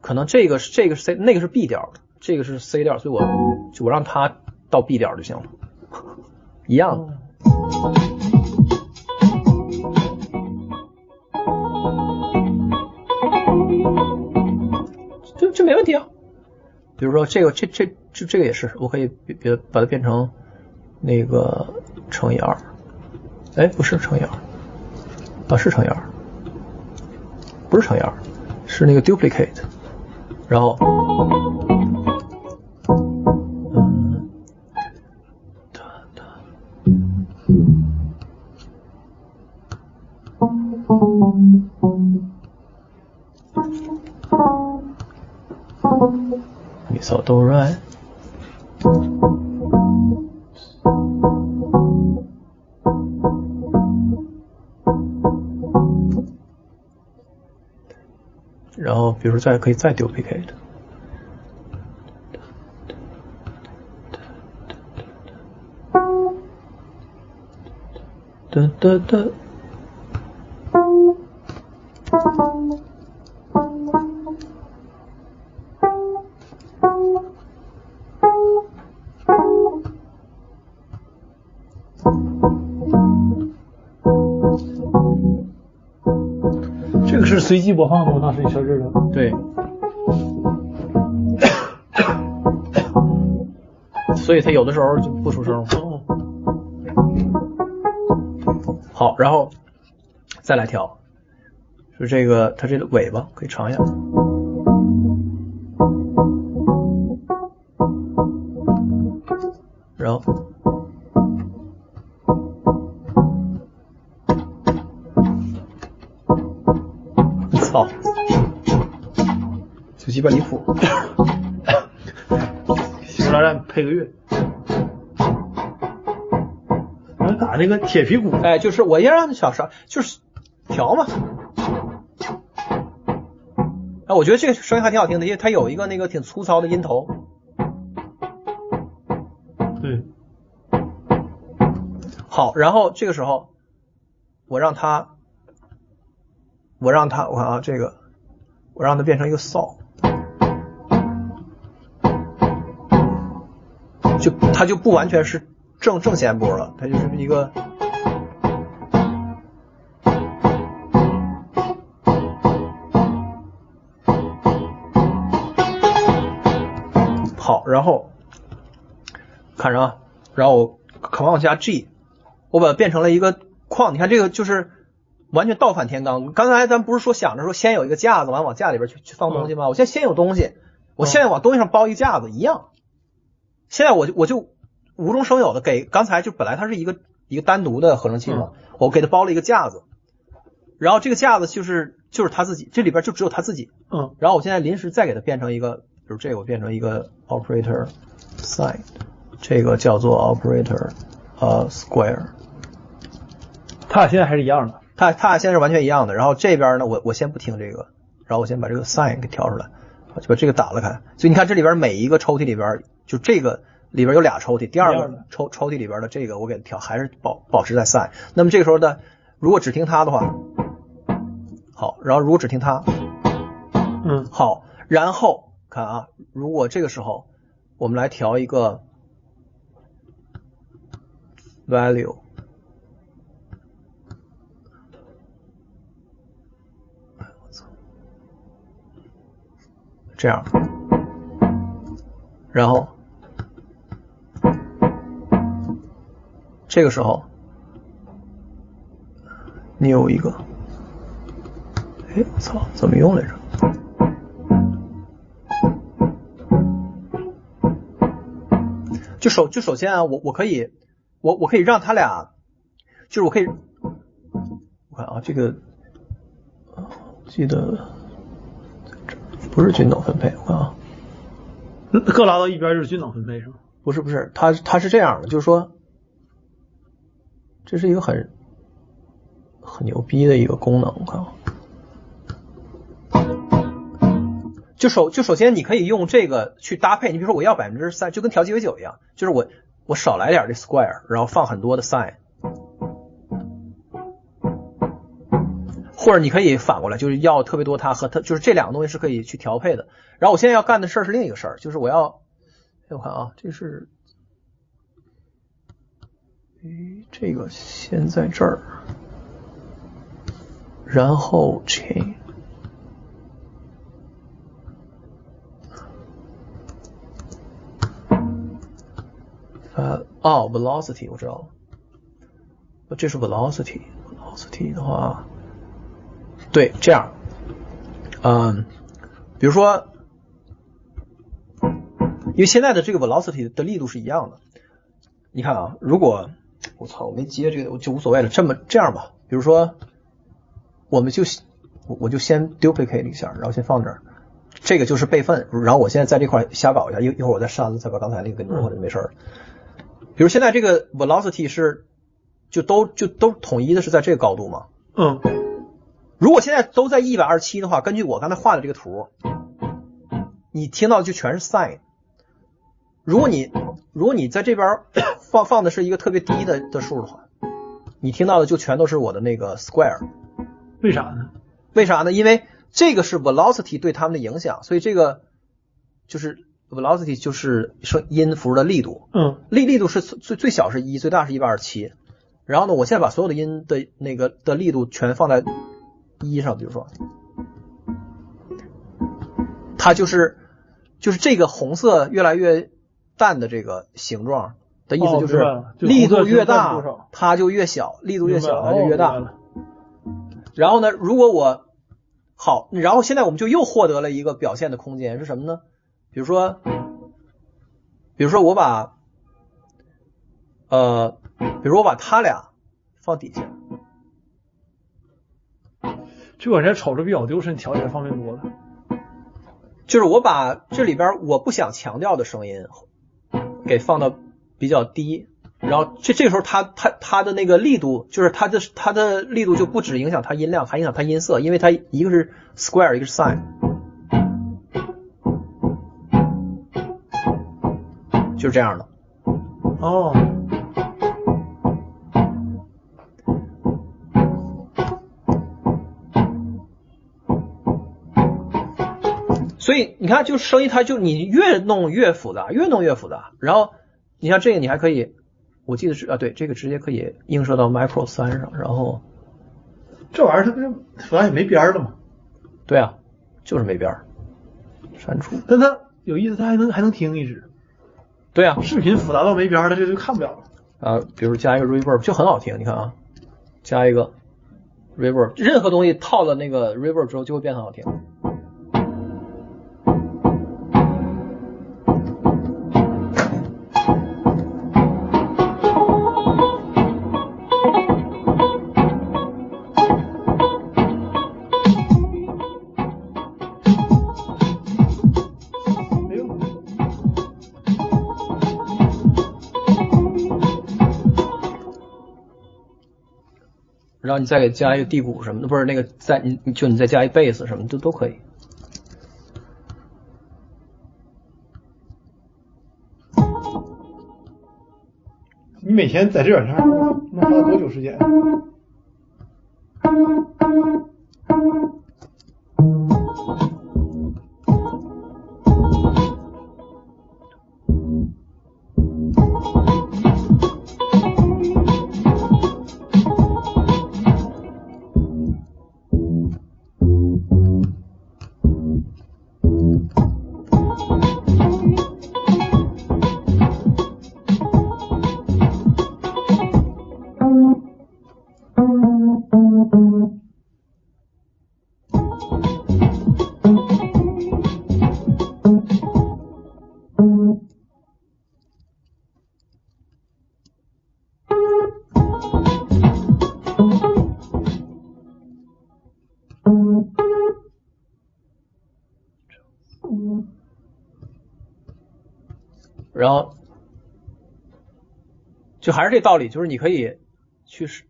Speaker 2: 可能这个是这个是 C，那个是 B 调的，这个是 C 调，所以我就我让它到 B 调就行了，一样的。比如说这个这这这这个也是，我可以别把它变成那个乘以二，哎，不是乘以二，啊是乘以二，不是乘以二，是那个 duplicate，然后，小豆瑞然后比如说再可以再丢 picket 哒哒
Speaker 1: 哒随机播放的我？当时也设置了？
Speaker 2: 对。所以它有的时候就不出声。好，然后再来调，是这个它这个尾巴可以长一点。
Speaker 1: 铁皮鼓，
Speaker 2: 哎，就是我要让小勺，就是调嘛。哎、啊，我觉得这个声音还挺好听的，因为它有一个那个挺粗糙的音头。
Speaker 1: 对。
Speaker 2: 好，然后这个时候我让它，我让它，我看啊，这个我让它变成一个扫。就它就不完全是正正弦波了，它就是一个。好，然后看着啊，然后我 Command 加 G，我把它变成了一个框。你看这个就是完全倒反天罡。刚才咱不是说想着说先有一个架子，完往架里边去去放东西吗？我现在先有东西，我现在往东西上包一架子一样。现在我就我就无中生有的给刚才就本来它是一个一个单独的合成器嘛，我给它包了一个架子，然后这个架子就是就是它自己，这里边就只有它自己。
Speaker 1: 嗯
Speaker 2: 然后我现在临时再给它变成一个，比如这个我变成一个 operator sine，这个叫做 operator 呃 square，
Speaker 1: 他俩现在还是一样的。
Speaker 2: 它它俩现在是完全一样的。然后这边呢，我我先不听这个，然后我先把这个 sine 给调出来，我就把这个打了开。所以你看这里边每一个抽屉里边，就这个里边有俩抽屉，第二个抽抽屉里边的这个我给它调，还是保保持在 sine。那么这个时候呢，如果只听它的话，好，然后如果只听它，
Speaker 1: 嗯
Speaker 2: 好，然后看啊，如果这个时候我们来调一个 value，哎我操，这样，然后这个时候你有一个，哎，我操，怎么用来着？就首就首先啊，我我可以我我可以让他俩，就是我可以，我看啊，这个记得不是均等分配，我看啊，
Speaker 1: 各拉到一边就是均等分配是吗？
Speaker 2: 不是不是，它它是这样的，就是说，这是一个很很牛逼的一个功能，看啊。就首就首先你可以用这个去搭配，你比如说我要百分之三，就跟调鸡尾酒一样，就是我我少来点这 square，然后放很多的 sin，或者你可以反过来，就是要特别多它和它，就是这两个东西是可以去调配的。然后我现在要干的事儿是另一个事儿，就是我要，哎我看啊，这是，诶，这个先在这儿，然后 chain。呃，哦，velocity 我知道了，这是 velocity，velocity 的话，对，这样，嗯，比如说，因为现在的这个 velocity 的力度是一样的，你看啊，如果我操，我没接这个，我就无所谓了，这么这样吧，比如说，我们就我我就先 duplicate 一下，然后先放这儿。这个就是备份，然后我现在在这块瞎搞一下，一一会儿我再删了，再把刚才那个给挪回来就没事儿了。比如现在这个 velocity 是就都就都统一的是在这个高度吗？
Speaker 1: 嗯
Speaker 2: 如果现在都在一百二十七的话，根据我刚才画的这个图，你听到的就全是 sin。如果你如果你在这边 放放的是一个特别低的的数的话，你听到的就全都是我的那个 square。
Speaker 1: 为啥呢？
Speaker 2: 为啥呢？因为这个是 velocity 对他们的影响，所以这个就是 velocity 就是声音符的力度，
Speaker 1: 嗯
Speaker 2: 力力度是最最小是一，最大是一百二十七。然后呢，我现在把所有的音的那个的力度全放在一上，比如说，它就是就是这个红色越来越淡的这个形状的意思
Speaker 1: 哦
Speaker 2: 就是、力度越大它就越小，力度越小它就越大。然后呢，如果我好，然后现在我们就又获得了一个表现的空间是什么呢？比如说，比如说我把，呃，比如我把它俩放底下，
Speaker 1: 这往前瞅着比较丢身，调起来方便多了。
Speaker 2: 就是我把这里边我不想强调的声音给放到比较低，然后这这个时候它它它的那个力度，就是它的它的力度就不止影响它音量，还影响它音色，因为它一个是 square，一个是 sin，就是这样的。
Speaker 1: 哦，
Speaker 2: 你看，就声音它就你越弄越复杂，越弄越复杂。然后你像这个，你还可以，我记得是啊，对，这个直接可以映射到 Micro 三上，然后
Speaker 1: 这玩意儿它不是复杂也没边儿了吗？
Speaker 2: 对啊，就是没边儿，删除。
Speaker 1: 但它有意思，它还能还能听一直。
Speaker 2: 对啊，
Speaker 1: 视频复杂到没边儿了，这就看不了了。
Speaker 2: 啊，比如加一个 reverb 就很好听，你看啊，加一个 reverb，任何东西套了那个 reverb 之后就会变很好听。然后你再给加一个地鼓什么的，不是那个再你就你再加一贝斯什么的都都可以。
Speaker 1: 你每天在这软件上能花多久时间？
Speaker 2: 然后就还是这道理，就是你可以去试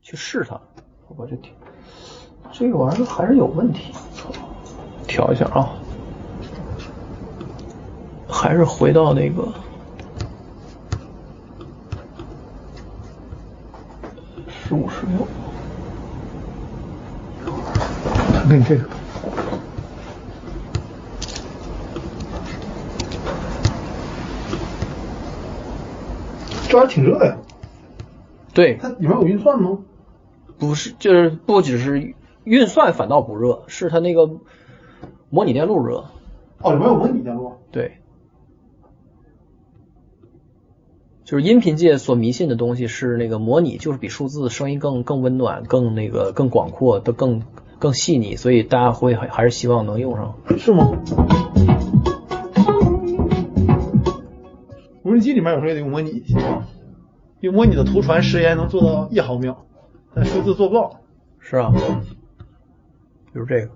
Speaker 2: 去试它。我把这调这个玩意儿还是有问题，调一下啊，还是回到那个十五十六。
Speaker 1: 看看你这个，这玩意儿挺热呀。
Speaker 2: 对，
Speaker 1: 它里面有运算吗？
Speaker 2: 不是，就是不只是运算反倒不热，是它那个模拟电路热。
Speaker 1: 哦，里面有模拟电路。
Speaker 2: 对，就是音频界所迷信的东西是那个模拟，就是比数字声音更更温暖、更那个更广阔都、更更细腻，所以大家会还还是希望能用上。
Speaker 1: 是吗？机里面有时候也得用模拟，用模拟的图传时延能做到一毫秒，但数字做不到。
Speaker 2: 是啊，比如这个，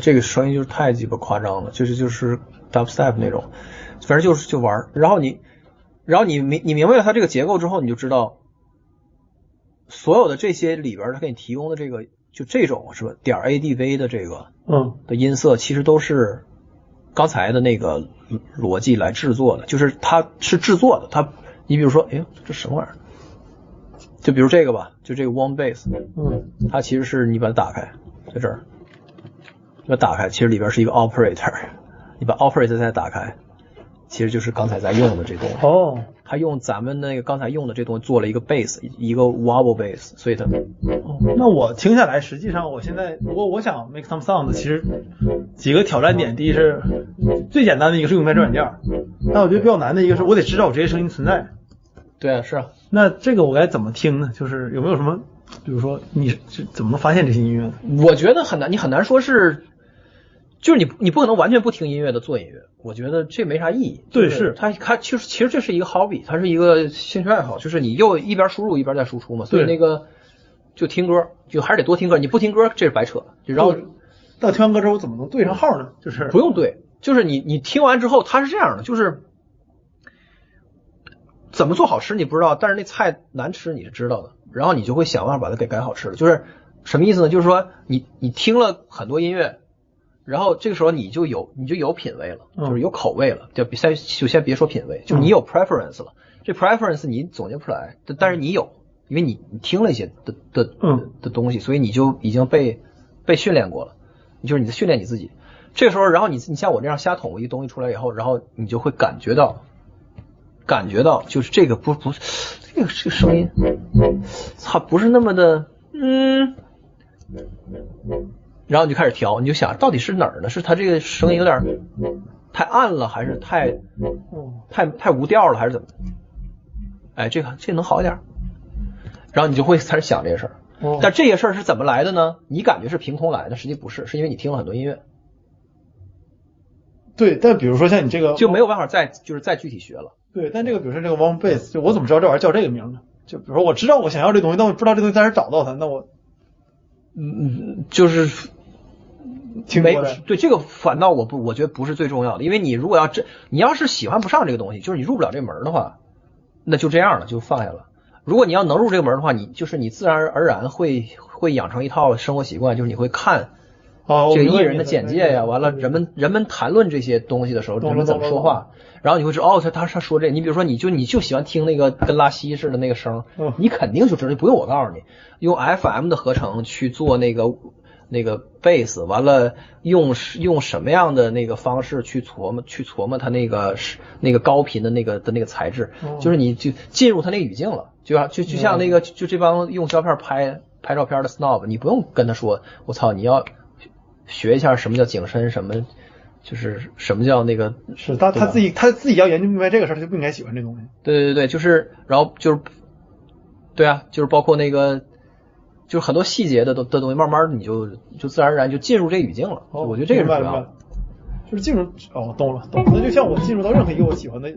Speaker 2: 这个声音就是太鸡巴夸张了，就是就是 dubstep 那种，反正就是就玩儿。然后你，然后你明你明白了它这个结构之后，你就知道，所有的这些里边它给你提供的这个就这种是吧点 ADV 的这个
Speaker 1: 嗯，
Speaker 2: 的音色，其实都是刚才的那个逻辑来制作的，就是它是制作的。它你比如说，哎呦，这什么玩意儿？就比如这个吧，就这个 one bass，
Speaker 1: 嗯，
Speaker 2: 它其实是你把它打开，在这儿，把它打开，其实里边是一个 operator，你把 operator 再打开，其实就是刚才在用的这东西。
Speaker 1: 哦，
Speaker 2: 他用咱们那个刚才用的这东西做了一个 base，一个 wobble base，所以它
Speaker 1: 哦那我听下来，实际上我现在如果我想 make some Sounds，其实几个挑战点，第一是最简单的一个是用在这软件儿，但我觉得比较难的一个是我得知道我这些声音存在。
Speaker 2: 对啊，是啊，
Speaker 1: 那这个我该怎么听呢？就是有没有什么，比如说你是怎么能发现这些音乐呢？
Speaker 2: 我觉得很难，你很难说是，就是你你不可能完全不听音乐的做音乐，我觉得这没啥意义。
Speaker 1: 对
Speaker 2: 是它它其实其实这是一个 hobby，它是一个兴趣爱好，就是你又一边输入一边在输出嘛，所以
Speaker 1: 对
Speaker 2: 那个就听歌，就还是得多听歌，你不听歌这是白扯，就然后
Speaker 1: 到听完歌之后怎么能对上号呢？就是
Speaker 2: 不用对，就是你你听完之后，它是这样的，就是怎么做好吃你不知道，但是那菜难吃你是知道的，然后你就会想办法把它给改好吃了。就是什么意思呢？就是说你你听了很多音乐，然后这个时候你就有你就有品味了，
Speaker 1: 嗯
Speaker 2: 就是有口味了，就比先就先别说品味，就你有 preference 了。这 preference 你总结不出来，但但是你有，因为你你听了一些的的
Speaker 1: 嗯
Speaker 2: 的东西，所以你就已经被被训练过了，就是你在训练你自己。这个时候，然后你你像我这样瞎捅一个东西出来以后，然后你就会感觉到，感觉到就是这个不不这个这个声音，它不是那么的嗯。然后你就开始调，你就想到底是哪儿呢？是他这个声音有点太暗了，还是太
Speaker 1: 哦，
Speaker 2: 太太无调了，还是怎么？哎，这个这能好一点。然后你就会开始想这些事儿。
Speaker 1: 哦
Speaker 2: 但这些事儿是怎么来的呢？你感觉是凭空来的，实际不是，是因为你听了很多音乐，
Speaker 1: 对，但比如说像你这个
Speaker 2: 就没有办法再就是再具体学了。
Speaker 1: 对，但这个比如说这个 One Base，就我怎么知道这玩意儿叫这个名呢？就比如说我知道我想要这东西，但我不知道这东西在哪儿找到它，那我
Speaker 2: 嗯嗯，就是没
Speaker 1: 听过来
Speaker 2: 对这个反倒我不我觉得不是最重要的，因为你如果要这你要是喜欢不上这个东西，就是你入不了这门的话，那就这样了，就放下了。如果你要能入这个门的话，你就是你自然而然会会养成一套生活习惯，就是你会看这个艺人的简介呀，完了人们人们谈论这些东西的时候，人们怎么说话，然后你会知道哦，他他他说这，你比如说你就你就喜欢听那个跟拉稀似的那个声你肯定就知道，不用我告诉你，用 FM 的合成去做那个那个贝斯，完了用用什么样的那个方式去琢磨去琢磨它那个是那个高频的那个的那个材质
Speaker 1: 哦，
Speaker 2: 就是你就进入它那个语境了，就像就就像那个就这帮用胶片拍拍照片的 snob，你不用跟他说，我操，你要学一下什么叫景深，什么就是什么叫那个
Speaker 1: 是他他自己他自己要研究明白这个事儿，他就不应该喜欢这东西。
Speaker 2: 对对对，就是，然后就是，对啊，就是包括那个，就是很多细节的都的东西，慢慢你就就自然而然就进入这语境了。
Speaker 1: 哦，
Speaker 2: 我觉得这个是主要的。
Speaker 1: 就是进入哦，懂了懂了，那就像我进入到任何一个我喜欢的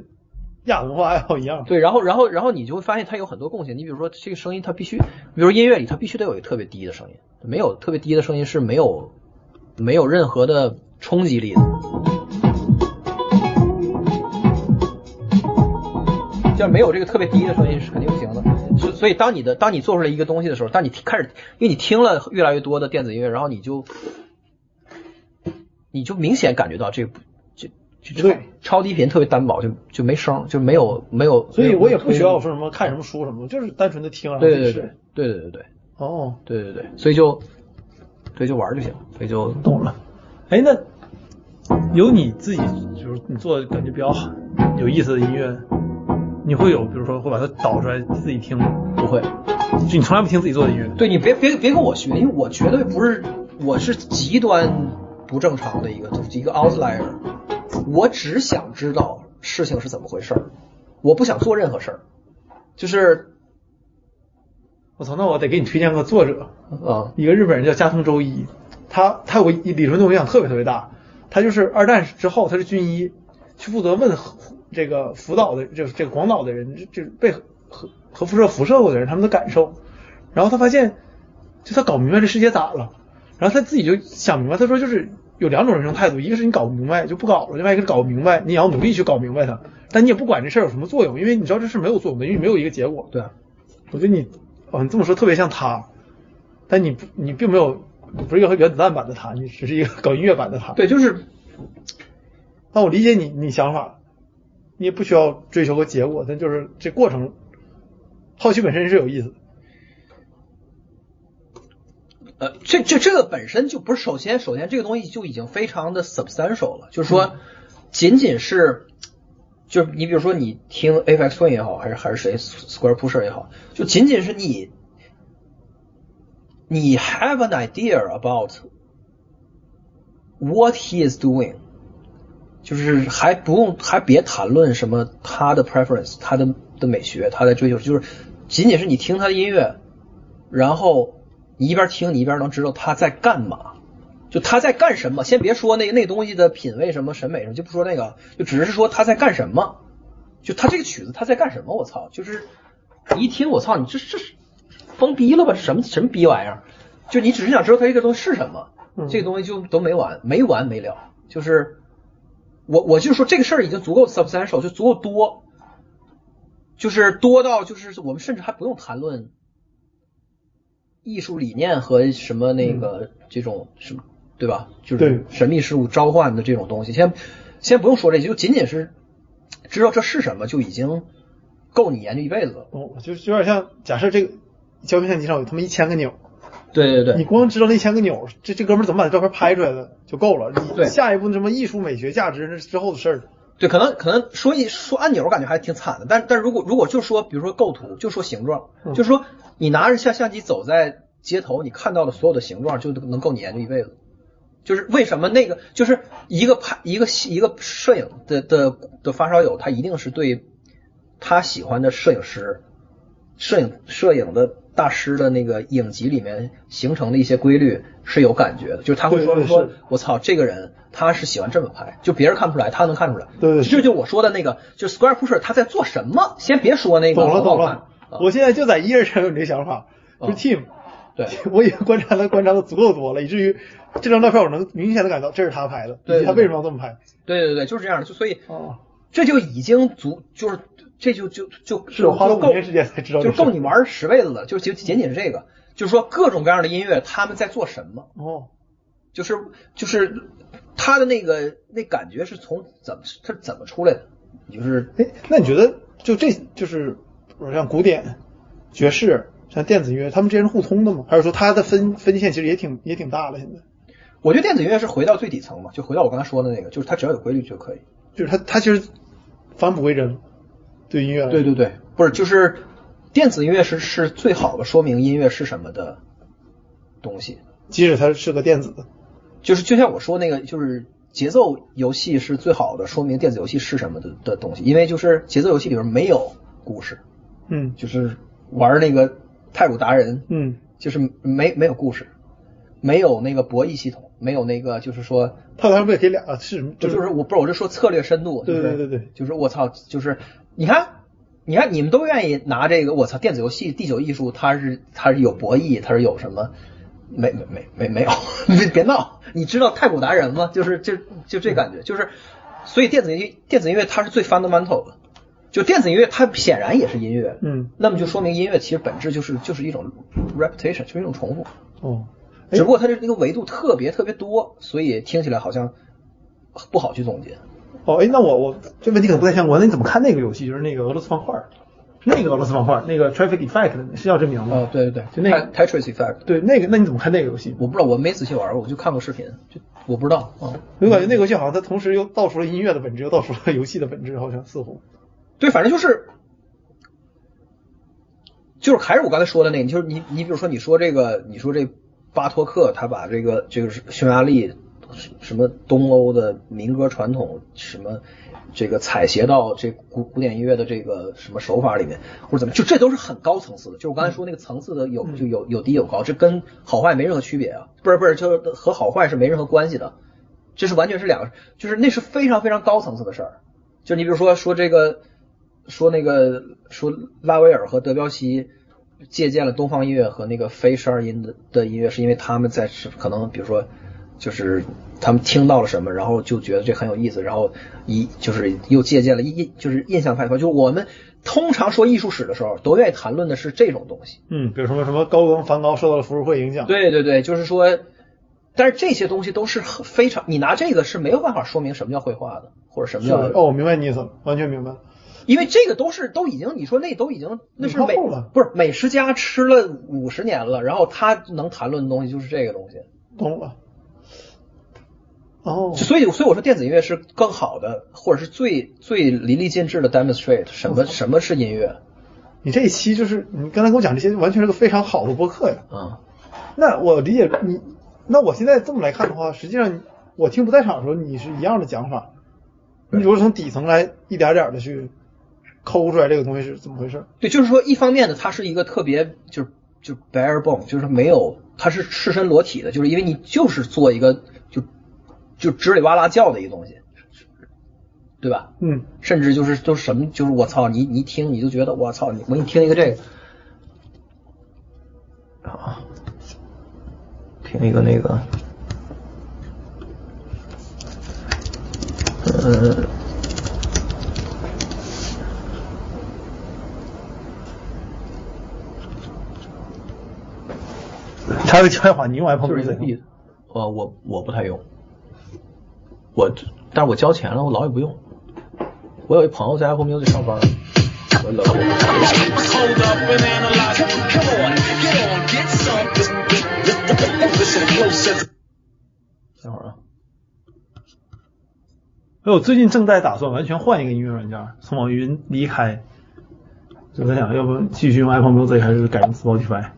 Speaker 1: 亚文化爱好一样。
Speaker 2: 对，然后然后然后你就会发现它有很多共性。你比如说这个声音，它必须，比如说音乐里它必须得有一个特别低的声音，没有特别低的声音是没有没有任何的冲击力的。就没有这个特别低的声音是肯定不行的。所所以当你的当你做出来一个东西的时候，当你开始，因为你听了越来越多的电子音乐，然后你就你就明显感觉到这个不就就超超低频特别单薄，就就没声，就没有没有，
Speaker 1: 所以我也不需要说什么看什么书什么的，就是单纯的听。然后
Speaker 2: 对对对对对对对
Speaker 1: 哦，
Speaker 2: 对对对，所以就所以就玩就行，所以就
Speaker 1: 懂了。哎，那有你自己就是你做的感觉比较好有意思的音乐，你会有比如说会把它导出来自己听吗？
Speaker 2: 不会。
Speaker 1: 就你从来不听自己做的音乐？
Speaker 2: 对你别别别跟我学，因为我绝对不是，我是极端不正常的一个一个 outlier。我只想知道事情是怎么回事儿，我不想做任何事儿，就是
Speaker 1: 我操，那我得给你推荐个作者，
Speaker 2: 啊
Speaker 1: 一个日本人叫加藤周一，他他有个理论对我影响特别特别大，他就是二战之后他是军医，去负责问这个福岛的，就是这个广岛的人，就就是被核核辐射辐射过的人他们的感受，然后他发现，就他搞明白这世界咋了，然后他自己就想明白，他说就是有两种人生态度，一个是你搞不明白就不搞了，另外一个是搞不明白，你也要努力去搞明白它，但你也不管这事儿有什么作用，因为你知道这事没有作用的，因为没有一个结果。
Speaker 2: 对啊，
Speaker 1: 我觉得你，哦，你这么说特别像他，但你不，你并没有，你不是一个原子弹版的他，你只是一个搞音乐版的他。，
Speaker 2: 对，就是
Speaker 1: 但我理解你，你想法，你也不需要追求个结果，但就是这过程，好奇本身是有意思的。
Speaker 2: 呃，这这这个本身就不是，首先首先这个东西就已经非常的 substantial 了，就是说，仅仅是，就是你比如说你听 Apex Twin 也好，还是还是谁 Square Pusher 也好，就仅仅是你，你 have an idea about what he is doing，就是还不用还别谈论什么他的 preference，他的的美学，他的追求，就是仅仅是你听他的音乐，然后你一边听你一边能知道他在干嘛，就他在干什么。先别说那那东西的品味什么审美什么，就不说那个，就只是说他在干什么。就他这个曲子他在干什么？我操！就是一听我操，你这这是疯逼了吧？这什么什么逼玩意儿？就你只是想知道他这个东西是什么，
Speaker 1: 嗯
Speaker 2: 这个东西就都没完没完没了。就是我我就说这个事儿已经足够 substantial，就足够多，就是多到就是我们甚至还不用谈论艺术理念和什么那个这种什么，对吧？就
Speaker 1: 对
Speaker 2: 是神秘事物召唤的这种东西，先先不用说这些，就仅仅是知道这是什么就已经够你研究一辈子了。
Speaker 1: 就就有点像假设这个胶片相机上有他妈一千个钮，
Speaker 2: 对对对，
Speaker 1: 你光知道那一千个钮，这这哥们儿怎么把这照片拍出来的就够了。你
Speaker 2: 对
Speaker 1: 下一步什么艺术美学价值那是之后的事儿。
Speaker 2: 对，可能可能说一说按钮，感觉还挺惨的。但但如果如果就说，比如说构图，就说形状，
Speaker 1: 嗯
Speaker 2: 就说你拿着相相机走在街头，你看到的所有的形状，就能够你研究一辈子。就是为什么那个就是一个拍一个一个摄影的的的发烧友，他一定是对他喜欢的摄影师、摄影摄影的大师的那个影集里面形成的一些规律是有感觉的，就是他会说说
Speaker 1: 对对是，
Speaker 2: 我操，这个人他是喜欢这么拍，就别人看不出来，他能看出来。
Speaker 1: 对对是
Speaker 2: 这就我说的那个，就 Square Pusher 他在做什么？先别说那个
Speaker 1: 懂了懂了，
Speaker 2: 啊
Speaker 1: 我现在就在一页上有你这想法，就
Speaker 2: 啊
Speaker 1: Team，
Speaker 2: 对
Speaker 1: 我已经观察了观察的足够多了，以至于这张照片我能明显的感到这是他拍的，
Speaker 2: 对
Speaker 1: 以及他为什么要这么拍。
Speaker 2: 对对对，就是这样的。就所以
Speaker 1: 哦，
Speaker 2: 这就已经足，就是这就就就是
Speaker 1: 我花了五年时间才知道
Speaker 2: 就够你玩十辈子了。就就仅仅是这个，就是说各种各样的音乐他们在做什么，
Speaker 1: 哦，
Speaker 2: 就是就是他的那个那感觉是从怎么他怎么出来的，就是
Speaker 1: 哎，那你觉得就这就是，比如像古典、爵士、像电子音乐，他们之间是互通的吗？还是说它的分分界线其实也挺也挺大的？现在
Speaker 2: 我觉得电子音乐是回到最底层嘛，就回到我刚才说的那个，就是它只要有规律就可以。
Speaker 1: 就是它它其实返璞归真，对音乐
Speaker 2: 对对对，不是就是电子音乐是是最好的说明音乐是什么的东西。
Speaker 1: 即使它是个电子的，
Speaker 2: 就是就像我说那个，就是节奏游戏是最好的说明电子游戏是什么的的东西，因为就是节奏游戏里边没有故事，
Speaker 1: 嗯。
Speaker 2: 就是玩那个泰鲁达人，
Speaker 1: 嗯，
Speaker 2: 就是没没有故事，没有那个博弈系统，没有那个就是说，
Speaker 1: 他当然不也可以俩啊是什么？
Speaker 2: 就就是我不是我是说策略深度，
Speaker 1: 对对对对。
Speaker 2: 就是我操，就是你看。你看，你们都愿意拿这个，我操，电子游戏第九艺术，它是它是有博弈，它是有什么？没没没没没有，别别闹！你知道太古达人吗？就是就就这感觉，就是所以电子音电子音乐它是最 fundamental 的，就电子音乐它显然也是音乐，
Speaker 1: 嗯
Speaker 2: 那么就说明音乐其实本质就是就是一种 repetition，就是一种重复，
Speaker 1: 哦，哎
Speaker 2: 只不过它的那个维度特别特别多，所以听起来好像不好去总结。
Speaker 1: 哦，哎，那我我这问题可能不太相关，那你怎么看那个游戏？就是那个俄罗斯方块儿，那个俄罗斯方块儿，那个 Traffic Effect 是叫这名吗？
Speaker 2: 哦，对对对，
Speaker 1: 就那个
Speaker 2: Tetris Effect，
Speaker 1: 对，那个那你怎么看那个游戏？
Speaker 2: 我不知道，我没仔细玩过，我就看过视频，就我不知道啊。
Speaker 1: 我感觉那个游戏好像它同时又道出了音乐的本质，又道出了游戏的本质，好像似乎。
Speaker 2: 对，反正就是，就是还是我刚才说的那个，就是你你比如说你说这个，你说这巴托克他把这个这个是匈牙利什么东欧的民歌传统什么这个采撷到这古古典音乐的这个什么手法里面，或者怎么，就这都是很高层次的。就是我刚才说那个层次的有就有有低有高，这跟好坏没任何区别啊，不是不是，就是和好坏是没任何关系的，这是完全是两个，就是那是非常非常高层次的事儿。就你比如说说这个，说那个说拉威尔和德彪西借鉴了东方音乐和那个非十二音的的音乐，是因为他们在是可能比如说就是他们听到了什么，然后就觉得这很有意思，然后一就是又借鉴了印就是印象派就是我们通常说艺术史的时候，都愿意谈论的是这种东西。
Speaker 1: 嗯，比如说什么高更、梵高受到了浮世绘影响。
Speaker 2: 对对对，就是说，但是这些东西都是非常，你拿这个是没有办法说明什么叫绘画的，或者什么叫
Speaker 1: 哦，我明白你意思了，完全明白。
Speaker 2: 因为这个都是都已经，你说那都已经那是美
Speaker 1: 了
Speaker 2: 不是美食家吃了五十年了，然后他能谈论的东西就是这个东西，
Speaker 1: 懂了。哦，
Speaker 2: 所以所以我说电子音乐是更好的，或者是最最淋漓尽致的 demonstrate 什么什么是音乐
Speaker 1: 你这一期就是你刚才跟我讲这些，完全是个非常好的播客呀。
Speaker 2: 啊、
Speaker 1: 那我理解你，那我现在这么来看的话，实际上我听不在场的时候，你是一样的讲法。你如果从底层来一点点的去抠出来这个东西是怎么回事？
Speaker 2: 对，就是说一方面呢，它是一个特别就是就 bare bone，就是没有它是赤身裸体的，就是因为你就是做一个就就吱里哇啦叫的一个东西，对吧？
Speaker 1: 嗯，
Speaker 2: 甚至就是都什么，就是我操，你你一听你就觉得我操，你我给你听一个这个，啊，听一个那个，呃，
Speaker 1: 他的开环境我还碰
Speaker 2: 就是一个
Speaker 1: 没在
Speaker 2: beat，呃，我我不太用，我但是我交钱了，我老也不用。我有一朋友在 Apple Music 上班，我老
Speaker 4: Hold up and analyze. Come on, get on, get some. Listen closer.
Speaker 2: 等会儿啊，
Speaker 1: 哎，我最近正在打算完全换一个音乐软件，从网易云离开，就在想，要不继续用 Apple Music 还是改用 Spotify？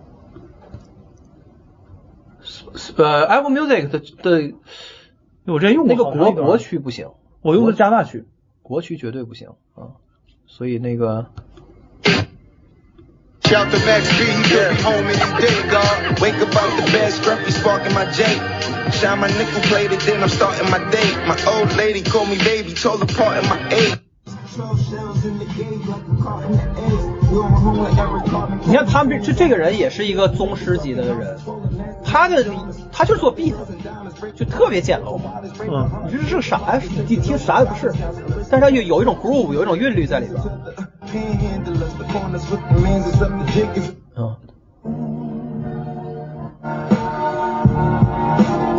Speaker 2: 呃，Apple Music 的的
Speaker 1: 我之前用过
Speaker 2: 那个国国，区不行，
Speaker 1: 我用的是加拿大区。
Speaker 2: 国区绝对不行啊，所以那个
Speaker 5: Shout to Max B, he could be home any day, God. Wake up out the bed, scruffy sparking my J. Shine my nickel plated, then I'm starting my day. My old lady called me baby, told her part in my age.
Speaker 2: 你看他们这这个人也是一个宗师级的人，他的他就是做 beat，就特别简陋。
Speaker 1: 嗯，
Speaker 2: 你说这是个啥呀？你听啥也不是，但是他有有一种 groove，有一种韵律在里边。嗯，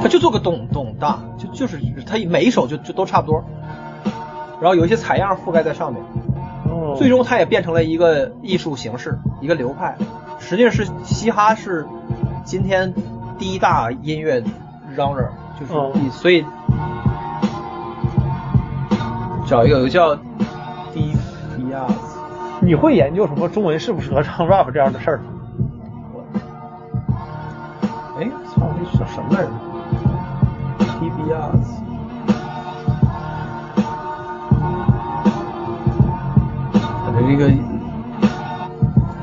Speaker 2: 他就做个咚咚大，就就是他每一首就就都差不多，然后有一些采样覆盖在上面。
Speaker 1: 哦，
Speaker 2: 最终它也变成了一个艺术形式，一个流派。实际上是嘻哈是今天第一大音乐 genre，就是、
Speaker 1: 哦
Speaker 2: 所以找一个有个叫 D B R，
Speaker 1: 你会研究什么中文适不适合唱 rap 这样的事儿吗？
Speaker 2: 哎，操，这叫什么来着？T B R。的这个，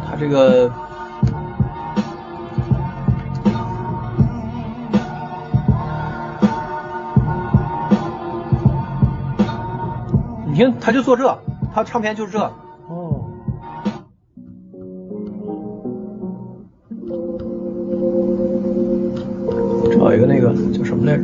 Speaker 2: 他这个，你听，他就做这，他唱片就是这。
Speaker 1: 哦，
Speaker 2: 找一个那个叫什么来着？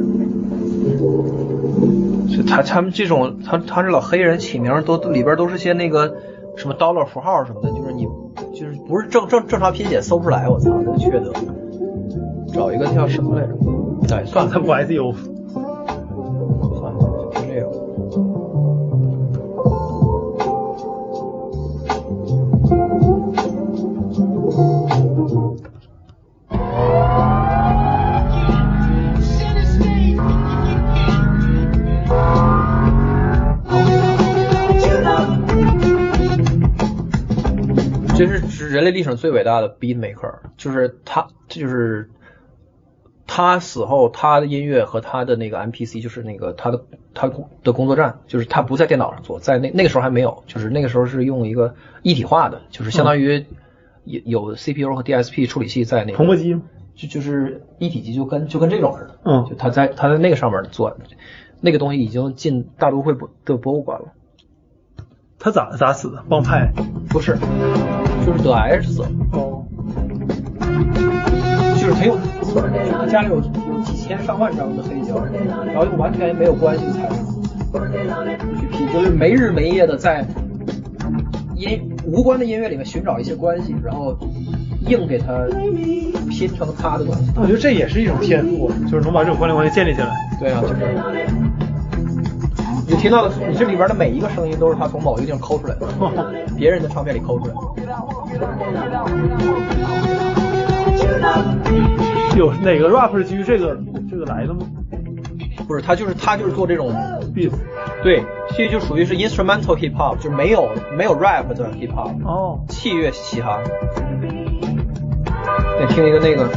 Speaker 2: 就他他们这种，他他这老黑人起名都里边都是些那个什么 dollar 符号什么的，就是你就是不是正正正常拼写搜不出来，我操，这缺德。找一个叫什么来着？哎，算了，
Speaker 1: 不
Speaker 2: S U。人类历史上最伟大的 beat maker，就是他，这就是他死后他的音乐和他的那个 MPC，就是那个他的他的工作站，就是他不在电脑上做，在那那个时候还没有，就是那个时候是用一个一体化的，就是相当于有有 CPU 和 DSP 处理器在那个
Speaker 1: 同步机吗？
Speaker 2: 就就是一体机，就跟就跟这种似的，
Speaker 1: 嗯
Speaker 2: 就他在他在那个上面做，那个东西已经进大都会博的博物馆了。
Speaker 1: 他咋咋死的？帮派？
Speaker 2: 不是，就是得癌死的。
Speaker 1: 哦，
Speaker 2: 就是他用他家里有有几千上万张的黑胶，然后又完全没有关系才去拼，就是没日没夜的在音无关的音乐里面寻找一些关系，然后硬给它拼成他的东西。
Speaker 1: 我觉得这也是一种天赋，就是能把这种关联关系建立起来。
Speaker 2: 对啊，就是你听到的，你这里边的每一个声音都是他从某一个地方抠出来的，别人的唱片里抠出来的。
Speaker 1: 有哪个 rap 是基于这个这个来的吗
Speaker 2: 不是，他就是他就是做这种
Speaker 1: ？beat。
Speaker 2: 对，这就属于是 instrumental hip hop，就是没有没有 rap 的 hip hop，
Speaker 1: 哦，
Speaker 2: 器乐嘻哈。再听一个那个，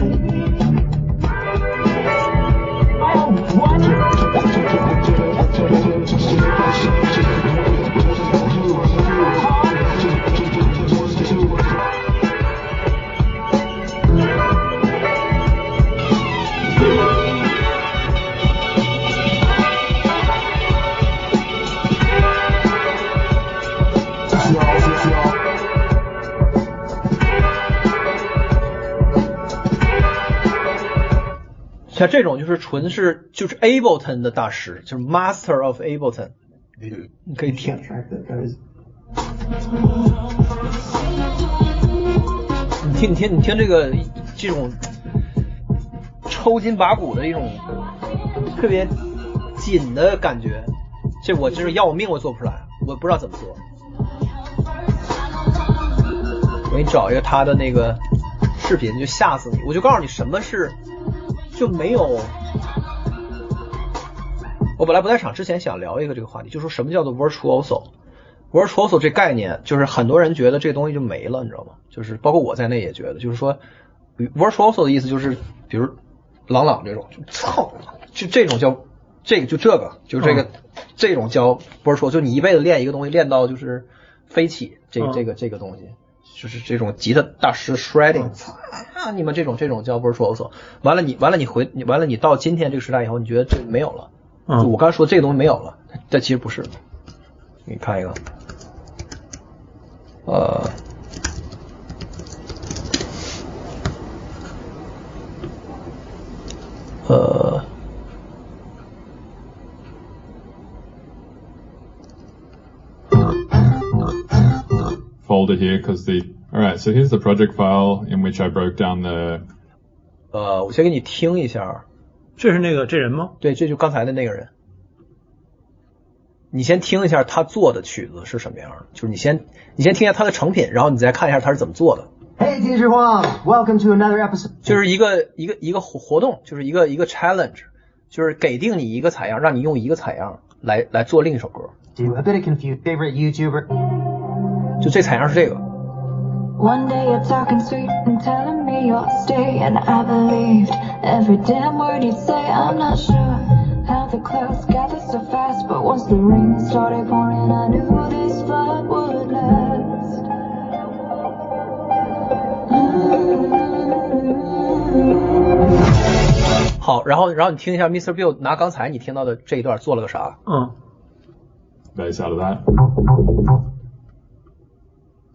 Speaker 2: 像这种就是纯是就是 Ableton 的大师，就是 Master of Ableton，你可以听。你听，你听，你听这个这种抽筋拔骨的一种特别紧的感觉，这我就是要我命我做不出来，我不知道怎么做。我给你找一个他的那个视频，就吓死你！我就告诉你什么是就没有。我本来不在场之前想聊一个这个话题，就说什么叫做 virtuoso。virtuoso 这概念，就是很多人觉得这东西就没了，你知道吗？就是包括我在内也觉得，就是说 virtuoso 的意思就是，比如朗朗这种，就操，就这种叫这个就这个就这个、这种叫 virtuoso，就你一辈子练一个东西，练到就是飞起，这个
Speaker 1: 嗯
Speaker 2: 这个这个东西。就是这种吉他大师 shredding，操、你们这种这种叫 virtuoso。完了你完了你回你完了你到今天这个时代以后，你觉得这没有了。
Speaker 1: 嗯
Speaker 2: 我刚才说这个东西没有了，但其实不是。你看一个，呃，呃，
Speaker 6: folder here because the all right. So here's the project file in which I broke down the
Speaker 2: 呃，我先给你听一下，
Speaker 1: 这是那个这人吗？
Speaker 2: 对，这就刚才的那个人。你先听一下他做的曲子是什么样的，就是你先你先听一下他的成品，然后你再看一下他是怎么做的。
Speaker 7: Hey, Teacher Huang, welcome to another episode.
Speaker 2: 就是一个一个一个活活动，就是一个一个 challenge，就是给定你一个采样，让你用一个采样来来做另一首歌。
Speaker 7: Dude, a bit of confused. Favorite YouTuber?
Speaker 2: 就这采样是这个，
Speaker 8: One day you're talking sweet and telling me you'll stay, and I believed every damn word you say. I'm not sure how the clouds gather so fast, but once the rain started pouring, I knew this flood would last.
Speaker 2: 好，然后然后你听一下 Mr. Bill 拿刚才你听到的这一段做了个啥？
Speaker 1: 嗯，
Speaker 6: bass out of that.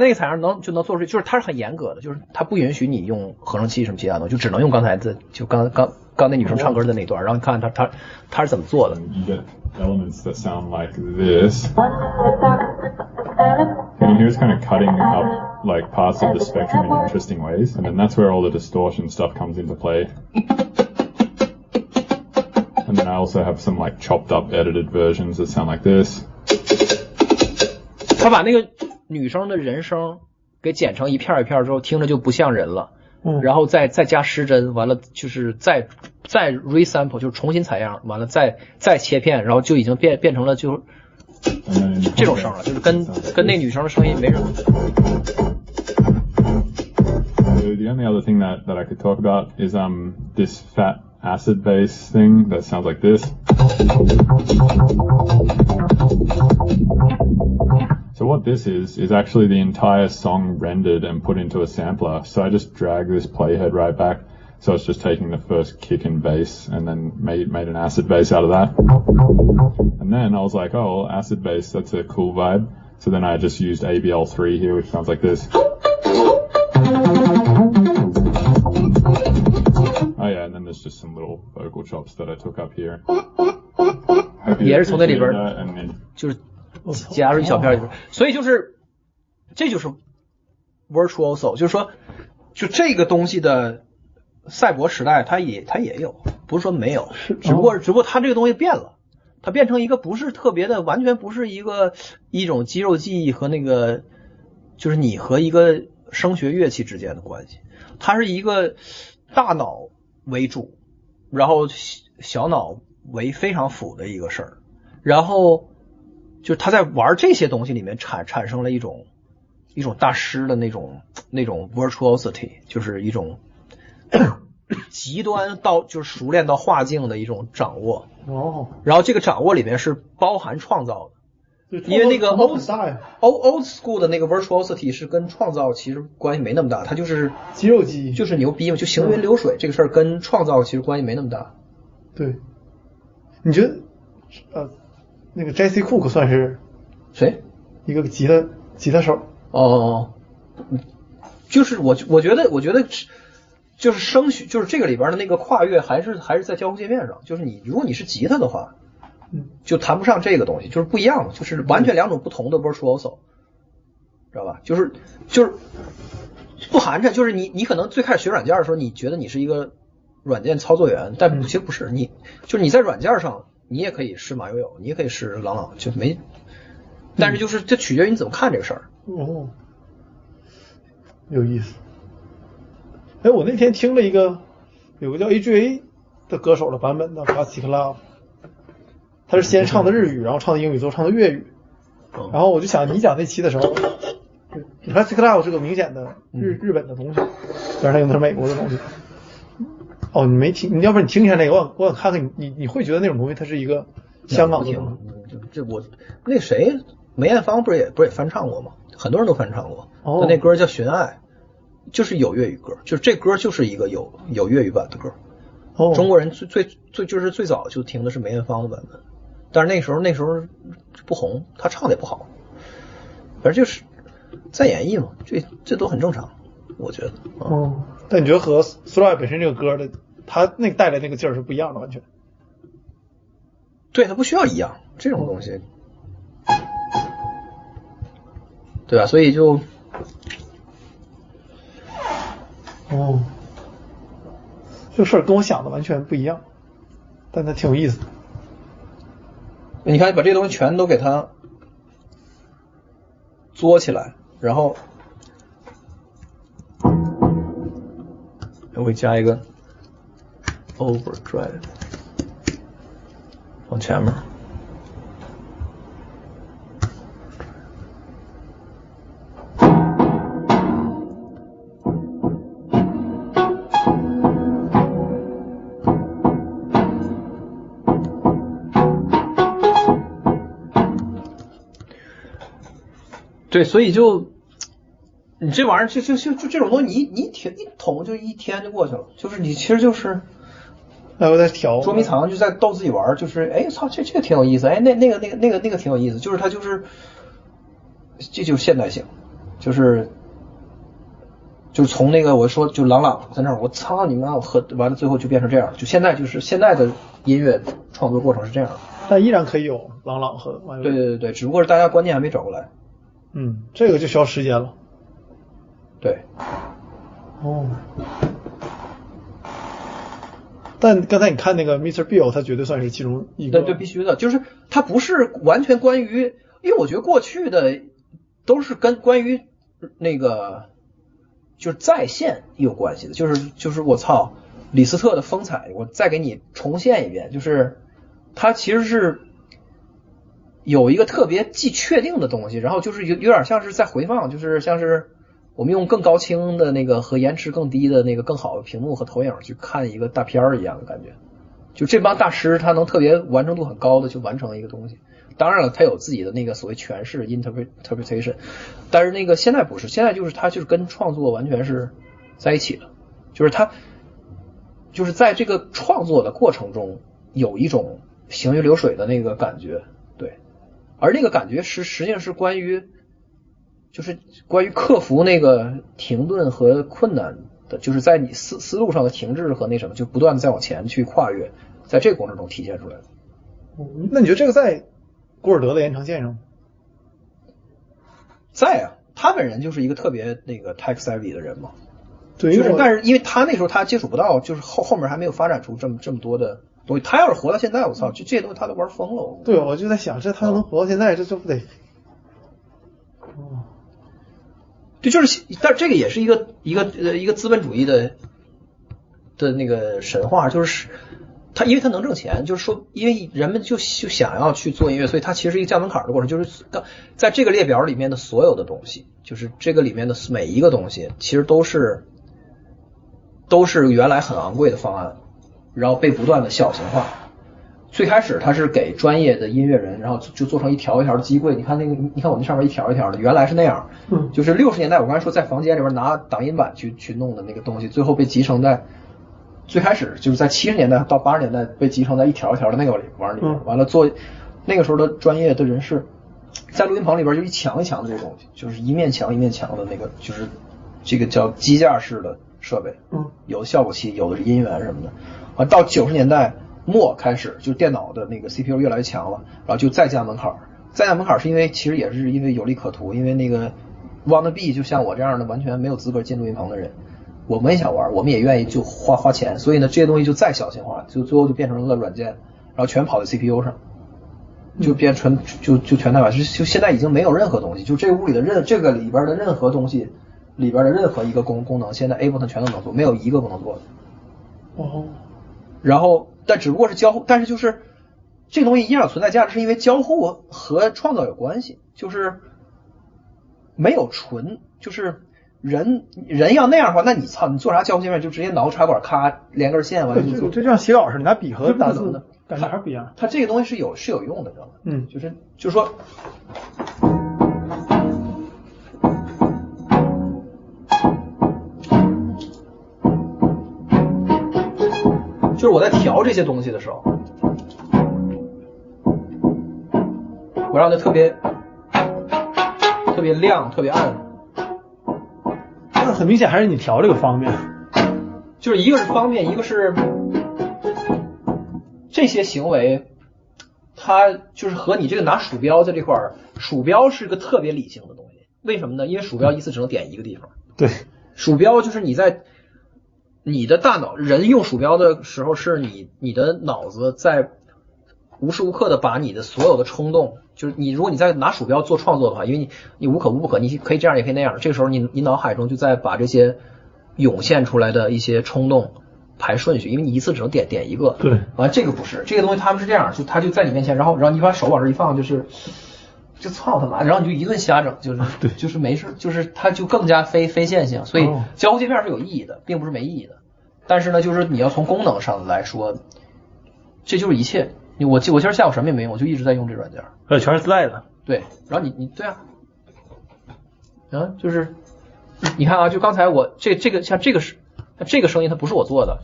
Speaker 2: 那个采样能就能做出，就是它是很严格的，就是它不允许你用合成器什么其他东西，就只能用刚才的，就刚刚刚那女生唱歌的那段，然后你看她她她是怎么做的。
Speaker 6: You get elements that sound like this.
Speaker 8: And
Speaker 6: And here's kind of cutting up like parts of the spectrum in interesting ways, and then that's where all the distortion stuff comes into play. And then I also have some like chopped up edited versions that sound like this.
Speaker 2: 他把那个女生的人声给剪成一片儿一片儿之后，听着就不像人了。
Speaker 1: 嗯
Speaker 2: 然后再再加失真，完了就是再再 resample，就是重新采样，完了再再切片，然后就已经变变成了就
Speaker 6: in
Speaker 2: 这种声了，就是跟跟那女生的声音没什么。
Speaker 6: The only other thing that, that I could talk about is um this fat acid bass thing that sounds like this. So what this is, is actually the entire song rendered and put into a sampler. So I just drag this playhead right back. So it's just taking the first kick and bass and then made, made an acid bass out of that. And then I was like, oh, acid bass, that's a cool vibe. So then I just used ABL3 here, which sounds like this. Oh yeah, and then there's just some little vocal chops that I took up here. Hope you appreciate and then-
Speaker 2: 加入一小片所以就是这就是 virtuoso，就是说，就这个东西的赛博时代，它也它也有，不是说没有，只不过只不过它这个东西变了，它变成一个不是特别的，完全不是一个一种肌肉记忆和那个，就是你和一个声学乐器之间的关系，它是一个大脑为主，然后小小脑为非常辅的一个事儿，然后就是他在玩这些东西里面产产生了一种一种大师的那种那种 virtuosity，就是一种极端到就是熟练到化境的一种掌握。
Speaker 1: 哦，
Speaker 2: 然后这个掌握里面是包含创造的，
Speaker 1: 对
Speaker 2: 因为那个，old old school 的那个 virtuosity 是跟创造其实关系没那么大，它就是
Speaker 1: 肌肉记忆
Speaker 2: 就是牛逼嘛，就行云流水这个事儿跟创造其实关系没那么大。
Speaker 1: 对。你觉得呃，那个 Jesse Cook 算是
Speaker 2: 谁？
Speaker 1: 一个吉他吉他手？
Speaker 2: 哦，就是我我觉得我觉得就是声学就是这个里边的那个跨越还是还是在交互界面上，就是你如果你是吉他的话，
Speaker 1: 嗯，
Speaker 2: 就谈不上这个东西，就是不一样的，就是完全两种不同的 virtuoso，知道吧？就是就是不寒碜，就是你你可能最开始学软件的时候，你觉得你是一个软件操作员，但其实不是，你就是你在软件上你也可以是马友友，你也可以是朗朗，就没，但是就是这取决于你怎么看这个事儿。
Speaker 1: 哦，有意思。哎，我那天听了一个有个叫 A.G.A 的歌手的版本的《Plastic Love》，他是先唱的日语，然后唱的英语，最后唱的粤语。然后我就想，你讲那期的时候，《Plastic Love》是个明显的日日本的东西，但是他用的是美国的东西。哦，你没听？你要不然你听一下那个，我想我想看看你你你会觉得那种东西它是一个香港的东西。
Speaker 2: 这这我那谁梅艳芳不是也不是也翻唱过吗？很多人都翻唱过。
Speaker 1: 哦
Speaker 2: 那歌叫《寻爱》，就是有粤语歌，就是这歌就是一个有有粤语版的歌。
Speaker 1: 哦，
Speaker 2: 中国人最最最就是最早就听的是梅艳芳的版本，但是那时候那时候不红，她唱的也不好，反正就是在演绎嘛，这这都很正常，我觉得。啊
Speaker 1: 哦，但你觉得和 Slide 本身这个歌的，它那个带来那个劲儿是不一样的，完全。
Speaker 2: 对，它不需要一样这种东西，对吧？所以就
Speaker 1: 哦，这事儿跟我想的完全不一样，但它挺有意思的。
Speaker 2: 你看，把这些东西全都给它作起来，然后我会加一个 overdrive 往前面。对，所以就你这玩意儿就就就就这种东西，你你一挺一捅就一天就过去了，就是你其实就是
Speaker 1: 哎，我在调
Speaker 2: 捉迷藏，就在逗自己玩儿，就是哎操，这这个挺有意思，哎那那个那个那个那个挺有意思，就是它就是这就是现代性，就是就是从那个我说就朗朗在那儿，我操你妈，我喝完了最后就变成这样，就现在就是现在的音乐创作过程是这样的，
Speaker 1: 但依然可以有朗朗和万
Speaker 2: 对对对对，只不过是大家观念还没转过来，
Speaker 1: 嗯，这个就需要时间了。
Speaker 2: 对。
Speaker 1: 哦。但刚才你看那个 Mr. Bill，他绝对算是其中一个。
Speaker 2: 对对，必须的，就是他不是完全关于，因为我觉得过去的都是跟关于那个就是在线有关系的，就是就是我操，李斯特的风采，我再给你重现一遍，就是他其实是有一个特别既确定的东西，然后就是有有点像是在回放，就是像是我们用更高清的那个和延迟更低的那个更好的屏幕和投影去看一个大片儿一样的感觉。就这帮大师，他能特别完成度很高的去完成一个东西。当然了，他有自己的那个所谓诠释 interpretation，但是那个现在不是，现在就是他就是跟创作完全是在一起的，就是他就是在这个创作的过程中有一种行云流水的那个感觉，对，而那个感觉实实际上是关于就是关于克服那个停顿和困难的，就是在你思思路上的停滞和那什么，就不断的再往前去跨越，在这个过程中体现出来的。
Speaker 1: 那你觉得这个在古尔德的延长线上吗？
Speaker 2: 在啊，他本人就是一个特别那个 tech savvy 的人嘛，
Speaker 3: 对，
Speaker 2: 就是但是因为他那时候他接触不到，就是后后面还没有发展出这么这么多的东西。他要是活到现在，我操，就这些东西他都玩疯了。我
Speaker 3: 对，我就在想，这他能活到现在，这这不得
Speaker 2: 对，就是，但这个也是一个一个呃一个资本主义的的那个神话，就是他因为他能挣钱，就是说，因为人们就就想要去做音乐，所以它其实一个降门槛的过程，就是当在这个列表里面的所有的东西，就是这个里面的每一个东西，其实都是都是原来很昂贵的方案，然后被不断的小型化。最开始它是给专业的音乐人，然后就做成一条一条的机柜。你看那个，你看我那上面一条一条的，原来是那样。
Speaker 3: 嗯
Speaker 2: 就是六十年代我刚才说在房间里边拿挡音板去去弄的那个东西，最后被集成在最开始就是在七十年代到八十年代被集成在一条一条的那个里玩里完了做那个时候的专业的人士，在录音棚里边就一墙一墙的这个东西，就是一面墙一面墙的那个，就是这个叫机架式的设备。
Speaker 3: 嗯，
Speaker 2: 有的效果器，有的是音源什么的。完到九十年代末开始，就电脑的那个 CPU 越来越强了，然后就再加门槛儿。再加门槛儿是因为其实也是因为有利可图，因为那个 wanna be 就像我这样的完全没有资格进录音棚的人，我们也想玩，我们也愿意就花花钱，所以呢这些东西就再小型化，就最后就变成了软件，然后全跑在 CPU 上。就变成就就全代码，就就现在已经没有任何东西，就这屋里的任这个里边的任何东西里边的任何一个功功能，现在 Ableton 全都能做，没有一个不能做的。
Speaker 3: 哦，
Speaker 2: 然后，但只不过是交互，但是就是这个东西依然存在价值，是因为交互和创造有关系，就是没有纯，就是人人要那样的话，那你操，你做啥交互界面就直接挠插管，咔连根线完了就做。
Speaker 3: 就像写稿似的，你拿笔和打字
Speaker 2: 的
Speaker 3: 感觉还是不一样。
Speaker 2: 它这个东西是有是有用的，知道吗？
Speaker 3: 嗯
Speaker 2: 就是就是说，这些东西的时候，我让它特别特别亮、特别暗，
Speaker 3: 那很明显还是你调这个方便。
Speaker 2: 就是一个是方便，一个是这些行为，它就是和你这个拿鼠标在这块儿，鼠标是个特别理性的东西。为什么呢？因为鼠标一次只能点一个地方。
Speaker 3: 对，
Speaker 2: 鼠标就是你在你的大脑，人用鼠标的时候，是你你的脑子在无时无刻的把你的所有的冲动，就是你如果你在拿鼠标做创作的话，因为你你无可无不可，你可以这样也可以那样，这个时候你你脑海中就在把这些涌现出来的一些冲动排顺序，因为你一次只能点点一个。
Speaker 3: 对
Speaker 2: 完这个不是这个东西，他们是这样，就他就在你面前，然后然后你把手往这一放，就是。就操他妈，然后你就一顿瞎整，就是
Speaker 3: 对
Speaker 2: 就是没事，就是它就更加非非线性，所以
Speaker 3: 哦
Speaker 2: 交互界面是有意义的，并不是没意义的。但是呢，就是你要从功能上来说，这就是一切。我我今儿下午什么也没用，我就一直在用这软件。
Speaker 3: 呃，全是自带的。
Speaker 2: 对，然后你你对啊，啊，就是你看啊，就刚才我这这个像这个是这个声音，它不是我做的。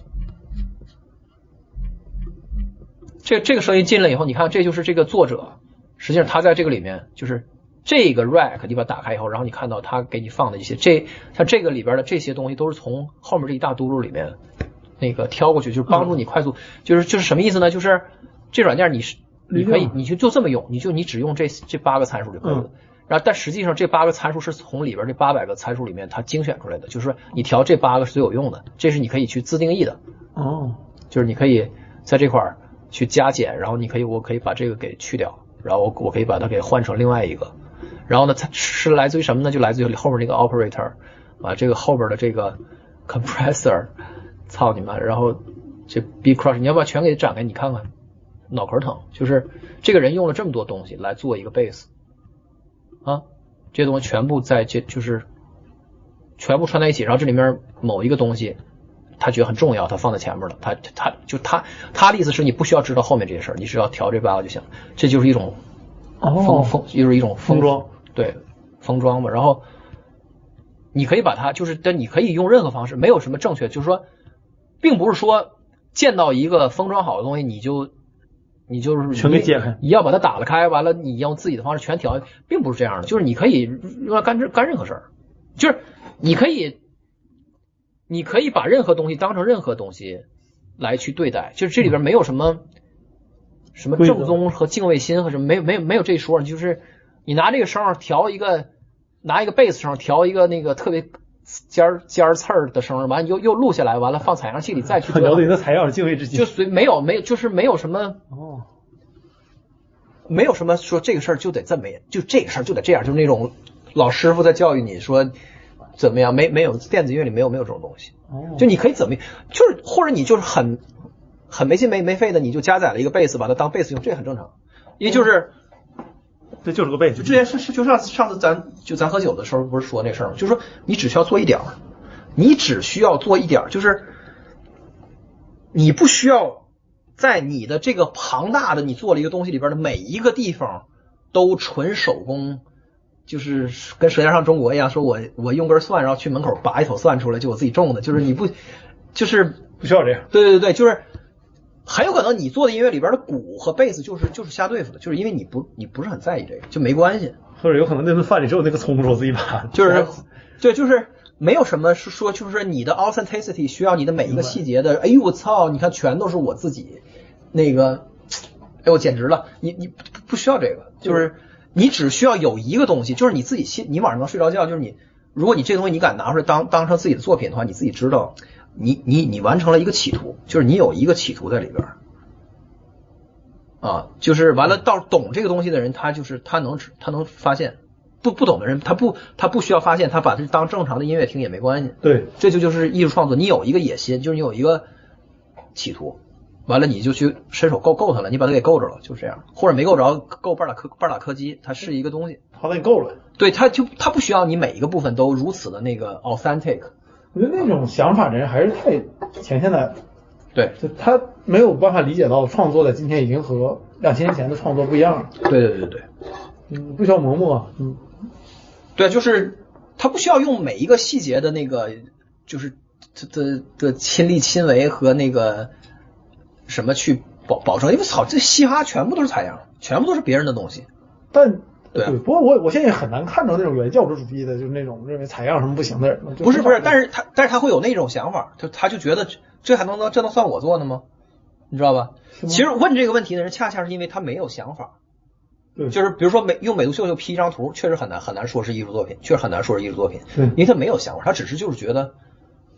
Speaker 2: 这这个声音进来以后，你看这就是这个作者，实际上它在这个里面就是这个 rack，你把它打开以后，然后你看到它给你放的一些这像这个里边的这些东西都是从后面这一大嘟噜里面那个挑过去，就是帮助你快速，就是就是什么意思呢？就是这软件你是你可以你就就这么用，你就你只用这这八个参数就可以了。
Speaker 3: 嗯
Speaker 2: 然后，但实际上这八个参数是从里边这八百个参数里面它精选出来的，就是说你调这八个是最有用的，这是你可以去自定义的。
Speaker 3: 哦，
Speaker 2: 就是你可以在这块儿去加减，然后你可以我可以把这个给去掉，然后我我可以把它给换成另外一个，然后呢，它是来自于什么呢？就来自于后面那个 operator 啊，这个后边的这个 compressor，操你妈！然后这 B crush，你要不要全给展开？你看看，脑壳疼。就是这个人用了这么多东西来做一个 base，啊，这些东西全部在这就是全部串在一起，然后这里面某一个东西。他觉得很重要，他放在前面了。他他就他他的意思是你不需要知道后面这些事儿，你只要调这八个就行。这就是一种封
Speaker 3: 哦，
Speaker 2: 封，就是一种
Speaker 3: 封装，
Speaker 2: 对，封装嘛。然后你可以把它，就是但你可以用任何方式，没有什么正确，就是说，并不是说见到一个封装好的东西你就你就是
Speaker 3: 全给解开
Speaker 2: 你要把它打了开，完了你用自己的方式全调，并不是这样的。就是你可以用来干这干任何事儿，就是你可以。你可以把任何东西当成任何东西来去对待，就是这里边没有什么什么正宗和敬畏心和什么，没有没有没有这一说，就是你拿这个声调一个拿一个贝斯声调一个那个特别尖儿尖儿刺儿的声，完了又又录下来，完了放采样器里再去
Speaker 1: 很 了解的采样敬畏之心。
Speaker 2: 就随没有没有就是没有什么
Speaker 1: 哦，
Speaker 2: 没有什么说这个事儿就得这么，就这个事儿就得这样，就是那种老师傅在教育你说怎么样，没没有电子音乐里没有没有这种东西，
Speaker 1: 哦
Speaker 2: 就你可以怎么，就是或者你就是很很没心没没肺的，你就加载了一个贝斯，把它当贝斯用，这也很正常，因为就是。
Speaker 1: 这就是个贝斯。
Speaker 2: 之前是是就上次上次咱就咱喝酒的时候不是说那事儿吗？就是说你只需要做一点儿，你只需要做一点儿，就是你不需要在你的这个庞大的你做了一个东西里边的每一个地方都纯手工，就是跟《舌尖上中国》一样，说我我用根蒜，然后去门口拔一口蒜出来，就我自己种的，就是你不就是
Speaker 1: 不需要这样。
Speaker 2: 对对对，就是很有可能你做的音乐里边的鼓和贝斯就是就是瞎对付的，就是因为你不你不是很在意这个，就没关系。
Speaker 1: 或者有可能那顿饭里只有那个葱是我自己拔，
Speaker 2: 就是 对，就是没有什么是说，就是你的 authenticity 需要你的每一个细节的，哎呦我操，你看全都是我自己那个，哎呦简直了，你你不不需要这个，就是你只需要有一个东西，就是你自己心，你晚上能睡着觉，就是你，如果你这东西你敢拿出来当当成自己的作品的话，你自己知道，你你你完成了一个企图，就是你有一个企图在里边儿。啊，就是完了，到懂这个东西的人，他就是他能知他能发现，不不懂的人，他不他不需要发现，他把它当正常的音乐听也没关系。
Speaker 1: 对，
Speaker 2: 这就就是艺术创作，你有一个野心，就是你有一个企图，完了你就去伸手够够它了，你把它给够着了，就这样，或者没够着，够半打柯半打柯基，它是一个东西，
Speaker 1: 好歹你够了。
Speaker 2: 对，它就它不需要你每一个部分都如此的那个 authentic，
Speaker 1: 我觉得那种想法的人还是太前现代了，
Speaker 2: 对
Speaker 1: 就他没有办法理解到创作在今天已经和两千年前的创作不一样了。
Speaker 2: 对对对对。
Speaker 1: 嗯，不需要磨墨，嗯，
Speaker 2: 对，就是他不需要用每一个细节的那个，就是的的的亲力亲为和那个什么去保保证，因为操，这嘻哈全部都是采样，全部都是别人的东西。
Speaker 1: 但
Speaker 2: 对啊
Speaker 1: 不过我我现在也很难看到那种原教旨主义的，就是那种认为采样什么不行的人。就
Speaker 2: 不是不是，但
Speaker 1: 是
Speaker 2: 是他但是他会有那种想法，他他就觉得这这还能能这能算我做的吗？你知道吧？其实问这个问题的人，恰恰是因为他没有想法。
Speaker 1: 对
Speaker 2: 就是比如说美用美图秀秀 P 一张图，确实很难很难说是艺术作品，确实很难说是艺术作品，
Speaker 1: 对
Speaker 2: 因为他没有想法，他只是就是觉得，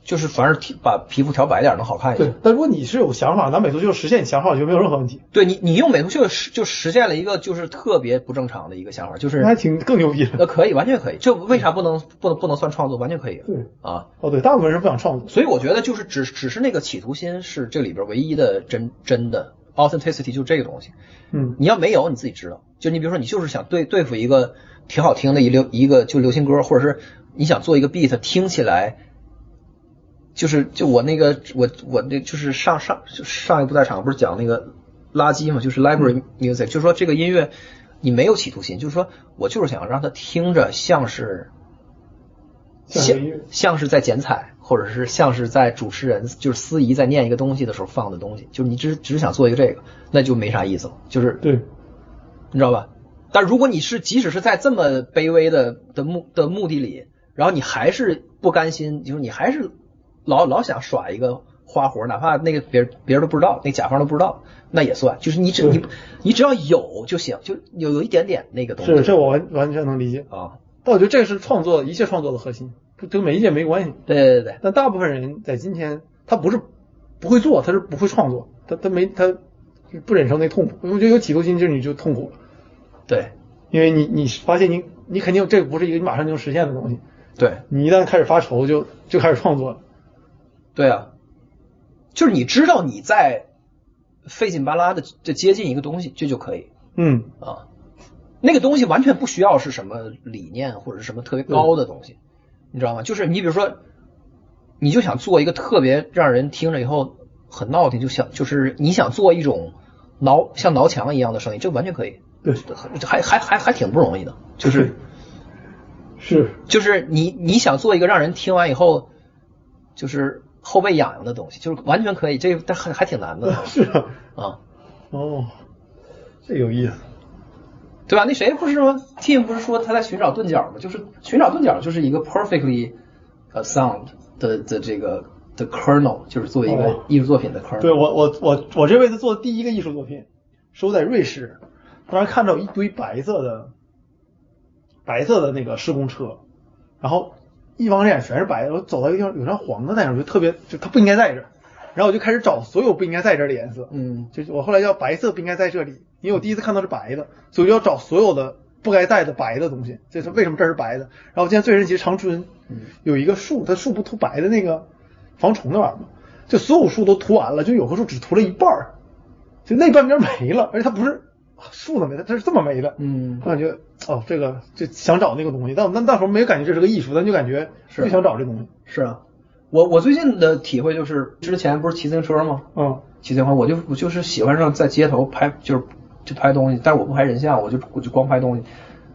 Speaker 2: 就是反正把皮肤调白点儿能好看一点对。，
Speaker 1: 但如果你是有想法，拿美图秀实现你想法，就没有任何问题，
Speaker 2: 对你，你用美图秀秀实就实现了一个就是特别不正常的一个想法，就是
Speaker 1: 那还挺更牛逼的。
Speaker 2: 那可以，完全可以，这为啥不能不能不能算创作？完全可以
Speaker 1: 对，
Speaker 2: 啊。
Speaker 1: 哦对，大部分人不想创作。
Speaker 2: 所以我觉得就是只只是那个企图心是这里边唯一的真真的 authenticity 就这个东西。
Speaker 1: 嗯，
Speaker 2: 你要没有，你自己知道。就你比如说，你就是想对对付一个挺好听的一流一个就流行歌，或者是你想做一个 beat，听起来就是就我那个我我那就是上上就上一部在场不是讲那个垃圾嘛，就是 library music，、就是说这个音乐你没有企图心，就是说我就是想让它听着像是像
Speaker 1: 像是
Speaker 2: 在剪彩，或者是像是在主持人就是司仪在念一个东西的时候放的东西，就是你只只是想做一个这个，那就没啥意思了，就是
Speaker 1: 对，
Speaker 2: 你知道吧？但如果你是即使是在这么卑微的的目的目的里，然后你还是不甘心，就是你还是老老想耍一个花活，哪怕那个别人别人都不知道，那甲方都不知道，那也算。就是你只你你只要有就行，就有有一点点那个东西。
Speaker 1: 是这我完完全能理解。
Speaker 2: 啊，
Speaker 1: 但我觉得这是创作一切创作的核心，不跟媒介没关系。
Speaker 2: 对对对对，
Speaker 1: 但大部分人在今天，他不是不会做，他是不会创作，他他没他不忍受那痛苦。我觉得有企图心，就是你就痛苦了，
Speaker 2: 对
Speaker 1: 因为你你发现你你肯定这个不是一个你马上就能实现的东西，
Speaker 2: 对
Speaker 1: 你一旦开始发愁，就就开始创作了。
Speaker 2: 对啊，就是你知道你在费劲巴拉的就接近一个东西，这就可以。
Speaker 1: 嗯，
Speaker 2: 啊，那个东西完全不需要是什么理念或者是什么特别高的东西，你知道吗？就是你比如说，你就想做一个特别让人听了以后很闹挺，就想就是你想做一种挠像挠墙一样的声音，这完全可以，
Speaker 1: 对，
Speaker 2: 还还还还挺不容易的，就是。
Speaker 1: 是。
Speaker 2: 就是你你想做一个让人听完以后就是后背痒痒的东西，就是完全可以，这但还还挺难的
Speaker 1: 是啊，
Speaker 2: 啊。
Speaker 1: 哦，这有意思。
Speaker 2: 对吧？那谁不是吗？Tim 不是说他在寻找钝角吗？就是寻找钝角就是一个 perfectly 呃 sound 的的这个的 kernel，就是作为一个
Speaker 1: 哦
Speaker 2: 艺术作品的 kernel。
Speaker 1: 对我我我我这辈子做的第一个艺术作品，是我在瑞士，突然看到一堆白色的白色的那个施工车，然后一往脸全是白的，我走到一个地方有张黄的在那儿，我就特别就它不应该在这儿，然后我就开始找所有不应该在这儿的颜色，
Speaker 2: 嗯
Speaker 1: 就是我后来叫白色不应该在这里，因为我第一次看到是白的，所以我就要找所有的不该在的白的东西。这是为什么这是白的？然后我现在最神奇，长春有一个树，它树不涂白的那个防虫那玩意儿吗？就所有树都涂完了，就有棵树只涂了一半儿，就那半边没了，而且它不是树都没，它它是这么没的。
Speaker 2: 嗯
Speaker 1: 我感觉哦，这个就想找那个东西，但我那那时候没有感觉这是个艺术，但就感觉
Speaker 2: 是
Speaker 1: 就想找这东西。
Speaker 2: 是啊，我我最近的体会就是，之前不是骑自行车吗？
Speaker 1: 嗯
Speaker 2: 骑自行车，我就我就是喜欢上在街头拍，就是就拍东西，但是我不拍人像，我就我就光拍东西，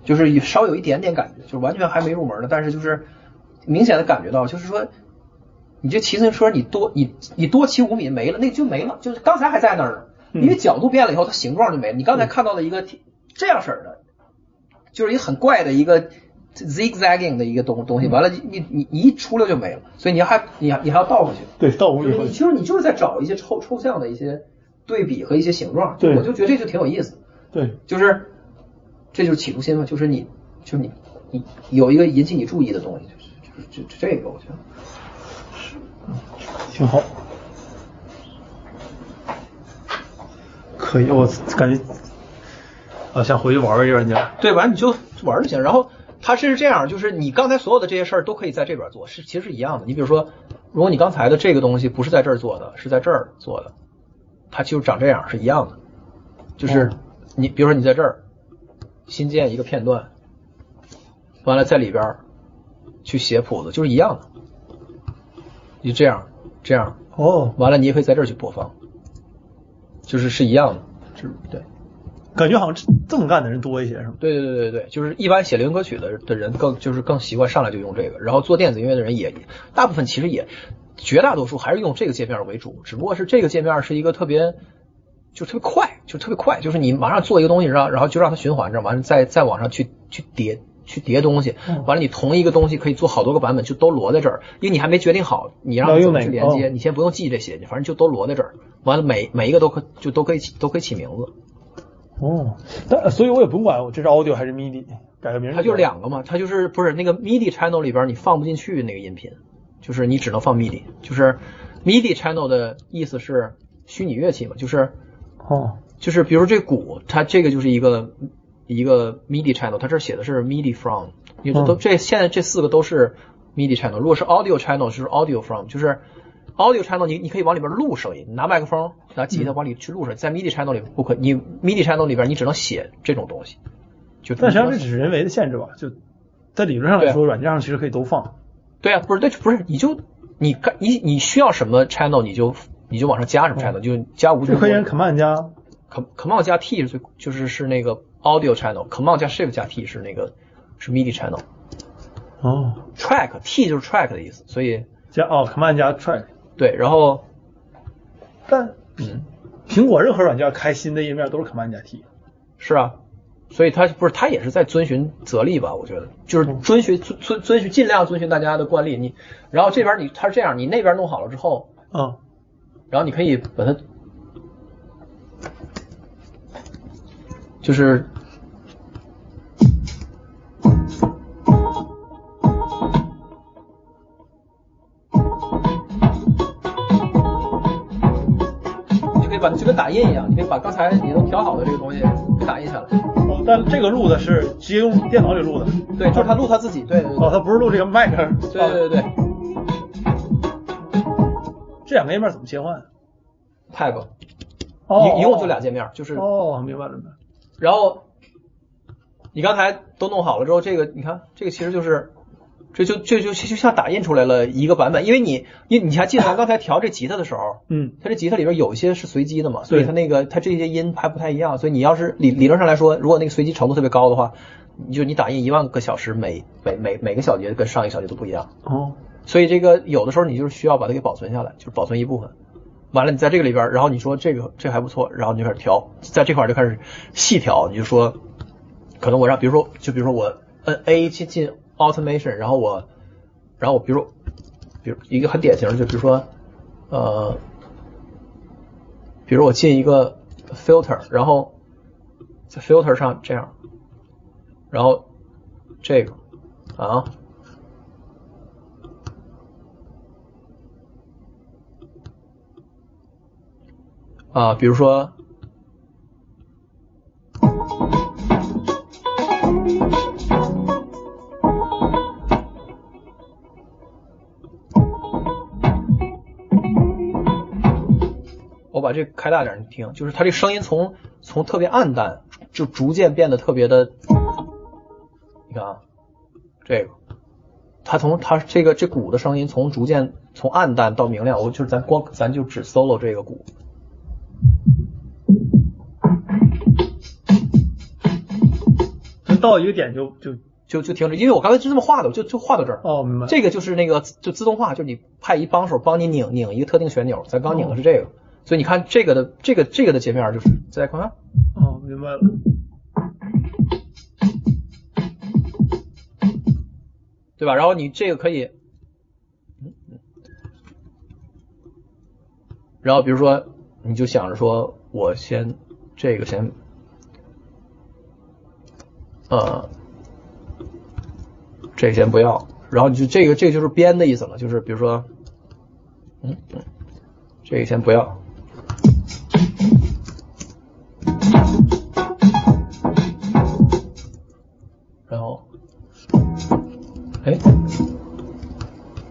Speaker 2: 就是有稍有一点点感觉，就完全还没入门呢，但是就是明显的感觉到，就是说，你这骑自行车你多你你多骑五米没了，那个就没了，就是刚才还在那儿呢，因为角度变了以后，它形状就没了。你刚才看到的一个这样式儿的，就是一个很怪的一个 zigzagging 的一个东东西，完了你你你你一出溜就没了，所以你还你还你还要倒回去。
Speaker 1: 对，倒回去。
Speaker 2: 你其实你就是在找一些抽抽象的一些对比和一些形状，
Speaker 1: 对
Speaker 2: 我就觉得这就挺有意思，
Speaker 1: 对，
Speaker 2: 就是这就是企图心嘛，就是你就是你你有一个引起你注意的东西，就是就是就就这个我觉得
Speaker 1: 挺好。可以，我感觉啊，想回去玩玩这软件。
Speaker 2: 对，完你就玩就行。然后它是这样，就是你刚才所有的这些事儿都可以在这边做，是其实是一样的。你比如说，如果你刚才的这个东西不是在这儿做的，是在这儿做的，它就长这样是一样的。就是你比如说你在这儿新建一个片段，完了在里边去写谱子，就是一样的。你就这样这样，
Speaker 1: 哦，
Speaker 2: 完了你也可以在这儿去播放，就是是一样的。是。对。
Speaker 1: 感觉好像这这么干的人多一些，是吗？
Speaker 2: 对对对对对，就是一般写流行歌曲的的人更就是更习惯上来就用这个，然后做电子音乐的人也大部分其实也绝大多数还是用这个界面为主，只不过是这个界面是一个特别就特别快，就特别快，就是你马上做一个东西，然后然后就让它循环着，完了再再往上去去叠去叠东西，完了你同一个东西可以做好多个版本，就都摞在这儿，因为你还没决定好你让它怎么去连接，你先不用记这些，你反正就都摞在这儿，完了每每一个都可就都可以起都可以起名字。
Speaker 1: 哦，但所以我也不用管我这是 audio 还是 MIDI，改个名儿。
Speaker 2: 它就是两个嘛，它就是不是那个 MIDI channel 里边你放不进去那个音频，就是你只能放 MIDI，就是 MIDI channel 的意思是虚拟乐器嘛，就是
Speaker 1: 哦，
Speaker 2: 就是比如这鼓，它这个就是一个一个 MIDI channel，它这儿写的是 MIDI from，因为这都、这现在这四个都是 MIDI channel，如果是 audio channel 就是 audio from，就是 audio channel 你你可以往里边录声音，你拿麦克风拿吉他往里去录声音，在 MIDI channel 里不可，你 MIDI channel 里边你只能写这种东西，就
Speaker 1: 但实际上这只是人为的限制吧？就在理论上来说，软件上其实可以都放。
Speaker 2: 对啊，不是，对，不是，你就你干你你需要什么 channel 你就你就往上加什么 channel，、就加无
Speaker 1: 就可以按 command 加
Speaker 2: com command 加 T 是最就是是那个 audio channel，command 加 shift 加 T 是那个是 MIDI channel。
Speaker 1: 哦
Speaker 2: ，track T 就是 track 的意思，所以
Speaker 1: 加哦 command 加 track。
Speaker 2: 对，然后
Speaker 1: 但
Speaker 2: 嗯
Speaker 1: 苹果任何软件开新的页面都是 command 加 T。
Speaker 2: 是啊，所以它不是它也是在遵循则例吧？我觉得就是遵循遵遵遵循尽量遵循大家的惯例。你然后这边你它是这样，你那边弄好了之后，
Speaker 1: 嗯，
Speaker 2: 然后你可以把它就是把它就跟打印一样，你可以把刚才你都调好的这个东西给打印下来。
Speaker 1: 哦，但这个录的是直接用电脑里录的。
Speaker 2: 对，就是他录他自己。对对对
Speaker 1: 哦，他不是录这个麦克。
Speaker 2: 对对对对
Speaker 1: 这两个页面怎么切换
Speaker 2: ？，Tab
Speaker 1: 哦，
Speaker 2: 一一共就俩界面，就是
Speaker 1: 哦，明白了，明白了。
Speaker 2: 然后你刚才都弄好了之后，这个你看，这个其实就是，这就这就就就像打印出来了一个版本，因为你你你还记得咱刚才调这吉他的时候，
Speaker 1: 嗯，
Speaker 2: 它这吉他里边有一些是随机的嘛，所以
Speaker 1: 对
Speaker 2: 它那个它这些音还不太一样，所以你要是理理论上来说，如果那个随机程度特别高的话，你就你打印一万个小时，每每每每个小节跟上一个小节都不一样，
Speaker 1: 哦，
Speaker 2: 所以这个有的时候你就是需要把它给保存下来，就是保存一部分。完了，你在这个里边，然后你说这个这还不错，然后你就开始调，在这块儿就开始细调，你就说，可能我让，比如说，就比如说我摁 A 进进 Automation，然后我，然后我比如，比如一个很典型的，就比如说，呃，比如我进一个 Filter，然后在 Filter 上这样，然后这个啊，啊，比如说，把这开大点，你听，就是它这声音从从特别暗淡，就逐渐变得特别的，你看啊，这个，它从它这个这鼓的声音从逐渐从暗淡到明亮，我就是咱光咱就只 solo 这个鼓，
Speaker 1: 就到一个点就就
Speaker 2: 就就停止，因为我刚才就这么画的，我就就画到这儿。
Speaker 1: 哦，明白。
Speaker 2: 这个就是那个就自动化，就是你派一帮手帮你拧拧一个特定旋钮，咱刚拧的是这个，所以你看这个的这个这个的界面就是再看看，
Speaker 1: 哦，明白了。
Speaker 2: 对吧？然后你这个可以，嗯嗯，然后比如说你就想着说我先这个先，呃，这个先不要，然后你就这个这个就是编的意思了，就是比如说，嗯嗯，这个先不要。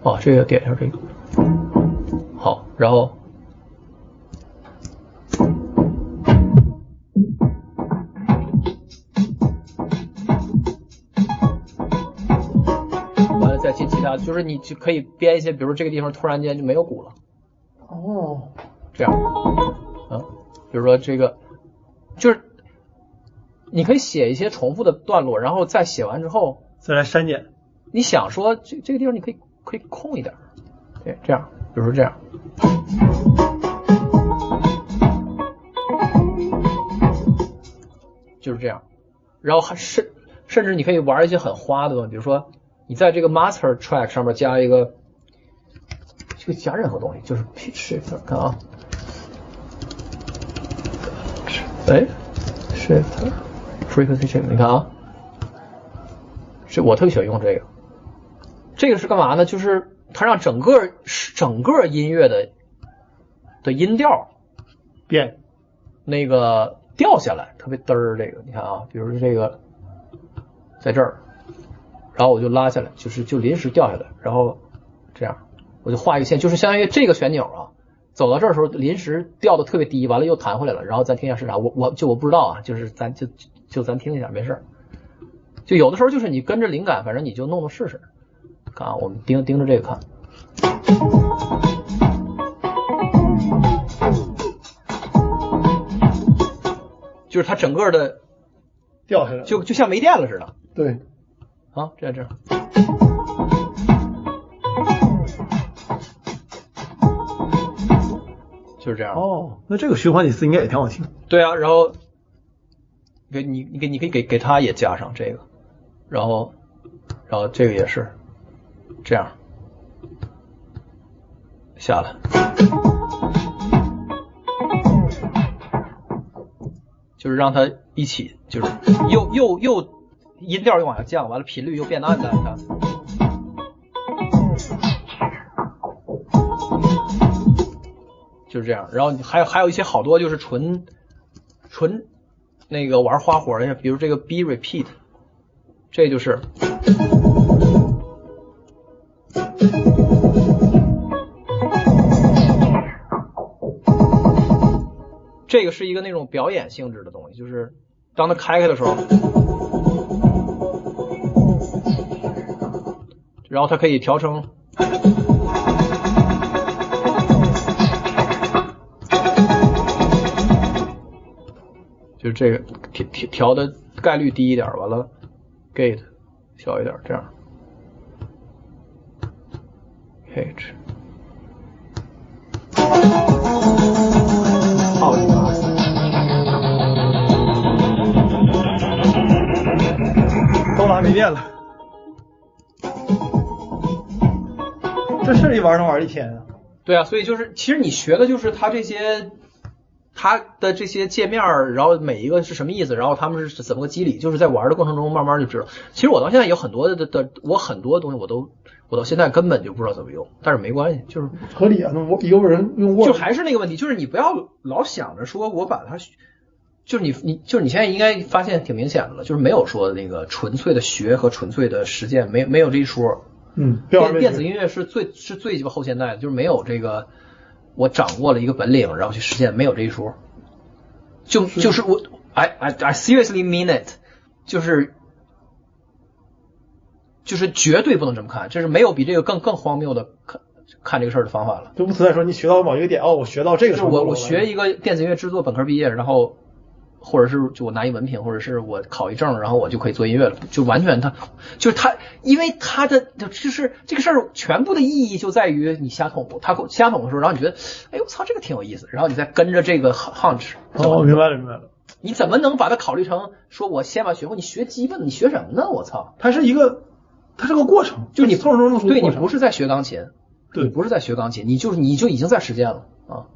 Speaker 2: 哦，这个点一下这个，好，然后，完了再进其他，就是你就可以编一些，比如说这个地方突然间就没有鼓了，
Speaker 1: 哦，
Speaker 2: 这样，啊，比如说这个，就是你可以写一些重复的段落，然后再写完之后，
Speaker 1: 再来删减。
Speaker 2: 你想说这这个地方你可以可以空一点，对，这样，比如说这样，就是这样，然后还甚甚至你可以玩一些很花的东西，比如说你在这个 master track 上面加一个，这个加任何东西，就是 pitch shift，看啊，哎，shift frequency shift，你看啊，这我特别喜欢用这个。这个是干嘛呢？就是它让整个整个音乐的的音调
Speaker 1: 变
Speaker 2: 那个掉下来，特别嘚儿。这个你看啊，比如说这个在这儿，然后我就拉下来，就是就临时掉下来，然后这样我就画一个线，就是相当于这个旋钮啊，走到这儿的时候临时掉的特别低，完了又弹回来了，然后咱听一下是啥。我我就我不知道啊，就是咱就就咱听一下，没事儿。就有的时候就是你跟着灵感，反正你就弄弄试试。看啊，我们盯盯着这个看。就是它整个的
Speaker 1: 掉下来，
Speaker 2: 就就像没电了似的
Speaker 1: 对，
Speaker 2: 啊，这样这样。就是这样。
Speaker 1: 哦，那这个循环几次应该也挺好听。
Speaker 2: 对啊，然后给你你给你可以给给他也加上这个，然后然后这个也是这样。下来，就是让它一起，就是又又又音调又往下降，完了频率又变得暗淡，你看。就是这样，然后还有还有一些好多就是纯纯那个玩花活的，比如这个 B repeat，这就是这个是一个那种表演性质的东西，就是当它开开的时候，然后它可以调成。就这个调调调的概率低一点，完了 gate 小一点，这样 h
Speaker 1: 都拉没电了，这是一玩能玩一天啊！
Speaker 2: 对啊，所以就是其实你学的就是它这些。它它的这些界面，然后每一个是什么意思，然后他们是怎么个机理，就是在玩的过程中慢慢就知道。其实我到现在有很多的的，我很多东西我都我到现在根本就不知道怎么用，但是没关系，就是
Speaker 1: 合理啊。那我一个人用 Word，
Speaker 2: 就还是那个问题，就是你不要老想着说我把它，就是你你就是你现在应该发现挺明显的了，就是没有说那个纯粹的学和纯粹的实践，没没有这一说。
Speaker 1: 嗯，
Speaker 2: 电电子音乐是最是最鸡巴后现代的，就是没有这个我掌握了一个本领，然后去实践，没有这一说。就就是我，I I I seriously mean it，就是就是绝对不能这么看，就是没有比这个更更荒谬的看看这个事儿的方法了。
Speaker 1: 就不存在说你学到某一个点哦，我学到这个
Speaker 2: 就是我我学一个电子音乐制作本科毕业，然后或者是就我拿一文凭，或者是我考一证，然后我就可以做音乐了，就完全他就是他，因为他的就是这个事儿全部的意义就在于你瞎捅，他瞎捅的时候，然后你觉得哎呦我操这个挺有意思，然后你再跟着这个 hunch，
Speaker 1: 哦，明白了明白了。
Speaker 2: 你怎么能把它考虑成说我先把学会？你学基本，你学什么呢？我操！
Speaker 1: 它是一个，它是个过程，
Speaker 2: 就是你
Speaker 1: 从中弄出
Speaker 2: 对你不是在学钢琴，
Speaker 1: 对
Speaker 2: 你不是在学钢琴，你就是你就已经在实践了啊。